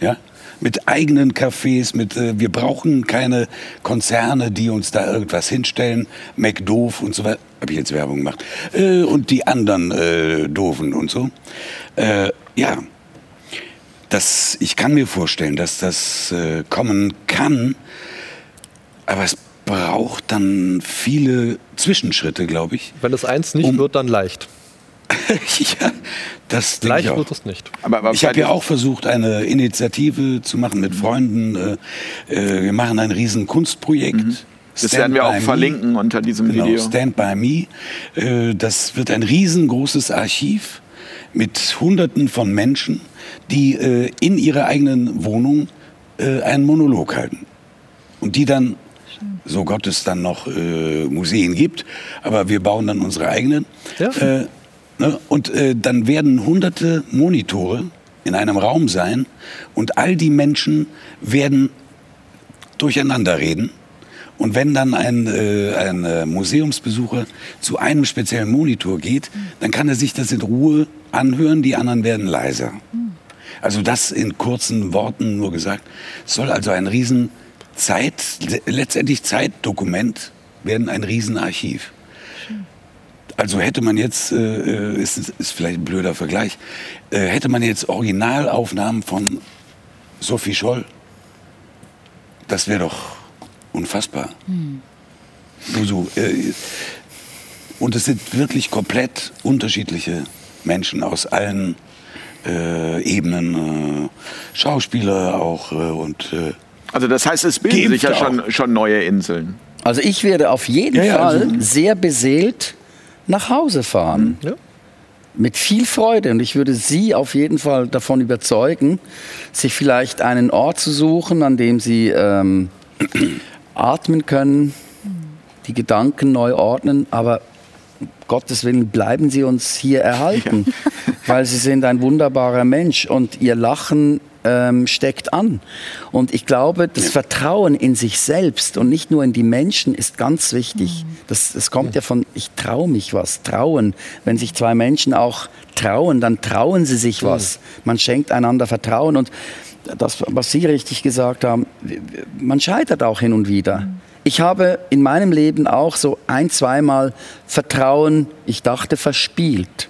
Ja? Mit eigenen Cafés, mit, äh, wir brauchen keine Konzerne, die uns da irgendwas hinstellen, McDoof und so weiter. Habe ich jetzt Werbung gemacht. Äh, und die anderen äh, Doofen und so. Äh, ja, das, ich kann mir vorstellen, dass das äh, kommen kann, aber es braucht dann viele Zwischenschritte, glaube ich. Wenn es eins nicht Um- wird, dann leicht. ja, das Leicht wird es nicht. aber, aber Ich habe ja auch versucht, eine Initiative zu machen mit Freunden. Äh, äh, wir machen ein riesen Kunstprojekt. Mhm. Das Stand werden wir auch Me. verlinken unter diesem Genau, Video. Stand by Me. Äh, das wird ein riesengroßes Archiv. mit Hunderten von Menschen, die äh, in ihrer eigenen Wohnung äh, einen Monolog halten. Und die dann, so Gott es dann noch äh, Museen gibt, aber wir bauen dann unsere eigenen. Ja. Ne? Und äh, dann werden hunderte Monitore in einem Raum sein und all die Menschen werden durcheinander reden. Und wenn dann ein, äh, ein äh, Museumsbesucher zu einem speziellen Monitor geht, dann kann er sich das in Ruhe anhören, die anderen werden leiser. Also das in kurzen Worten nur gesagt. Es soll also ein riesen Zeit, letztendlich Zeitdokument werden, ein Riesenarchiv. Also hätte man jetzt, äh, ist, ist vielleicht ein blöder Vergleich, äh, hätte man jetzt Originalaufnahmen von Sophie Scholl, das wäre doch unfassbar. Nur so, äh, und es sind wirklich komplett unterschiedliche Menschen aus allen äh, Ebenen, äh, Schauspieler auch äh, und äh, Also das heißt, es bilden sich ja schon, schon neue Inseln. Also ich werde auf jeden ja, Fall also- sehr beseelt nach Hause fahren. Ja. Mit viel Freude. Und ich würde Sie auf jeden Fall davon überzeugen, sich vielleicht einen Ort zu suchen, an dem Sie ähm, atmen können, die Gedanken neu ordnen, aber Gottes Willen bleiben Sie uns hier erhalten, weil Sie sind ein wunderbarer Mensch und Ihr Lachen ähm, steckt an. Und ich glaube, das Vertrauen in sich selbst und nicht nur in die Menschen ist ganz wichtig. Das, das kommt ja von, ich traue mich was, trauen. Wenn sich zwei Menschen auch trauen, dann trauen sie sich was. Man schenkt einander Vertrauen und das, was Sie richtig gesagt haben, man scheitert auch hin und wieder. Ich habe in meinem Leben auch so ein, zweimal Vertrauen, ich dachte, verspielt.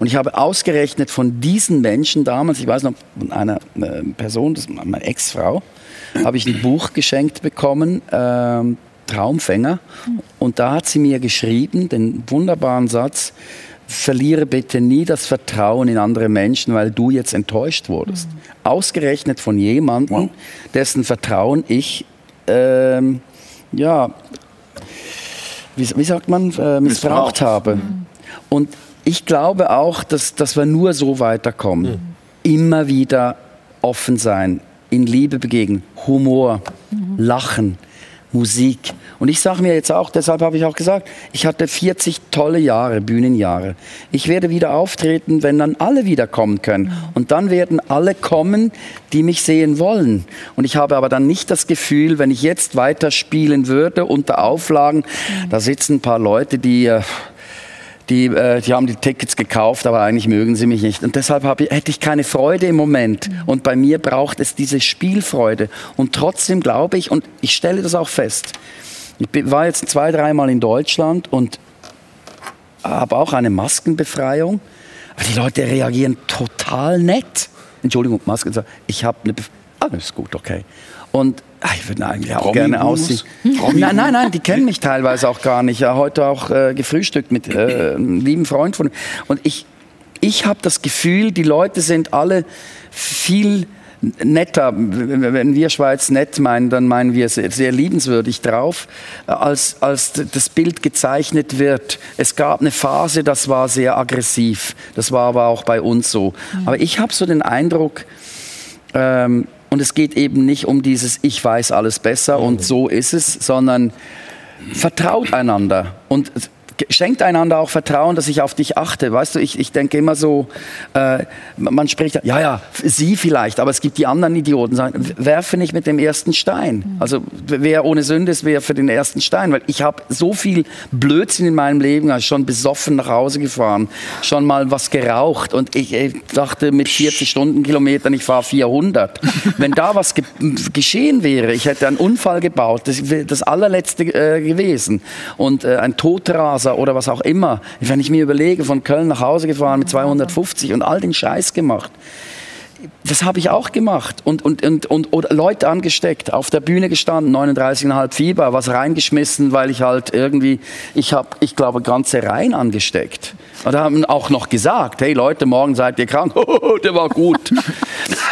Und ich habe ausgerechnet von diesen Menschen damals, ich weiß noch, von einer äh, Person, das war meine Ex-Frau, habe ich ein Buch geschenkt bekommen, ähm, Traumfänger. Und da hat sie mir geschrieben, den wunderbaren Satz, verliere bitte nie das Vertrauen in andere Menschen, weil du jetzt enttäuscht wurdest. Ausgerechnet von jemandem, Wow. dessen Vertrauen ich, ähm, ja, wie, wie sagt man, äh, missbraucht Missbraucht. habe. Und ich glaube auch, dass, dass wir nur so weiterkommen. Immer wieder offen sein, in Liebe begegnen, Humor, Lachen, Musik. Und ich sage mir jetzt auch, deshalb habe ich auch gesagt, ich hatte 40 tolle Jahre, Bühnenjahre. Ich werde wieder auftreten, wenn dann alle wiederkommen können. Und dann werden alle kommen, die mich sehen wollen. Und ich habe aber dann nicht das Gefühl, wenn ich jetzt weiterspielen würde unter Auflagen, da sitzen ein paar Leute, die... Äh, die, äh, die haben die Tickets gekauft, aber eigentlich mögen sie mich nicht. Und deshalb ich, hätte ich keine Freude im Moment. Und bei mir braucht es diese Spielfreude. Und trotzdem glaube ich, und ich stelle das auch fest, ich bin- war jetzt zwei, dreimal in Deutschland und habe auch eine Maskenbefreiung. Aber die Leute reagieren total nett. Entschuldigung, Masken. Ich habe eine. Bef alles gut, okay. Und ah, ich würde eigentlich auch gerne aussehen. Nein, nein, nein, die kennen mich teilweise auch gar nicht. Ja, heute auch äh, gefrühstückt mit äh, einem lieben Freund von. Und ich, ich habe das Gefühl, die Leute sind alle viel netter, wenn wir Schweiz nett meinen, dann meinen wir sehr, sehr liebenswürdig drauf, äh, als, als das Bild gezeichnet wird. Es gab eine Phase, das war sehr aggressiv. Das war aber auch bei uns so. Aber ich habe so den Eindruck, ähm, und es geht eben nicht um dieses Ich weiß alles besser und so ist es, sondern vertraut einander. Und schenkt einander auch Vertrauen, dass ich auf dich achte. Weißt du, ich, ich denke immer so, äh, man spricht, ja, ja, sie vielleicht, aber es gibt die anderen Idioten, sagen, werfe nicht mit dem ersten Stein. Also wer ohne Sünde ist, wer für den ersten Stein. Weil ich habe so viel Blödsinn in meinem Leben, also schon besoffen nach Hause gefahren, schon mal was geraucht und ich, äh, dachte mit 40 Stundenkilometern, ich fahre 400. Wenn da was ge geschehen wäre, ich hätte einen Unfall gebaut, das wäre das allerletzte äh, gewesen. Und äh, ein Totraser oder was auch immer. Wenn ich mir überlege, von Köln nach Hause gefahren mit 250 und all den Scheiß gemacht. Das habe ich auch gemacht und, und, und, und oder Leute angesteckt, auf der Bühne gestanden, 39,5 Fieber, was reingeschmissen, weil ich halt irgendwie, ich habe, ich glaube, ganze Reihen angesteckt. Und haben auch noch gesagt, hey Leute, morgen seid ihr krank. der war gut.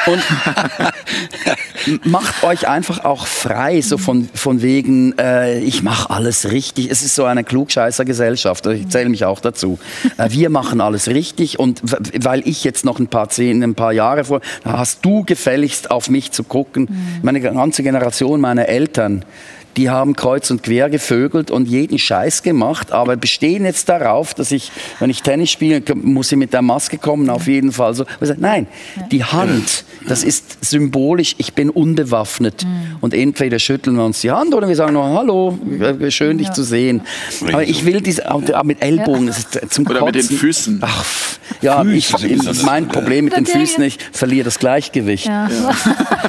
Und macht euch einfach auch frei, so von, von wegen, äh, ich mache alles richtig. Es ist so eine Klugscheißer-Gesellschaft, ich zähle mich auch dazu. Äh, wir machen alles richtig und weil ich jetzt noch ein paar zehn, ein paar Jahre vor, hast du gefälligst auf mich zu gucken. Meine ganze Generation, meine Eltern, die haben kreuz und quer gevögelt und jeden Scheiß gemacht, aber bestehen jetzt darauf, dass ich, wenn ich Tennis spiele, muss ich mit der Maske kommen, auf jeden Fall. So. Nein, die Hand, das ist symbolisch, ich bin unbewaffnet. Mhm. Und entweder schütteln wir uns die Hand oder wir sagen nur, hallo, schön dich ja. zu sehen. Aber ich will diese, mit Ellbogen, das ist zum Oder Kotzen. mit den Füßen. Ach, ja, ich, mein Problem mit den Füßen, ich verliere das Gleichgewicht. Ja.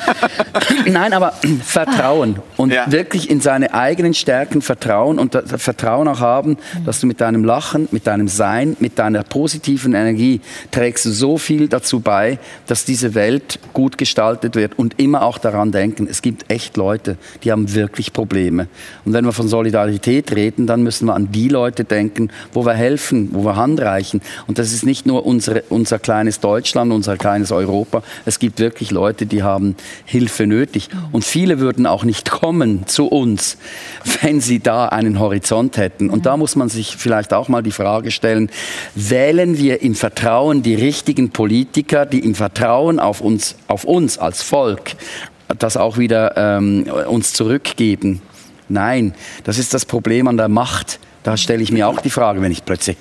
Nein, aber Vertrauen und wirklich in in seine eigenen Stärken vertrauen und Vertrauen auch haben, dass du mit deinem Lachen, mit deinem Sein, mit deiner positiven Energie trägst du so viel dazu bei, dass diese Welt gut gestaltet wird und immer auch daran denken, es gibt echt Leute, die haben wirklich Probleme. Und wenn wir von Solidarität reden, dann müssen wir an die Leute denken, wo wir helfen, wo wir handreichen. Und das ist nicht nur unsere, unser kleines Deutschland, unser kleines Europa. Es gibt wirklich Leute, die haben Hilfe nötig. Und viele würden auch nicht kommen zu uns uns, wenn sie da einen Horizont hätten. Und da muss man sich vielleicht auch mal die Frage stellen, wählen wir im Vertrauen die richtigen Politiker, die im Vertrauen auf uns, auf uns als Volk das auch wieder ähm, uns zurückgeben? Nein, das ist das Problem an der Macht. Da stelle ich mir auch die Frage, wenn ich plötzlich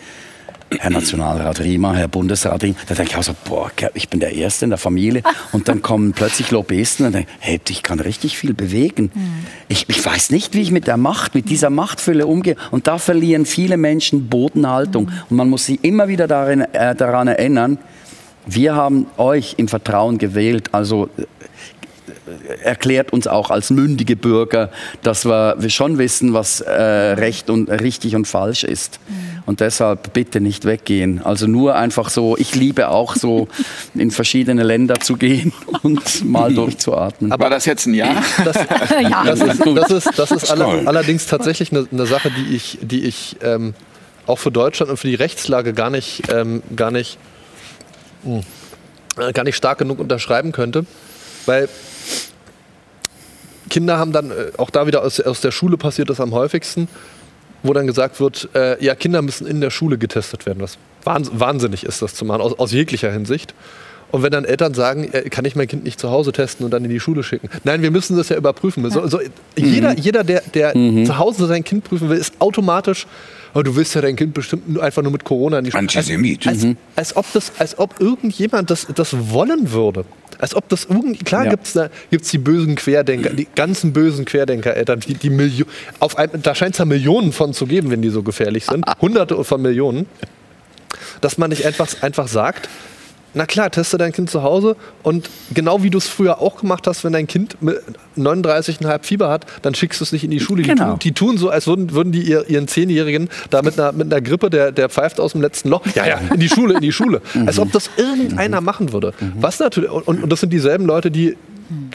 Herr Nationalrat Riemer, Herr Bundesrat Riemer. Da denke ich auch so, boah, ich bin der Erste in der Familie. Und dann kommen plötzlich Lobbyisten und denken, hey, ich kann richtig viel bewegen. Mhm. Ich, ich, weiß nicht, wie ich mit der Macht, mit dieser Machtfülle umgehe. Und da verlieren viele Menschen Bodenhaltung. Mhm. Und man muss sie immer wieder darin, äh, daran erinnern, wir haben euch im Vertrauen gewählt. Also erklärt uns auch als mündige Bürger, dass wir, wir schon wissen, was äh, recht und richtig und falsch ist. Mhm. Und deshalb bitte nicht weggehen. Also nur einfach so, ich liebe auch so in verschiedene Länder zu gehen und mal durchzuatmen. Aber das jetzt ein Ja? Das, ja. das ist, das ist, das ist aller, allerdings tatsächlich eine, eine, Sache, die ich, die ich ähm, auch für Deutschland und für die Rechtslage gar nicht, ähm, gar nicht, mh, hm, gar nicht stark genug unterschreiben könnte. Weil Kinder haben dann, äh, auch da wieder aus, aus der Schule passiert das am häufigsten, wo dann gesagt wird, äh, ja, Kinder müssen in der Schule getestet werden. Was wahnsinnig ist das zu machen, aus, aus jeglicher Hinsicht. Und wenn dann Eltern sagen, äh, kann ich mein Kind nicht zu Hause testen und dann in die Schule schicken? Nein, wir müssen das ja überprüfen. So, so, jeder, mhm. jeder, der, der mhm. zu Hause sein Kind prüfen will, ist automatisch, oh, du willst ja dein Kind bestimmt einfach nur mit Corona in die Schule. Antisemit. Als, als, mhm. als, ob, das, als ob irgendjemand das, das wollen würde. Als ob das irgendwie, klar ja. gibt es da gibt's die bösen Querdenker, die ganzen bösen Querdenker-Eltern, die, die Millio auf ein, da scheint es ja Millionen von zu geben, wenn die so gefährlich sind. Hunderte von Millionen. Dass man nicht einfach, einfach sagt, na klar, teste dein Kind zu Hause und genau wie du es früher auch gemacht hast, wenn dein Kind mit 39,5 Fieber hat, dann schickst du es nicht in die Schule. Genau. Die, tun, die tun so, als würden, würden die ihr, ihren Zehnjährigen da mit einer, mit einer Grippe, der, der pfeift aus dem letzten Loch, ja, ja, in die Schule, in die Schule. als ob das irgendeiner machen würde. Was natürlich, und, und das sind dieselben Leute, die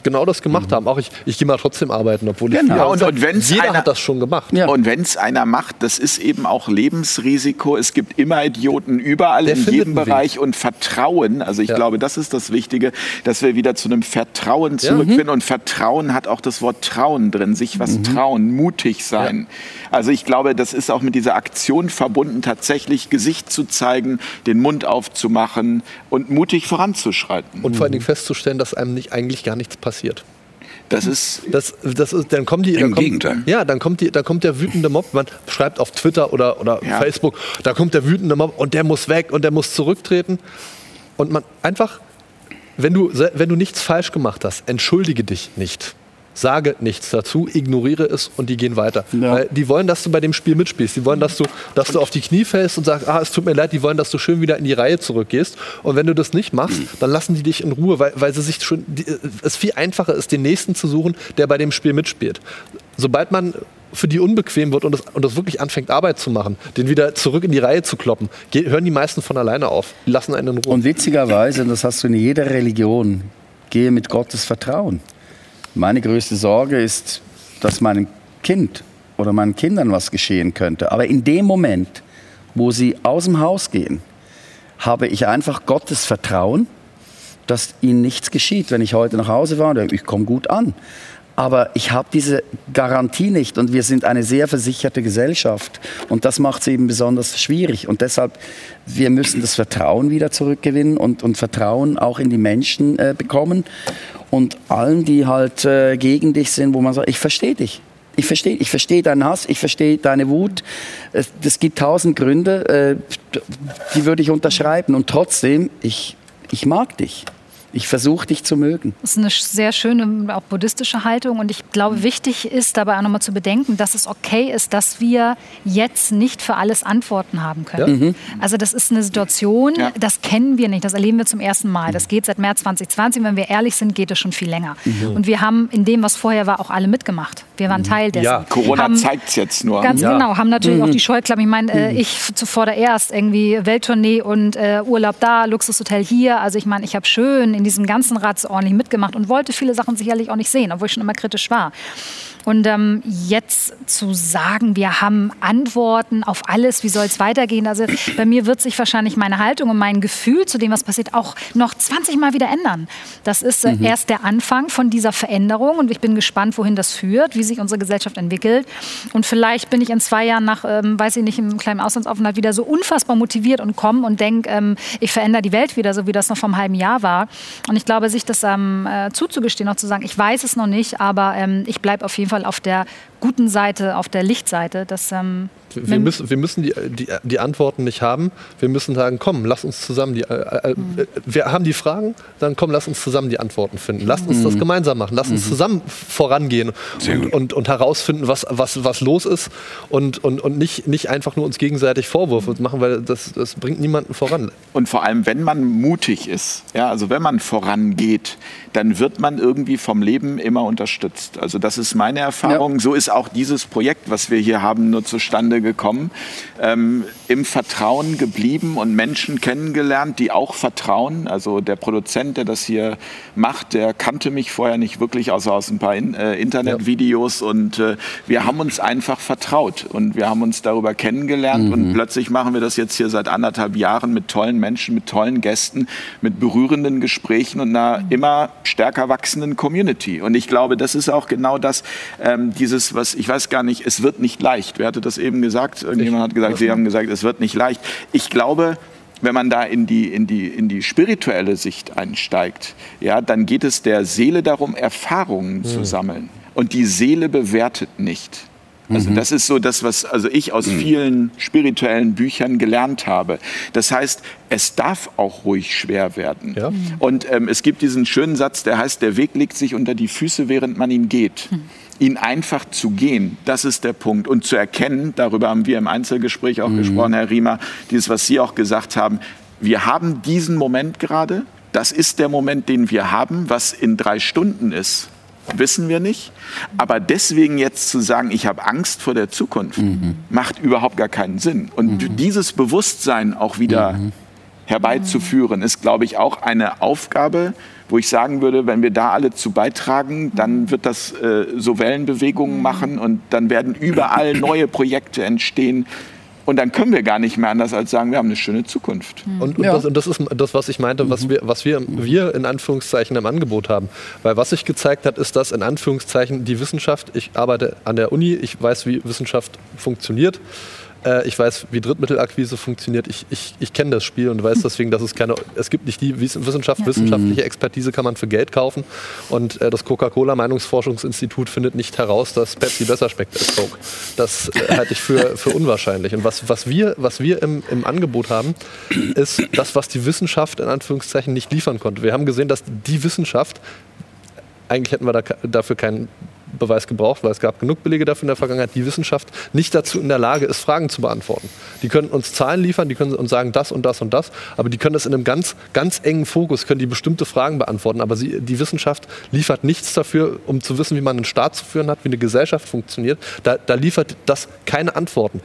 genau das gemacht mhm. haben. Auch ich, ich gehe mal trotzdem arbeiten, obwohl genau. ich ja, und, und wenn's jeder einer, hat das schon gemacht. Ja. Und wenn es einer macht, das ist eben auch Lebensrisiko. Es gibt immer Idioten überall Der in jedem Bereich und Vertrauen. Also ich ja. glaube, das ist das Wichtige, dass wir wieder zu einem Vertrauen zurückfinden. Mhm. Und Vertrauen hat auch das Wort Trauen drin, sich was mhm. trauen, mutig sein. Also ich glaube, das ist auch mit dieser Aktion verbunden, tatsächlich Gesicht zu zeigen, den Mund aufzumachen und mutig voranzuschreiten. Und vor allen Dingen festzustellen, dass einem nicht eigentlich gar nichts passiert. Das ist, das, das ist, dann kommen die, Im dann kommt, Gegenteil. Ja, dann kommt die, dann kommt der wütende Mob. Man schreibt auf Twitter oder, oder ja. Facebook, da kommt der wütende Mob und der muss weg und der muss zurücktreten. Und man einfach, wenn du, wenn du nichts falsch gemacht hast, entschuldige dich nicht sage nichts dazu, ignoriere es und die gehen weiter. Ja. Weil die wollen, dass du bei dem Spiel mitspielst. Die wollen, dass du, dass du auf die Knie fällst und sagst, ah, es tut mir leid, die wollen, dass du schön wieder in die Reihe zurückgehst. Und wenn du das nicht machst, dann lassen die dich in Ruhe, weil, weil sie sich schon, die, es viel einfacher ist, den nächsten zu suchen, der bei dem Spiel mitspielt. Sobald man für die unbequem wird und das, und das wirklich anfängt, Arbeit zu machen, den wieder zurück in die Reihe zu kloppen, hören die meisten von alleine auf. Die lassen einen in Ruhe. Und witzigerweise, und das hast du in jeder Religion, gehe mit Gottes Vertrauen. Meine größte Sorge ist, dass meinem Kind oder meinen Kindern was geschehen könnte. Aber in dem Moment, wo sie aus dem Haus gehen, habe ich einfach Gottes Vertrauen, dass ihnen nichts geschieht. Wenn ich heute nach Hause fahre, ich komme gut an. Aber ich habe diese Garantie nicht und wir sind eine sehr versicherte Gesellschaft und das macht es eben besonders schwierig und deshalb wir müssen das Vertrauen wieder zurückgewinnen und, und Vertrauen auch in die Menschen äh, bekommen und allen, die halt äh, gegen dich sind, wo man sagt, ich verstehe dich. Ich verstehe ich versteh deinen Hass, ich verstehe deine Wut. Es gibt tausend Gründe, äh, die würde ich unterschreiben. Und trotzdem, ich, ich mag dich. Ich versuche dich zu mögen. Das ist eine sehr schöne, auch buddhistische Haltung. Und ich glaube, wichtig ist dabei auch nochmal zu bedenken, dass es okay ist, dass wir jetzt nicht für alles Antworten haben können. Ja. Mhm. Also das ist eine Situation, ja. das kennen wir nicht, das erleben wir zum ersten Mal. Das geht seit März 2020. Wenn wir ehrlich sind, geht es schon viel länger. Mhm. Und wir haben in dem, was vorher war, auch alle mitgemacht. Wir waren mhm. Teil dessen. Ja, Corona zeigt es jetzt nur. Ganz ja. genau, haben natürlich mhm. auch die Scheuklappen. Ich meine, äh, mhm. ich zuvor erst irgendwie Welttournee und äh, Urlaub da, Luxushotel hier. Also ich meine, ich habe schön in in diesem ganzen Rad ordentlich mitgemacht und wollte viele Sachen sicherlich auch nicht sehen, obwohl ich schon immer kritisch war. Und ähm, jetzt zu sagen, wir haben Antworten auf alles, wie soll es weitergehen? Also bei mir wird sich wahrscheinlich meine Haltung und mein Gefühl zu dem, was passiert, auch noch 20 Mal wieder ändern. Das ist äh, mhm. erst der Anfang von dieser Veränderung und ich bin gespannt, wohin das führt, wie sich unsere Gesellschaft entwickelt. Und vielleicht bin ich in zwei Jahren nach, ähm, weiß ich nicht, einem kleinen Auslandsaufenthalt wieder so unfassbar motiviert und komme und denke, ähm, ich verändere die Welt wieder, so wie das noch vor einem halben Jahr war. Und ich glaube, sich das ähm, äh, zuzugestehen, auch zu sagen, ich weiß es noch nicht, aber ähm, ich bleibe auf jeden Fall Fall auf der guten Seite, auf der Lichtseite. Das, ähm, wir, müssen, wir müssen die, die, die, Antworten nicht haben. Wir müssen sagen, komm, lass uns zusammen die. Äh, äh, mhm. Wir haben die Fragen, dann komm, lass uns zusammen die Antworten finden. Lass uns mhm. das gemeinsam machen. Lass uns mhm. zusammen vorangehen und, und, und, herausfinden, was, was, was los ist und, und, und nicht, nicht einfach nur uns gegenseitig Vorwürfe machen, weil das, das bringt niemanden voran. Und vor allem, wenn man mutig ist, ja, also wenn man vorangeht, dann wird man irgendwie vom Leben immer unterstützt. Also das ist meine Erfahrung. Ja. So ist auch dieses Projekt, was wir hier haben, nur zustande gekommen. Ähm, Im Vertrauen geblieben und Menschen kennengelernt, die auch vertrauen. Also der Produzent, der das hier macht, der kannte mich vorher nicht wirklich, außer aus ein paar in, äh, Internetvideos. Ja. Und äh, wir haben uns einfach vertraut und wir haben uns darüber kennengelernt. Mhm. Und plötzlich machen wir das jetzt hier seit anderthalb Jahren mit tollen Menschen, mit tollen Gästen, mit berührenden Gesprächen und einer mhm. immer stärker wachsenden Community. Und ich glaube, das ist auch genau das, ähm, dieses, was ich weiß gar nicht, es wird nicht leicht. Wer hatte das eben gesagt? Irgendjemand hat gesagt, Sie haben gesagt, es wird nicht leicht. Ich glaube, wenn man da in die, in die, in die spirituelle Sicht einsteigt, ja, dann geht es der Seele darum, Erfahrungen mhm. zu sammeln. Und die Seele bewertet nicht. Also mhm. das ist so das, was also ich aus mhm. vielen spirituellen Büchern gelernt habe. Das heißt, es darf auch ruhig schwer werden. Ja. Und ähm, es gibt diesen schönen Satz, der heißt, der Weg legt sich unter die Füße, während man ihn geht. Ihn einfach zu gehen, das ist der Punkt. Und zu erkennen, darüber haben wir im Einzelgespräch auch mhm. gesprochen, Herr Riemer, dieses, was Sie auch gesagt haben, wir haben diesen Moment gerade, das ist der Moment, den wir haben, was in drei Stunden ist wissen wir nicht. Aber deswegen jetzt zu sagen, ich habe Angst vor der Zukunft, mhm. macht überhaupt gar keinen Sinn. Und mhm. dieses Bewusstsein auch wieder mhm. herbeizuführen, ist, glaube ich, auch eine Aufgabe, wo ich sagen würde, wenn wir da alle zu beitragen, dann wird das äh, so Wellenbewegungen machen und dann werden überall neue Projekte entstehen, und dann können wir gar nicht mehr anders als sagen, wir haben eine schöne Zukunft. Mhm. Und, und, ja. das, und das, ist das, was ich meinte, was, mhm. wir, was wir, wir in Anführungszeichen im Angebot haben. Weil was sich gezeigt hat, ist, dass in Anführungszeichen die Wissenschaft, ich arbeite an der Uni, ich weiß, wie Wissenschaft funktioniert. Äh, ich weiß, wie Drittmittelakquise funktioniert. Ich, ich, ich kenne das Spiel und weiß deswegen, dass es keine, es gibt nicht die Wissenschaft, ja. wissenschaftliche mhm. Expertise kann man für Geld kaufen. Und äh, das Coca-Cola Meinungsforschungsinstitut findet nicht heraus, dass Pepsi besser schmeckt als Coke. Das äh, halte ich für, für unwahrscheinlich. Und was, was wir, was wir im, im Angebot haben, ist das, was die Wissenschaft in Anführungszeichen nicht liefern konnte. Wir haben gesehen, dass die Wissenschaft eigentlich hätten wir da, dafür keinen Beweis gebraucht, weil es gab genug Belege dafür in der Vergangenheit, die Wissenschaft nicht dazu in der Lage ist, Fragen zu beantworten. Die können uns Zahlen liefern, die können uns sagen, das und das und das, aber die können das in einem ganz, ganz engen Fokus, können die bestimmte Fragen beantworten. Aber sie, die Wissenschaft liefert nichts dafür, um zu wissen, wie man einen Staat zu führen hat, wie eine Gesellschaft funktioniert. Da, da liefert das keine Antworten.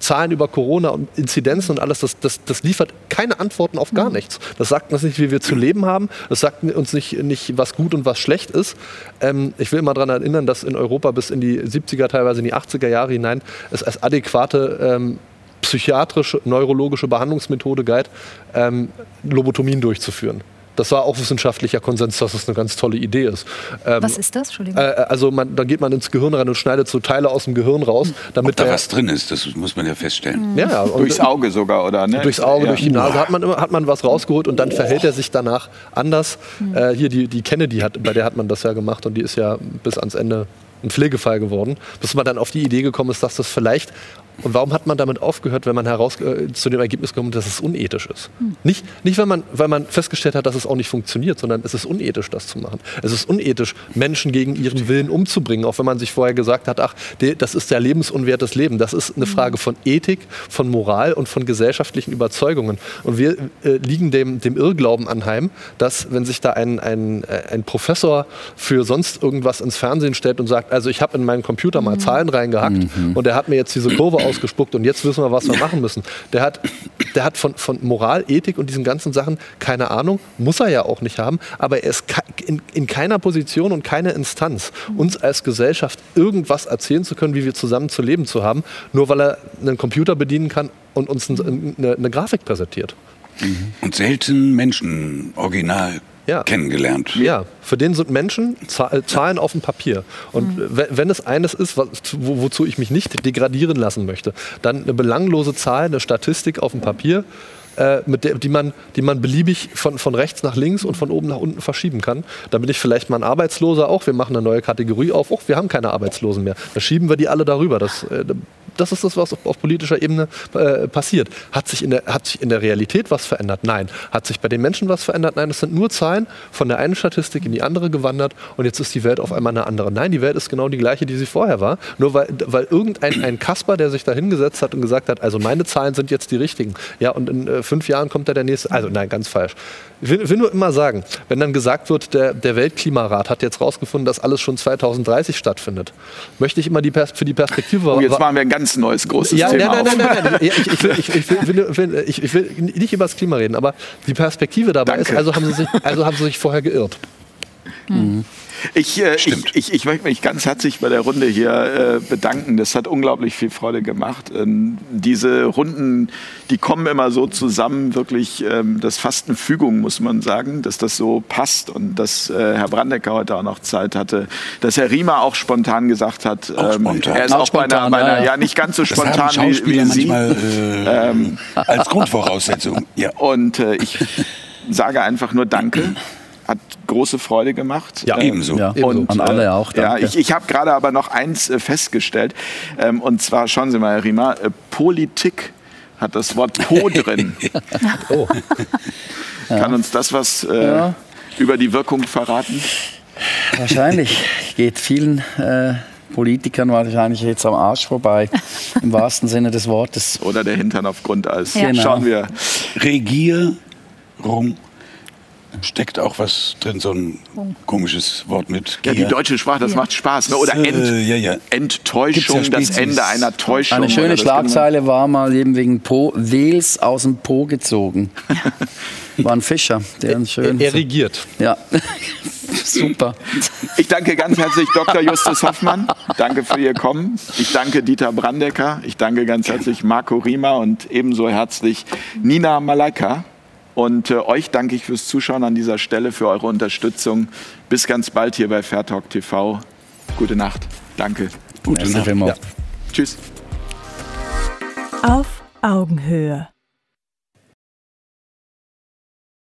Zahlen über Corona und Inzidenzen und alles, das, das, das liefert keine Antworten auf gar mhm. nichts. Das sagt uns nicht, wie wir zu leben haben. Das sagt uns nicht, nicht was gut und was schlecht ist. Ähm, ich will mal daran erinnern, dass in Europa bis in die 70er, teilweise in die 80er Jahre hinein es als adäquate ähm, psychiatrische, neurologische Behandlungsmethode galt, ähm, Lobotomien durchzuführen Das war auch wissenschaftlicher Konsens, dass das eine ganz tolle Idee ist. Ähm, was ist das? Entschuldigung. Äh, also man, dann geht man ins Gehirn rein und schneidet so Teile aus dem Gehirn raus, damit Ob da was drin ist, das muss man ja feststellen. Ja, ja durchs Auge sogar, oder? Ne? Durchs Auge, ja. durch die Nase hat man immer hat man was rausgeholt und dann oh. verhält er sich danach anders. Mhm. Äh, hier die, die Kennedy hat, bei der hat man das ja gemacht und die ist ja bis ans Ende ein Pflegefall geworden, bis man dann auf die Idee gekommen ist, dass das vielleicht und warum hat man damit aufgehört, wenn man heraus, äh, zu dem Ergebnis kommt, dass es unethisch ist? Hm. Nicht, nicht weil, man, weil man festgestellt hat, dass es auch nicht funktioniert, sondern es ist unethisch, das zu machen. Es ist unethisch, Menschen gegen ihren Willen umzubringen, auch wenn man sich vorher gesagt hat, ach, das ist der lebensunwertes Leben. Das ist eine hm. Frage von Ethik, von Moral und von gesellschaftlichen Überzeugungen. Und wir äh, liegen dem, dem Irrglauben anheim, dass wenn sich da ein, ein, äh, ein Professor für sonst irgendwas ins Fernsehen stellt und sagt, also ich habe in meinen Computer mal hm. Zahlen reingehackt mhm. und er hat mir jetzt diese Kurve ausgespuckt und jetzt wissen wir, was wir machen müssen. Der hat, der hat von, von Moral, Ethik und diesen ganzen Sachen keine Ahnung, muss er ja auch nicht haben, aber er ist in, in keiner Position und keine Instanz, uns als Gesellschaft irgendwas erzählen zu können, wie wir zusammen zu leben zu haben, nur weil er einen Computer bedienen kann und uns eine, eine Grafik präsentiert. Und selten Menschen original ja. kennengelernt. Ja, für den sind Menschen äh, Zahlen auf dem Papier. Und mhm. wenn es eines ist, was, wo, wozu ich mich nicht degradieren lassen möchte, dann eine belanglose Zahl, eine Statistik auf dem Papier, äh, mit der, die, man, die man beliebig von, von rechts nach links und von oben nach unten verschieben kann. Da bin ich vielleicht mal ein Arbeitsloser auch. Wir machen eine neue Kategorie auf. Och, wir haben keine Arbeitslosen mehr. Da schieben wir die alle darüber. Das, äh, das ist das, was auf politischer Ebene äh, passiert. Hat sich, in der, hat sich in der Realität was verändert? Nein. Hat sich bei den Menschen was verändert? Nein. Es sind nur Zahlen von der einen Statistik in die andere gewandert und jetzt ist die Welt auf einmal eine andere. Nein, die Welt ist genau die gleiche, die sie vorher war. Nur weil, weil irgendein ein Kasper, der sich da hingesetzt hat und gesagt hat, also meine Zahlen sind jetzt die richtigen. Ja, und in äh, fünf Jahren kommt da der nächste. Also nein, ganz falsch. Ich will, will nur immer sagen, wenn dann gesagt wird, der, der Weltklimarat hat jetzt rausgefunden, dass alles schon 2030 stattfindet, möchte ich immer die Pers für die Perspektive. Oh, jetzt machen wir ein ganz neues großes ja, Thema. Nein, nein, nein, nein, nein. Ich, ich, will, ich, will, ich, will, nicht über das Klima reden, aber die Perspektive dabei Danke. ist, also haben, sie sich, also haben sie sich vorher geirrt. Mhm. Ich, äh, ich, ich, ich, möchte mich ganz herzlich bei der Runde hier äh, bedanken. Das hat unglaublich viel Freude gemacht. Ähm, diese Runden, die kommen immer so zusammen, wirklich, ähm, das fast eine Fügung, muss man sagen, dass das so passt und dass äh, Herr Brandecker heute auch noch Zeit hatte, dass Herr Riemer auch spontan gesagt hat, ähm, er ist auch, auch spontan, bei einer, bei einer, ja. nicht ganz so das spontan wie, wie Sie. Manchmal, äh, ähm, als Grundvoraussetzung. Ja. Und äh, ich sage einfach nur Danke hat große Freude gemacht. Ja, ähm, ebenso. Ja, und, An alle auch. Danke. Ja, ich, ich habe gerade aber noch eins äh, festgestellt. Ähm, und zwar, schauen Sie mal, Herr Riemer, äh, Politik hat das Wort Po drin. oh. Kann uns das was äh, ja. über die Wirkung verraten? Wahrscheinlich. Geht vielen äh, Politikern wahrscheinlich jetzt am Arsch vorbei, im wahrsten Sinne des Wortes. Oder der Hintern auf Grundeis. Ja. Genau. Schauen wir. Regierung steckt auch was drin, so ein komisches Wort mit Gier. Ja, die deutsche Sprache, das ja. macht Spaß. Ne? Oder Ent äh, ja, ja. Enttäuschung, das Ende einer Täuschung. Eine schöne Schlagzeile war mal eben wegen Po, Wels aus dem Po gezogen. War ein Fischer, der einen schön. Er regiert. Ja. Super. Ich danke ganz herzlich Dr. Justus Hoffmann. Danke für Ihr Kommen. Ich danke Dieter Brandecker. Ich danke ganz herzlich Marco Riemer und ebenso herzlich Nina Malaika. Und äh, euch danke ich fürs Zuschauen an dieser Stelle, für eure Unterstützung. Bis ganz bald hier bei Fairtalk TV. Gute Nacht. Danke. Gute Nacht. Ja. Tschüss. Auf Augenhöhe.